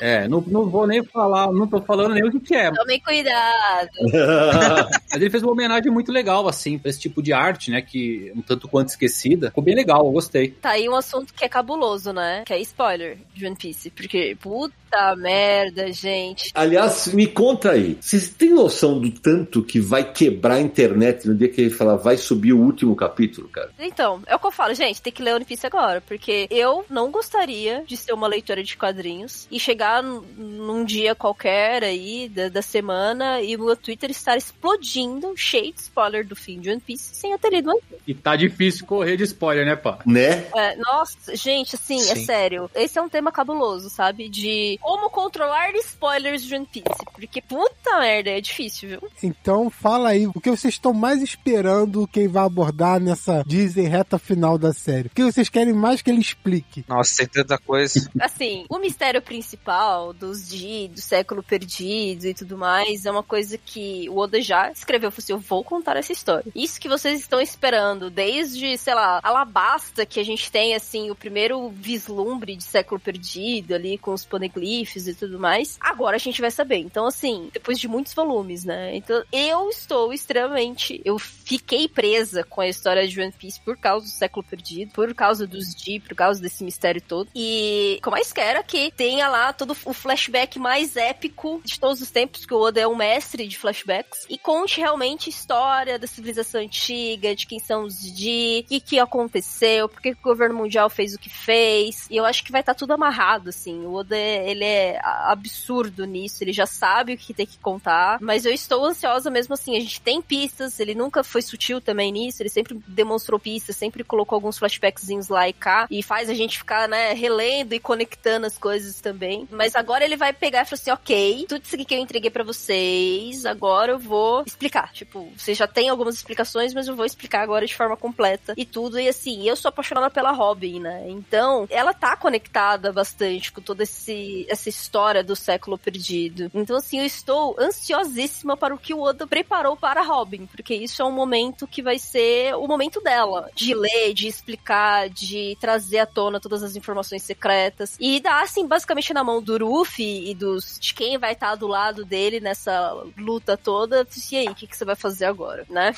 É, não, não vou nem falar, não tô falando nem o que, que é, Tomem cuidado. Mas ele fez uma homenagem muito legal, assim, pra esse tipo de arte, né? Que um tanto quanto esquecida. Ficou bem legal, eu gostei. Tá aí um assunto que é cabuloso, né? Que é spoiler de One Piece. Porque, puta merda, gente. Aliás, me conta aí. Vocês têm noção do tanto que vai quebrar a internet no dia que ele falar vai subir o último capítulo, cara? Então, é o que eu falo, gente, tem que ler One Piece agora. Porque eu não gostaria de ser uma leitora de quadrinhos e chegar num- num dia qualquer aí da, da semana e o meu Twitter estar explodindo, cheio de spoiler do fim de One Piece, sem eu ter lido One Piece. E tá difícil correr de spoiler, né, pá? Né? É, nossa, gente, assim, é Sim. sério. Esse é um tema cabuloso, sabe? De como controlar spoilers de One Piece. Porque, puta merda, é difícil, viu? Então fala aí, o que vocês estão mais esperando quem vai abordar nessa Disney reta final da série? O que vocês querem mais que ele explique? Nossa, tem tanta coisa. Assim, o mistério principal dos Di, do século perdido e tudo mais, é uma coisa que o Oda já escreveu. Falou assim, eu vou contar essa história. Isso que vocês estão esperando, desde, sei lá, Alabasta, que a gente tem, assim, o primeiro vislumbre de século perdido ali, com os poneglyphs e tudo mais. Agora a gente vai saber. Então, assim, depois de muitos volumes, né? Então, eu estou extremamente... Eu fiquei presa com a história de One Piece por causa do século perdido, por causa dos Di, por causa desse mistério todo. E o que eu mais quero é que tenha lá todo o flashback mais épico de todos os tempos, que o Oda é um mestre de flashbacks, e conte realmente história da civilização antiga, de quem são os Di, o que, que aconteceu, por que o governo mundial fez o que fez. E eu acho que vai estar tudo amarrado, assim. O Oda, ele é absurdo nisso, ele já sabe o que tem que contar, mas eu estou ansiosa mesmo assim. A gente tem pistas, ele nunca foi sutil também nisso, ele sempre demonstrou pistas, sempre colocou alguns flashbackzinhos lá e cá, e faz a gente ficar, né, relendo e conectando as coisas também. Mas agora ele vai pegar e falar assim: ok, tudo isso que eu entreguei pra vocês, agora eu vou explicar. Tipo, você já tem algumas explicações, mas eu vou explicar agora de forma completa e tudo. E assim, eu sou apaixonada pela Robin, né? Então, ela tá conectada bastante com toda esse, essa história do século perdido. Então, assim, eu estou ansiosíssima para o que o Oda preparou para a Robin, porque isso é um momento que vai ser o momento dela, de ler, de explicar, de trazer à tona todas as informações secretas e dar, assim, basicamente na mão do Ruffy e dos de quem vai estar do lado dele nessa luta toda. E aí, o que, que você vai fazer agora, né?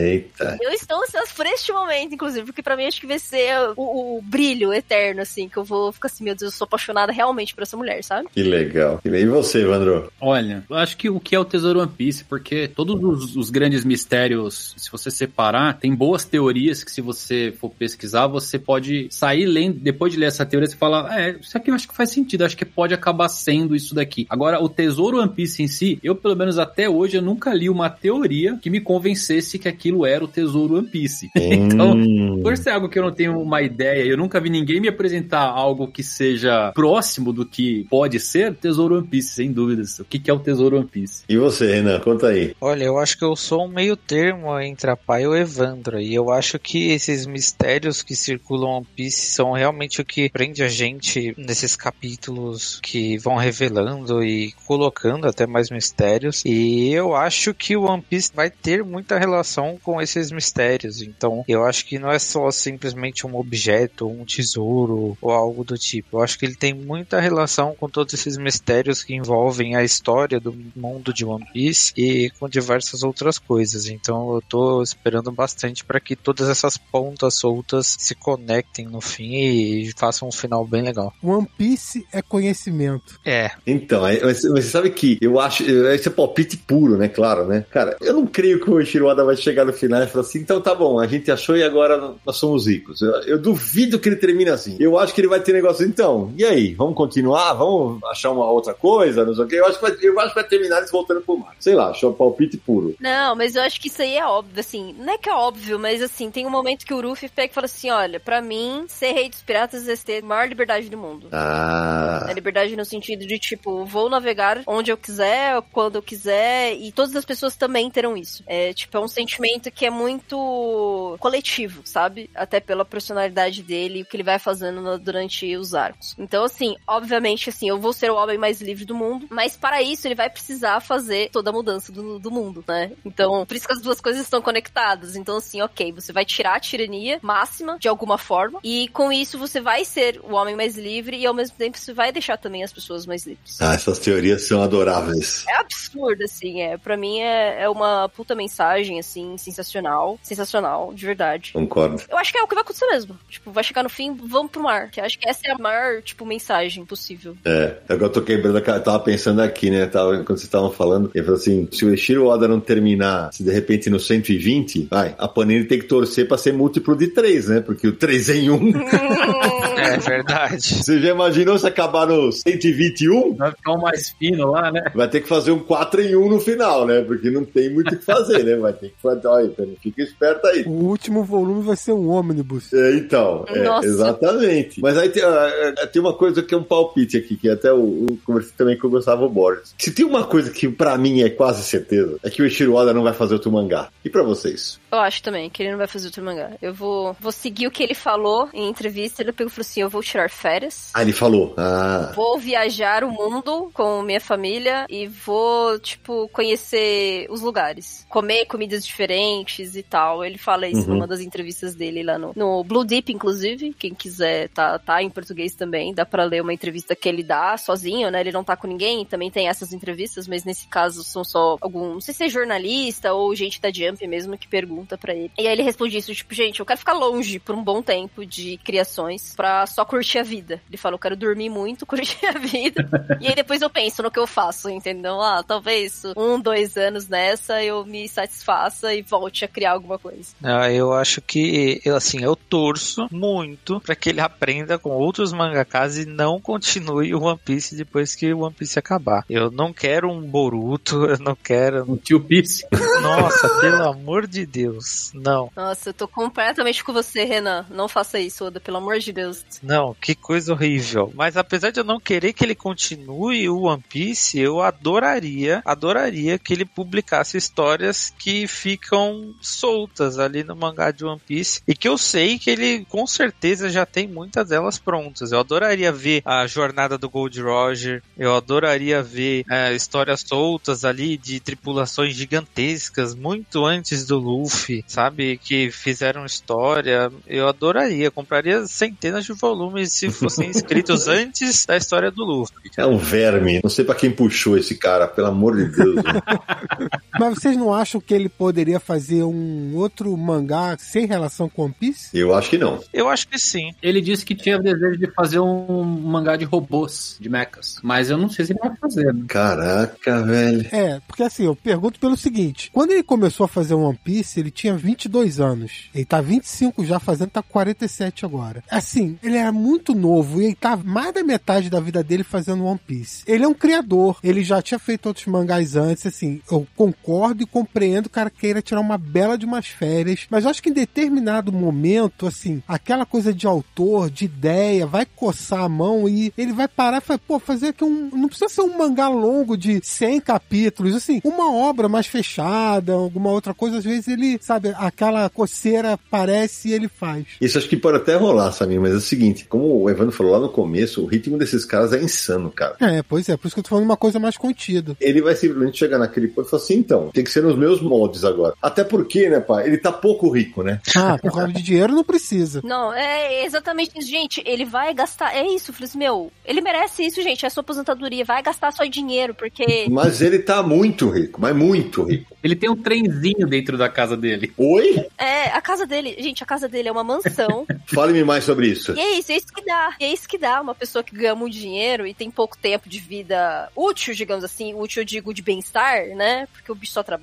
Eita. Eu estou ansiosa por este momento, inclusive, porque pra mim acho que vai ser o, o brilho eterno, assim, que eu vou ficar assim, meu Deus, eu sou apaixonada realmente por essa mulher, sabe? Que legal. E você, Evandro? Olha, eu acho que o que é o Tesouro One Piece, porque todos os, os grandes mistérios, se você separar, tem boas teorias que se você for pesquisar, você pode sair lendo, depois de ler essa teoria, você fala, é, isso aqui eu acho que faz sentido, acho que pode acabar sendo isso daqui. Agora, o Tesouro One Piece em si, eu pelo menos até hoje, eu nunca li uma teoria que me convencesse que aquilo era o Tesouro One Piece. então, por ser algo que eu não tenho uma ideia, eu nunca vi ninguém me apresentar algo que seja próximo do que pode ser, Tesouro One Piece, sem dúvidas. O que, que é o Tesouro One Piece? E você, Renan? Conta aí. Olha, eu acho que eu sou um meio termo entre a Pai e o Evandro. E eu acho que esses mistérios que circulam One Piece são realmente o que prende a gente nesses capítulos que vão revelando e colocando até mais mistérios. E eu acho que o One Piece vai ter muita relação com esses mistérios. Então, eu acho que não é só simplesmente um objeto, um tesouro ou algo do tipo. Eu acho que ele tem muita relação com todos esses mistérios que envolvem a história do mundo de One Piece e com diversas outras coisas. Então, eu tô esperando bastante para que todas essas pontas soltas se conectem no fim e façam um final bem legal. One Piece é conhecimento. É, Então, você sabe que eu acho. Esse é palpite puro, né? Claro, né? Cara, eu não creio que o Eiichiro Oda vai chegar no final e falar assim: então tá bom, a gente achou e agora nós somos ricos. Eu, eu duvido que ele termine assim. Eu acho que ele vai ter negócio. Então, e aí? Vamos continuar? Vamos achar uma outra coisa? Não sei o quê. Eu acho que vai, eu acho que vai terminar eles voltando pro mar. Sei lá, achou palpite puro. Não, mas eu acho que isso aí é óbvio, assim. Não é que é óbvio, mas assim, tem um momento que o Ruffy pega e fala assim: olha, pra mim, ser rei dos piratas é ter a maior liberdade do mundo. Ah. A liberdade no sentido de, tipo, vou navegar onde eu quiser, quando eu quiser, e todas as pessoas também terão isso. É, tipo, é um sentimento que é muito coletivo, sabe? Até pela personalidade dele e o que ele vai fazendo no- durante os arcos. Então, assim, obviamente, assim, eu vou ser o homem mais livre do mundo, mas para isso ele vai precisar fazer toda a mudança do, do mundo, né? Então, por isso que as duas coisas estão conectadas. Então, assim, ok, você vai tirar a tirania máxima de alguma forma, e com isso você vai ser o homem mais livre e ao mesmo tempo você vai deixar também as pessoas mais livres. Ah, essas teorias são adoráveis. É absurdo, assim, é. Pra mim é, é uma puta mensagem, assim, sensacional. Sensacional, de verdade. Concordo. Eu acho que é o que vai acontecer mesmo. Tipo, vai chegar no fim, vamos pro mar. Que eu acho que essa é a maior, tipo, mensagem possível. É, agora eu tô quebrando a cara, tava pensando aqui, né? Tava, quando vocês estavam falando, ele falou assim: se o Eiichiro Oda não terminar, se de repente no 120, vai, a Panini tem que torcer pra ser múltiplo de 3, né? Porque o 3 em 1. é verdade. Você já imaginou se acabar no 121? Vai ficar um mais fino lá, né? Vai ter que fazer um 4 em 1 no final, né? Porque não tem muito que fazer, né? Vai ter que fazer. Olha, então, fica esperto aí. O último volume vai ser um ônibus. É, então, é, exatamente. Mas aí tem, ah, tem uma coisa que é um palpite aqui, que até o, o conversei também com o Gustavo Borges. Se tem uma coisa que pra mim é quase certeza, é que o Eiichiro Oda não vai fazer outro mangá. E pra vocês? Eu acho também que ele não vai fazer outro mangá. Eu vou, vou seguir o que ele falou em entrevista. Ele pegou e falou assim: eu vou tirar férias. Ah, ele falou. Ah, Vou viajar o mundo com minha família e vou, tipo, conhecer os lugares. Comer comidas diferentes e tal. Ele fala isso Uhum. numa das entrevistas dele lá no, no Blue Deep, inclusive. Quem quiser, tá, tá em português também. Dá pra ler uma entrevista que ele dá sozinho, né? Ele não tá com ninguém. Também tem essas entrevistas, mas nesse caso são só algum, não sei se é jornalista ou gente da Jump mesmo que pergunta pra ele. E aí ele responde isso, tipo, gente, eu quero ficar longe por um bom tempo de criações pra só curtir a vida. Ele fala, eu quero dormir muito, curtir a vida. e aí depois eu penso no que eu faço, entendeu? Ah, talvez um, dois anos nessa eu me satisfaça e volte a criar alguma coisa. Ah, eu acho que, eu, assim, eu torço muito pra que ele aprenda com outros mangakas e não continue o One Piece depois que o One Piece acabar. Eu não quero um Boruto, eu não quero. O tio Piece. Nossa, pelo amor de Deus, não. Nossa, eu tô completamente com você, Renan. Não faça isso, Oda, pelo amor de Deus. Não, que coisa horrível. Mas apesar de eu não querer que ele continue o One Piece, eu adoraria, adoraria que ele publicasse histórias histórias que ficam soltas ali no mangá de One Piece e que eu sei que ele com certeza já tem muitas delas prontas. Eu adoraria ver a jornada do Gold Roger, eu adoraria ver é, histórias soltas ali de tripulações gigantescas muito antes do Luffy, sabe? Que fizeram história. Eu adoraria, compraria centenas de volumes se fossem escritos antes da história do Luffy. É um verme. Não sei pra quem puxou esse cara, pelo amor de Deus. né? Mas vocês não acham que ele poderia fazer um outro mangá sem relação com One Piece? Eu acho que não. Eu acho que sim. Ele disse que tinha desejo de fazer um mangá de robôs, de mechas. Mas eu não sei se ele vai fazer. Né? Caraca, velho. É, porque assim, eu pergunto pelo seguinte: quando ele começou a fazer One Piece, ele tinha 22 anos. Ele tá 25 já fazendo, tá 47 agora. Assim, ele era muito novo e ele tá mais da metade da vida dele fazendo One Piece. Ele é um criador, ele já tinha feito outros mangás antes, assim, eu concordo e compreendo que o cara queira tirar uma bela de umas férias, mas eu acho que em determinado momento, assim, aquela coisa de autor, de ideia, vai coçar a mão e ele vai parar e falar, pô, fazer aqui um. Não precisa ser um mangá longo de 100 capítulos, assim, uma obra mais fechada, alguma outra coisa, às vezes ele, sabe, aquela coceira aparece e ele faz. Isso acho que pode até rolar, Samir, mas é o seguinte, como o Evandro falou lá no começo, o ritmo desses caras é insano, cara. É, pois é, por isso que eu tô falando uma coisa mais contida. Ele vai simplesmente chegar naquele ponto e falar assim, então, tem que ser nos meus moldes agora. Até porque, né, pai, ele tá pouco rico, né? Ah, por causa de dinheiro não precisa. Não, é exatamente isso, gente. Ele vai gastar. É isso, Feliz, meu. Ele merece isso, gente. É a sua aposentadoria. Vai gastar só dinheiro, porque. Mas ele tá muito rico, mas muito rico. Ele tem um trenzinho dentro da casa dele. Oi? É, a casa dele. Gente, a casa dele é uma mansão. Fale-me mais sobre isso. E é isso, é isso que dá. E é isso que dá uma pessoa que ganha muito dinheiro e tem pouco tempo de vida útil, digamos assim. Útil, eu digo, de bem-estar, né? Porque o bicho só trabalha,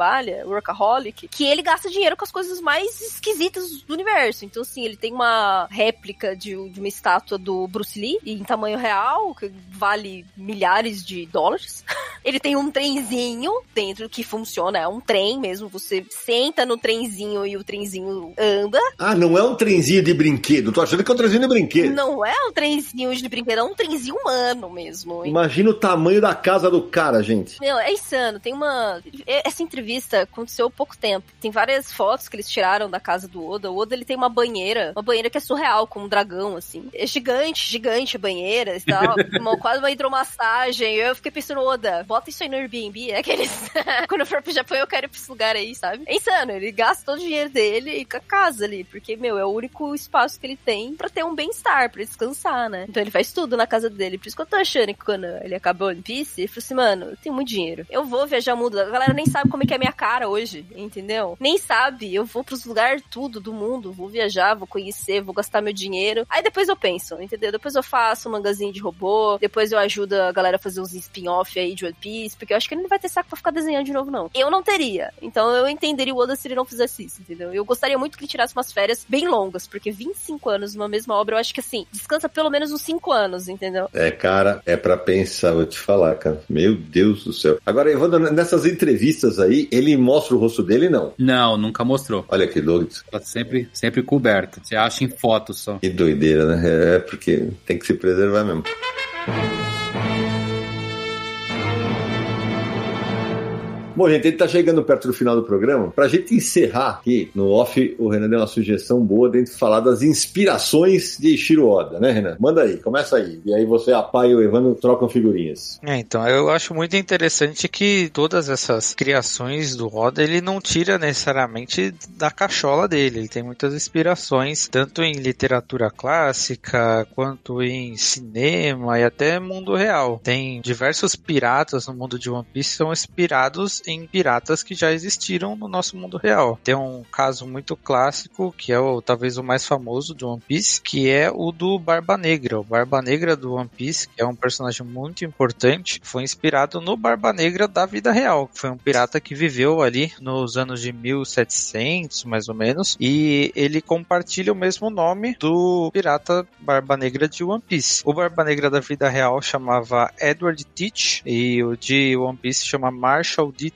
workaholic. Que ele gasta dinheiro com as coisas mais esquisitas do universo. Então, assim, ele tem uma réplica de, de uma estátua do Bruce Lee em tamanho real, que vale milhares de dólares. ele tem um trenzinho dentro que funciona, é um trem mesmo. Você senta no trenzinho e o trenzinho anda. Ah, não é um trenzinho de brinquedo. Tô achando que é um trenzinho de brinquedo. Não é um trenzinho de brinquedo, é um trenzinho humano mesmo. Imagina o tamanho da casa do cara, gente. Meu, é insano. Tem uma. Essa entrevista aconteceu há pouco tempo. Tem várias fotos que eles tiraram da casa do Oda. O Oda ele tem uma banheira, uma banheira que é surreal, com um dragão, assim. É gigante, gigante a banheira e tal. uma, quase uma hidromassagem. Eu fiquei pensando, Oda, bota isso aí no Airbnb. É aqueles. Quando eu for pro Japão, eu quero ir pra esse lugar aí, sabe? É insano. Ele gasta todo o dinheiro dele com a casa ali. Porque, meu, é o único espaço que ele tem pra ter um bem-estar, pra descansar, né? Então ele faz tudo na casa dele. Por isso que eu tô achando que quando ele acabou One Piece, ele falou assim, mano, eu tenho muito dinheiro. Eu vou viajar o mundo. A galera nem sabe como é que é a minha cara hoje, entendeu? Nem sabe. Eu vou pros lugares tudo do mundo. Vou viajar, vou conhecer, vou gastar meu dinheiro. Aí depois eu penso, entendeu? Depois eu faço um mangazinho de robô. Depois eu ajudo a galera a fazer uns spin-off aí de One Piece. Porque eu acho que ele não vai ter saco pra ficar desenhando de novo, não. Eu não teria. Então eu entenderia o Oda se ele não fizesse isso, entendeu? Eu gostaria muito que ele tirasse umas férias bem longas. Porque 25 anos numa mesma obra, eu acho que assim, descansa pelo menos uns 5 anos, entendeu? É, cara, é pra pensar, vou te falar, cara. Meu Deus do céu. Agora, Evandro, nessas entrevistas aí, ele mostra o rosto dele, não? Não, nunca mostrou. Olha que doido. Tá sempre, sempre coberto. Você acha em fotos só. Que doideira, né? É porque tem que se preservar mesmo. Bom, gente, ele tá chegando perto do final do programa. Pra gente encerrar aqui, no off, o Renan deu uma sugestão boa dentro de falar das inspirações de Ishiro Oda, né, Renan? Manda aí, começa aí. E aí você, a Pai e o Evandro trocam figurinhas. É, então, eu acho muito interessante que todas essas criações do Oda, ele não tira necessariamente da cachola dele. Ele tem muitas inspirações, tanto em literatura clássica, quanto em cinema e até mundo real. Tem diversos piratas no mundo de One Piece que são inspirados em piratas que já existiram no nosso mundo real. Tem um caso muito clássico, que é o talvez o mais famoso do One Piece, que é o do Barba Negra. O Barba Negra do One Piece, que é um personagem muito importante, foi inspirado no Barba Negra da vida real. Foi um pirata que viveu ali nos anos de 1700, mais ou menos, e ele compartilha o mesmo nome do pirata Barba Negra de One Piece. O Barba Negra da vida real chamava Edward Teach e o de One Piece chama Marshall D.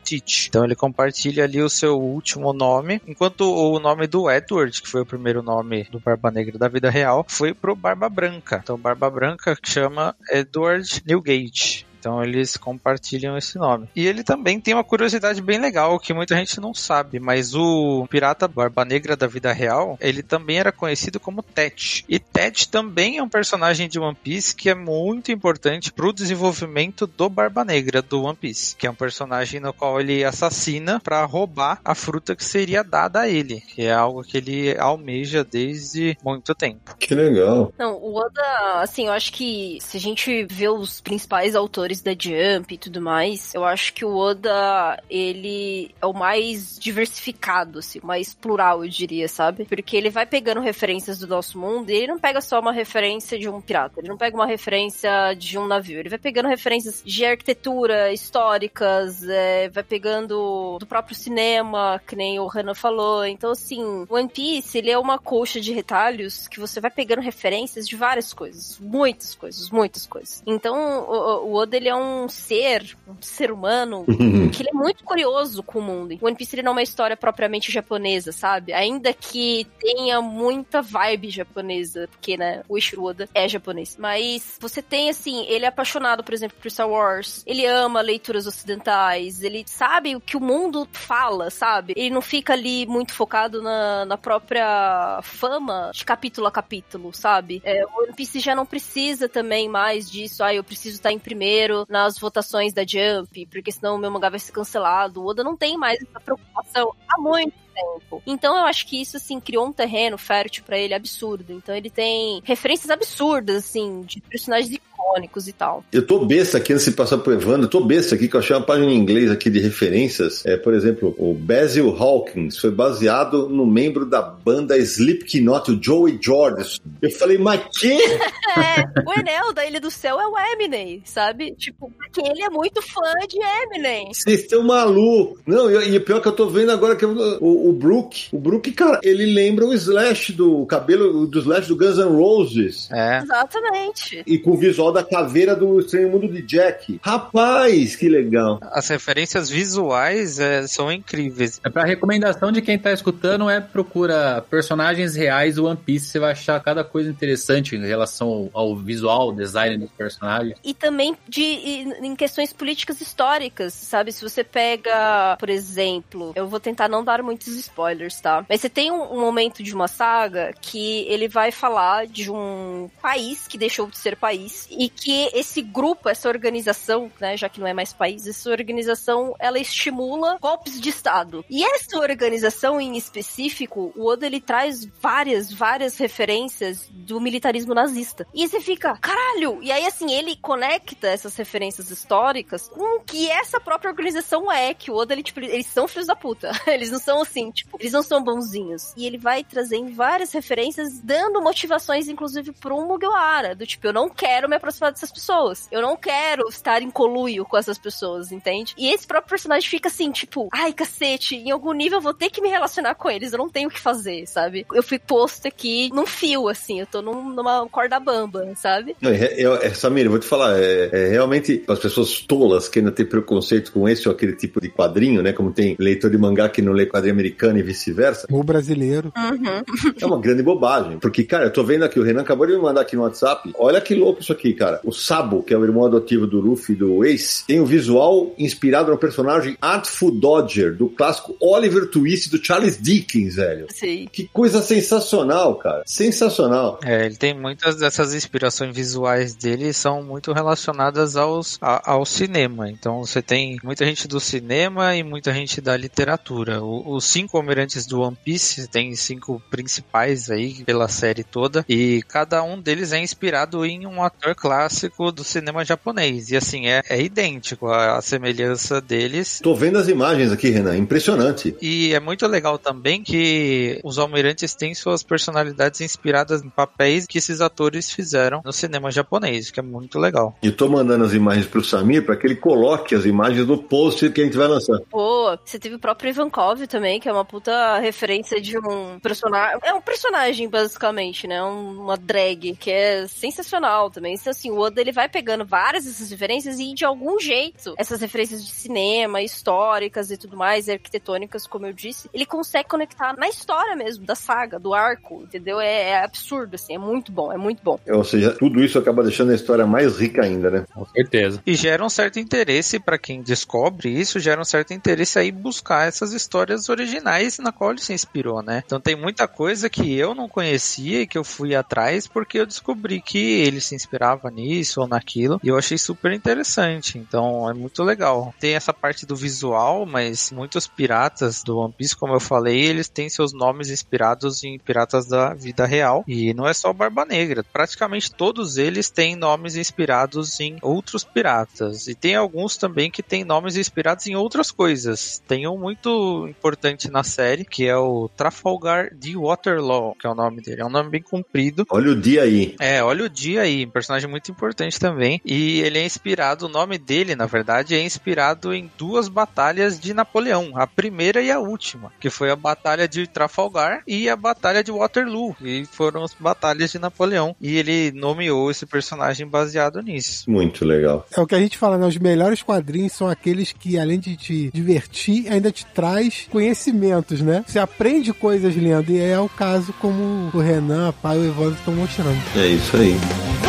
Então ele compartilha ali o seu último nome, enquanto o nome do Edward, que foi o primeiro nome do Barba Negra da vida real, foi pro Barba Branca. Então Barba Branca chama Edward Newgate. Então eles compartilham esse nome. E ele também tem uma curiosidade bem legal que muita gente não sabe, mas o pirata Barba Negra da vida real, ele também era conhecido como Tet. E Tet também é um personagem de One Piece que é muito importante pro desenvolvimento do Barba Negra do One Piece, que é um personagem no qual ele assassina para roubar a fruta que seria dada a ele, que é algo que ele almeja desde muito tempo. Que legal. Não, o Oda, assim, eu acho que se a gente vê os principais autores da Jump e tudo mais, eu acho que o Oda, ele é o mais diversificado, assim, mais plural, eu diria, sabe? Porque ele vai pegando referências do nosso mundo e ele não pega só uma referência de um pirata, ele não pega uma referência de um navio, ele vai pegando referências de arquitetura, históricas, é, vai pegando do próprio cinema, que nem o Hannah falou. Então, assim, One Piece, ele é uma coxa de retalhos que você vai pegando referências de várias coisas, muitas coisas, muitas coisas. Então, o, o Oda, ele é um ser, um ser humano, que ele é muito curioso com o mundo. One Piece, ele não é uma história propriamente japonesa, sabe? Ainda que tenha muita vibe japonesa, porque, né, o Ishiro Oda é japonês. Mas você tem, assim, ele é apaixonado, por exemplo, por Star Wars, ele ama leituras ocidentais, ele sabe o que o mundo fala, sabe? Ele não fica ali muito focado na, na própria fama de capítulo a capítulo, sabe? É, o One Piece já não precisa também mais disso, ah, eu preciso estar em primeiro nas votações da Jump, porque senão o meu mangá vai ser cancelado. O Oda não tem mais essa preocupação há muito tempo. Então eu acho que isso, assim, criou um terreno fértil para ele absurdo. Então ele tem referências absurdas, assim, de personagens icônicos e tal. Eu tô besta aqui antes de passar pro Evandro, eu tô besta aqui que eu achei uma página em inglês aqui de referências. É, por exemplo, o Basil Hawkins foi baseado no membro da banda Slipknot, o Joey Jordison. Eu falei, mas que? é, o Enel da Ilha do Céu é o Eminem, sabe? Tipo, porque ele é muito fã de Eminem. Vocês estão malucos. Não, e, e pior que eu tô vendo agora que o, o, o Brook, o Brook, cara, ele lembra o Slash do cabelo do Slash do Guns N' Roses. É. Exatamente. E com o visual da caveira do Estranho Mundo de Jack. Rapaz, que legal. As referências visuais é, são incríveis. É pra recomendação de quem tá escutando é procura personagens reais do One Piece, você vai achar cada coisa interessante em relação ao, ao visual, design dos personagens. E também de em questões políticas históricas, sabe? Se você pega, por exemplo, eu vou tentar não dar muitos spoilers, tá? Mas você tem um, um momento de uma saga que ele vai falar de um país que deixou de ser país e que esse grupo, essa organização, né, já que não é mais país, essa organização, ela estimula golpes de Estado. E essa organização em específico, o Oda ele traz várias, várias referências do militarismo nazista. E você fica, caralho! E aí, assim, ele conecta essas referências históricas com o que essa própria organização é, que o Oda, ele, tipo, eles são filhos da puta. Eles não são assim, tipo, eles não são bonzinhos. E ele vai trazendo várias referências, dando motivações, inclusive, pro Mugiwara, do tipo, eu não quero me aproximar dessas pessoas. Eu não quero estar em coluio com essas pessoas, entende? E esse próprio personagem fica assim, tipo, ai, cacete, em algum nível eu vou ter que me relacionar com eles, eu não tenho o que fazer, sabe? Eu fui posto aqui num fio, assim, eu tô num, numa corda bamba, sabe? Não, é, é, Samir, eu vou te falar, é, é, realmente as pessoas tolas que ainda têm preconceito com esse ou aquele tipo de quadrinho, né? Como tem leitor de mangá que não lê quadrinho americano e vice-versa. O brasileiro. Uhum. É uma grande bobagem. Porque, cara, eu tô vendo aqui, o Renan acabou de me mandar aqui no WhatsApp. Olha que louco isso aqui, cara. O Sabo, que é o irmão adotivo do Luffy e do Ace, tem um visual inspirado no personagem Artful Dodger, do clássico Oliver Twist do Charles Dickens, velho. Sim. Que coisa sensacional, cara. Sensacional. É, ele tem muitas dessas inspirações visuais dele são muito relacionadas aos, a, ao cinema. Então você tem muita gente do cinema e muita gente da literatura. O, os cinco almirantes do One Piece tem cinco principais aí pela série toda e cada um deles é inspirado em um ator clássico do cinema japonês. E assim, é, é idêntico a, a semelhança deles. Tô vendo as imagens aqui, Renan. Impressionante. E é muito legal também que os almirantes têm suas personalidades inspiradas em papéis que esses atores fizeram no cinema japonês, que é muito legal. E tô mandando as imagens pro Samir para que ele coloque as imagens no post que a gente vai lançar. Pô, você teve o próprio Ivankov também, que é uma puta referência de um personagem. É um personagem, basicamente, né? Um- uma drag, que é sensacional também. Então, assim, o Oda ele vai pegando várias dessas referências e, de algum jeito, essas referências de cinema, históricas e tudo mais, arquitetônicas, como eu disse, ele consegue conectar na história mesmo, da saga, do arco, entendeu? É, é absurdo, assim, é muito bom, é muito bom. Ou seja, tudo isso acaba deixando a história mais rica ainda, né? Com certeza. E gera um certo interesse para quem descobre isso, gera um certo interesse aí buscar essas histórias originais na qual ele se inspirou, né? Então tem muita coisa que eu não conhecia e que eu fui atrás porque eu descobri que ele se inspirava nisso ou naquilo e eu achei super interessante. Então é muito legal. Tem essa parte do visual, mas muitos piratas do One Piece, como eu falei, eles têm seus nomes inspirados em piratas da vida real e não é só Barba Negra. Praticamente todos eles têm nomes inspirados em outros piratas e tem alguns também que têm nomes inspirados em outras coisas. Tem um muito importante na série que é o Trafalgar de Waterloo, que é o nome dele. É um nome bem comprido. Olha o dia aí. É, olha o dia aí, um personagem muito importante também. E ele é inspirado, o nome dele, na verdade, é inspirado em duas batalhas de Napoleão, a primeira e a última, que foi a Batalha de Trafalgar e a Batalha de Waterloo. E foram as batalhas de Napoleão. E ele nomeou esse personagem baseado nisso. Muito legal. É o que a gente fala, né? Os melhores quadrinhos são aqueles que, além de te divertir, ainda te traz conhecimentos, né? Você aprende coisas lendo. E é o caso como o Renan, a pai e o Evandro estão mostrando. É isso aí.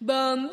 Boom.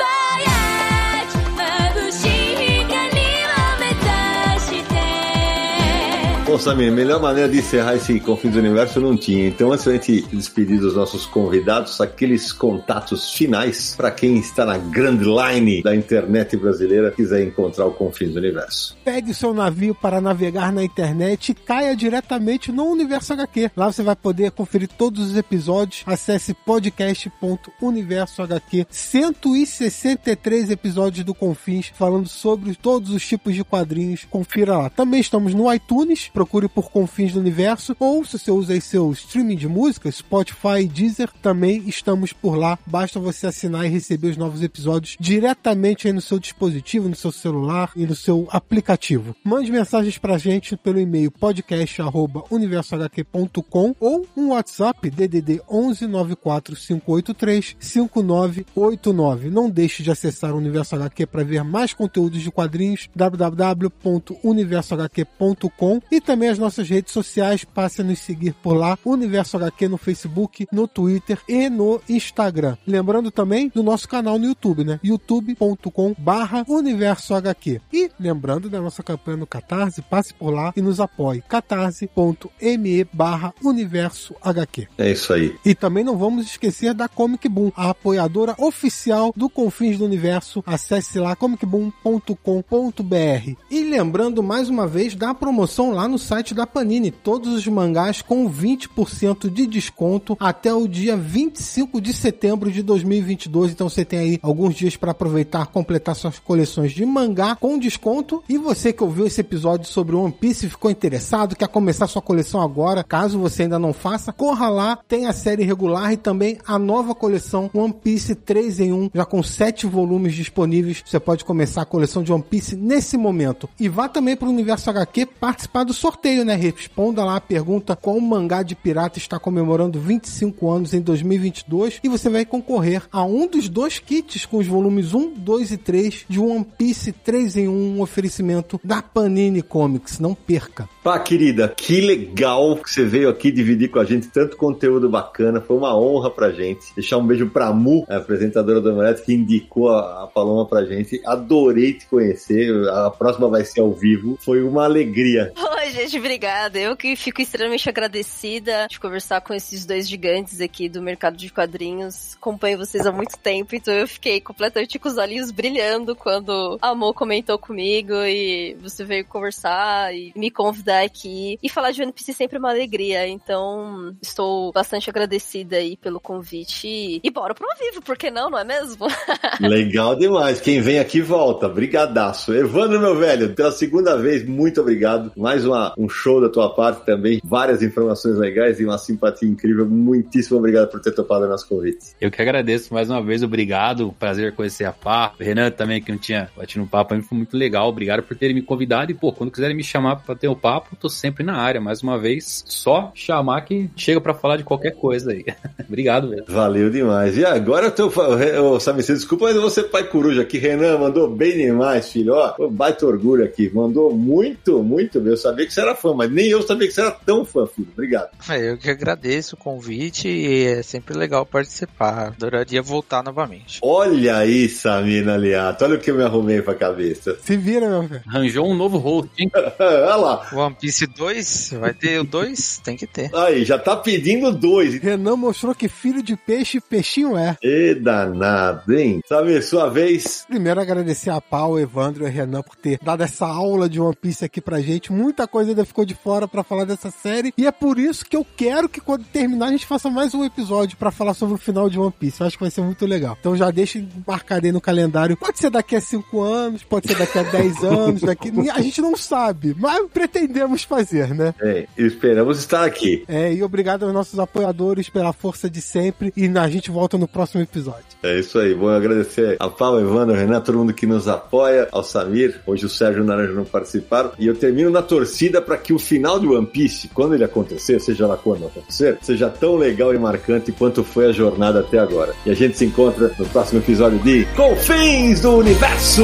Bom, Samir, melhor maneira de encerrar esse Confins do Universo não tinha. Então, antes da gente despedir dos nossos convidados, aqueles contatos finais para quem está na grand line da internet brasileira quiser encontrar o Confins do Universo. Pegue seu navio para navegar na internet e caia diretamente no Universo HQ. Lá você vai poder conferir todos os episódios. Acesse podcast.universohq. 163 episódios do Confins falando sobre todos os tipos de quadrinhos. Confira lá. Também estamos no iTunes. Procure por Confins do Universo. Ou se você usa seu streaming de música, Spotify e Deezer, também estamos por lá. Basta você assinar e receber os novos episódios diretamente aí no seu dispositivo, no seu celular e no seu aplicativo. Mande mensagens pra gente pelo e-mail podcast@universohq.com ou um WhatsApp DDD 11 94583 5989. Não deixe de acessar o Universo HQ para ver mais conteúdos de quadrinhos www.universohq.com e também as nossas redes sociais, passe a nos seguir por lá, Universo HQ no Facebook, no Twitter e no Instagram. Lembrando também do nosso canal no YouTube, né? youtube.com barra Universo HQ. E lembrando da nossa campanha no Catarse, passe por lá e nos apoie. catarse.me barra Universo HQ. É isso aí. E também não vamos esquecer da Comic Boom, a apoiadora oficial do Confins do Universo. Acesse lá comicboom.com.br. E lembrando mais uma vez da promoção lá no site da Panini, todos os mangás com 20% de desconto até o dia 25 de setembro de 2022. Então você tem aí alguns dias para aproveitar, completar suas coleções de mangá com desconto. E você que ouviu esse episódio sobre One Piece ficou interessado, quer começar sua coleção agora, caso você ainda não faça, corra lá, tem a série regular e também a nova coleção One Piece 3 em 1, já com 7 volumes disponíveis. Você pode começar a coleção de One Piece nesse momento. E vá também para o Universo HQ participar do sorteio, né? Responda lá a pergunta qual mangá de pirata está comemorando 25 anos em 2022 e você vai concorrer a um dos dois kits com os volumes 1, 2 e 3 de One Piece 3 em 1, um oferecimento da Panini Comics. Não perca. Pá, querida, que legal que você veio aqui dividir com a gente tanto conteúdo bacana. Foi uma honra pra gente. Deixar um beijo pra Mu, a apresentadora do Omelete, que indicou a, a Paloma pra gente. Adorei te conhecer. A próxima vai ser ao vivo. Foi uma alegria. Oi, gente, obrigada. Eu que fico extremamente agradecida de conversar com esses dois gigantes aqui do mercado de quadrinhos. Acompanho vocês há muito tempo, então eu fiquei completamente com os olhinhos brilhando quando a Mo comentou comigo e você veio conversar e me convidar aqui. E falar de One Piece é sempre uma alegria, então estou bastante agradecida aí pelo convite. E bora pro ao vivo, por que não, não é mesmo? Legal demais. Quem vem aqui volta. Brigadaço. Evandro, meu velho, pela segunda vez, muito obrigado. Mais uma, um show da tua parte também. Várias informações legais e uma simpatia incrível. Muitíssimo obrigado por ter topado o nosso convite. Eu que agradeço mais uma vez, obrigado. Prazer conhecer a Pá. O Renan também, que não tinha batido no papo, foi muito legal. Obrigado por terem me convidado. E, pô, quando quiserem me chamar pra ter o um papo, papo, tô sempre na área. Mais uma vez, só chamar que chega para falar de qualquer coisa aí. Obrigado mesmo. Valeu demais. E agora eu tô. Ô, Samir, você desculpa, mas você pai coruja aqui. Renan mandou bem demais, filho. Ó, baita orgulho aqui. Mandou muito, muito bem. Eu sabia que você era fã, mas nem eu sabia que você era tão fã, filho. Obrigado. É, eu que agradeço o convite e é sempre legal participar. Adoraria voltar novamente. Olha aí, Samir Aliato. Olha o que eu me arrumei pra cabeça. Se vira, meu velho. Arranjou um novo host, hein? Olha lá. One Piece 2? Vai ter o 2? Tem que ter. Aí, já tá pedindo dois. Renan mostrou que filho de peixe, peixinho é. E danado, hein? Samir, sua vez. Primeiro agradecer a Pau, Evandro e a Renan por ter dado essa aula de One Piece aqui pra gente. Muita coisa ainda ficou de fora pra falar dessa série. E é por isso que eu quero que quando terminar a gente faça mais um episódio pra falar sobre o final de One Piece. Eu acho que vai ser muito legal. Então já deixa marcado aí no calendário. Pode ser daqui a 5 anos, pode ser daqui a 10 anos, daqui. A gente não sabe, mas pretendemos fazer, né? É, esperamos estar aqui. É, e obrigado aos nossos apoiadores pela força de sempre. E a gente volta no próximo episódio. É isso aí. Vou agradecer a Paulo, Evandro, Renan, todo mundo que nos apoia, ao Samir. Hoje o Sérgio e o Naranja não participaram. E eu termino na torcida para que o final de One Piece, quando ele acontecer, seja lá quando acontecer, seja tão legal e marcante quanto foi a jornada até agora. E a gente se encontra no próximo episódio de Confins do Universo!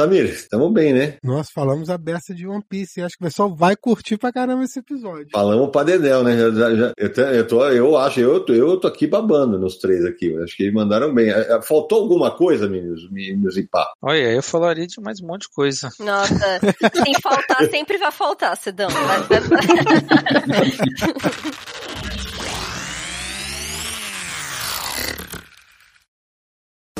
Samir, estamos bem, né? Nós falamos a beça de One Piece e acho que o pessoal vai curtir pra caramba esse episódio. Falamos pra Dedel, né? Já, já, eu, eu, tô, eu acho, eu, tô- eu tô aqui babando nos três aqui. Acho que eles mandaram bem. É, é, Faltou alguma coisa, meninos? Meninos e pá. Olha, eu falaria de mais um monte de coisa. Nossa, sem faltar, sempre vai faltar, Sedão. Vai- vai- vai.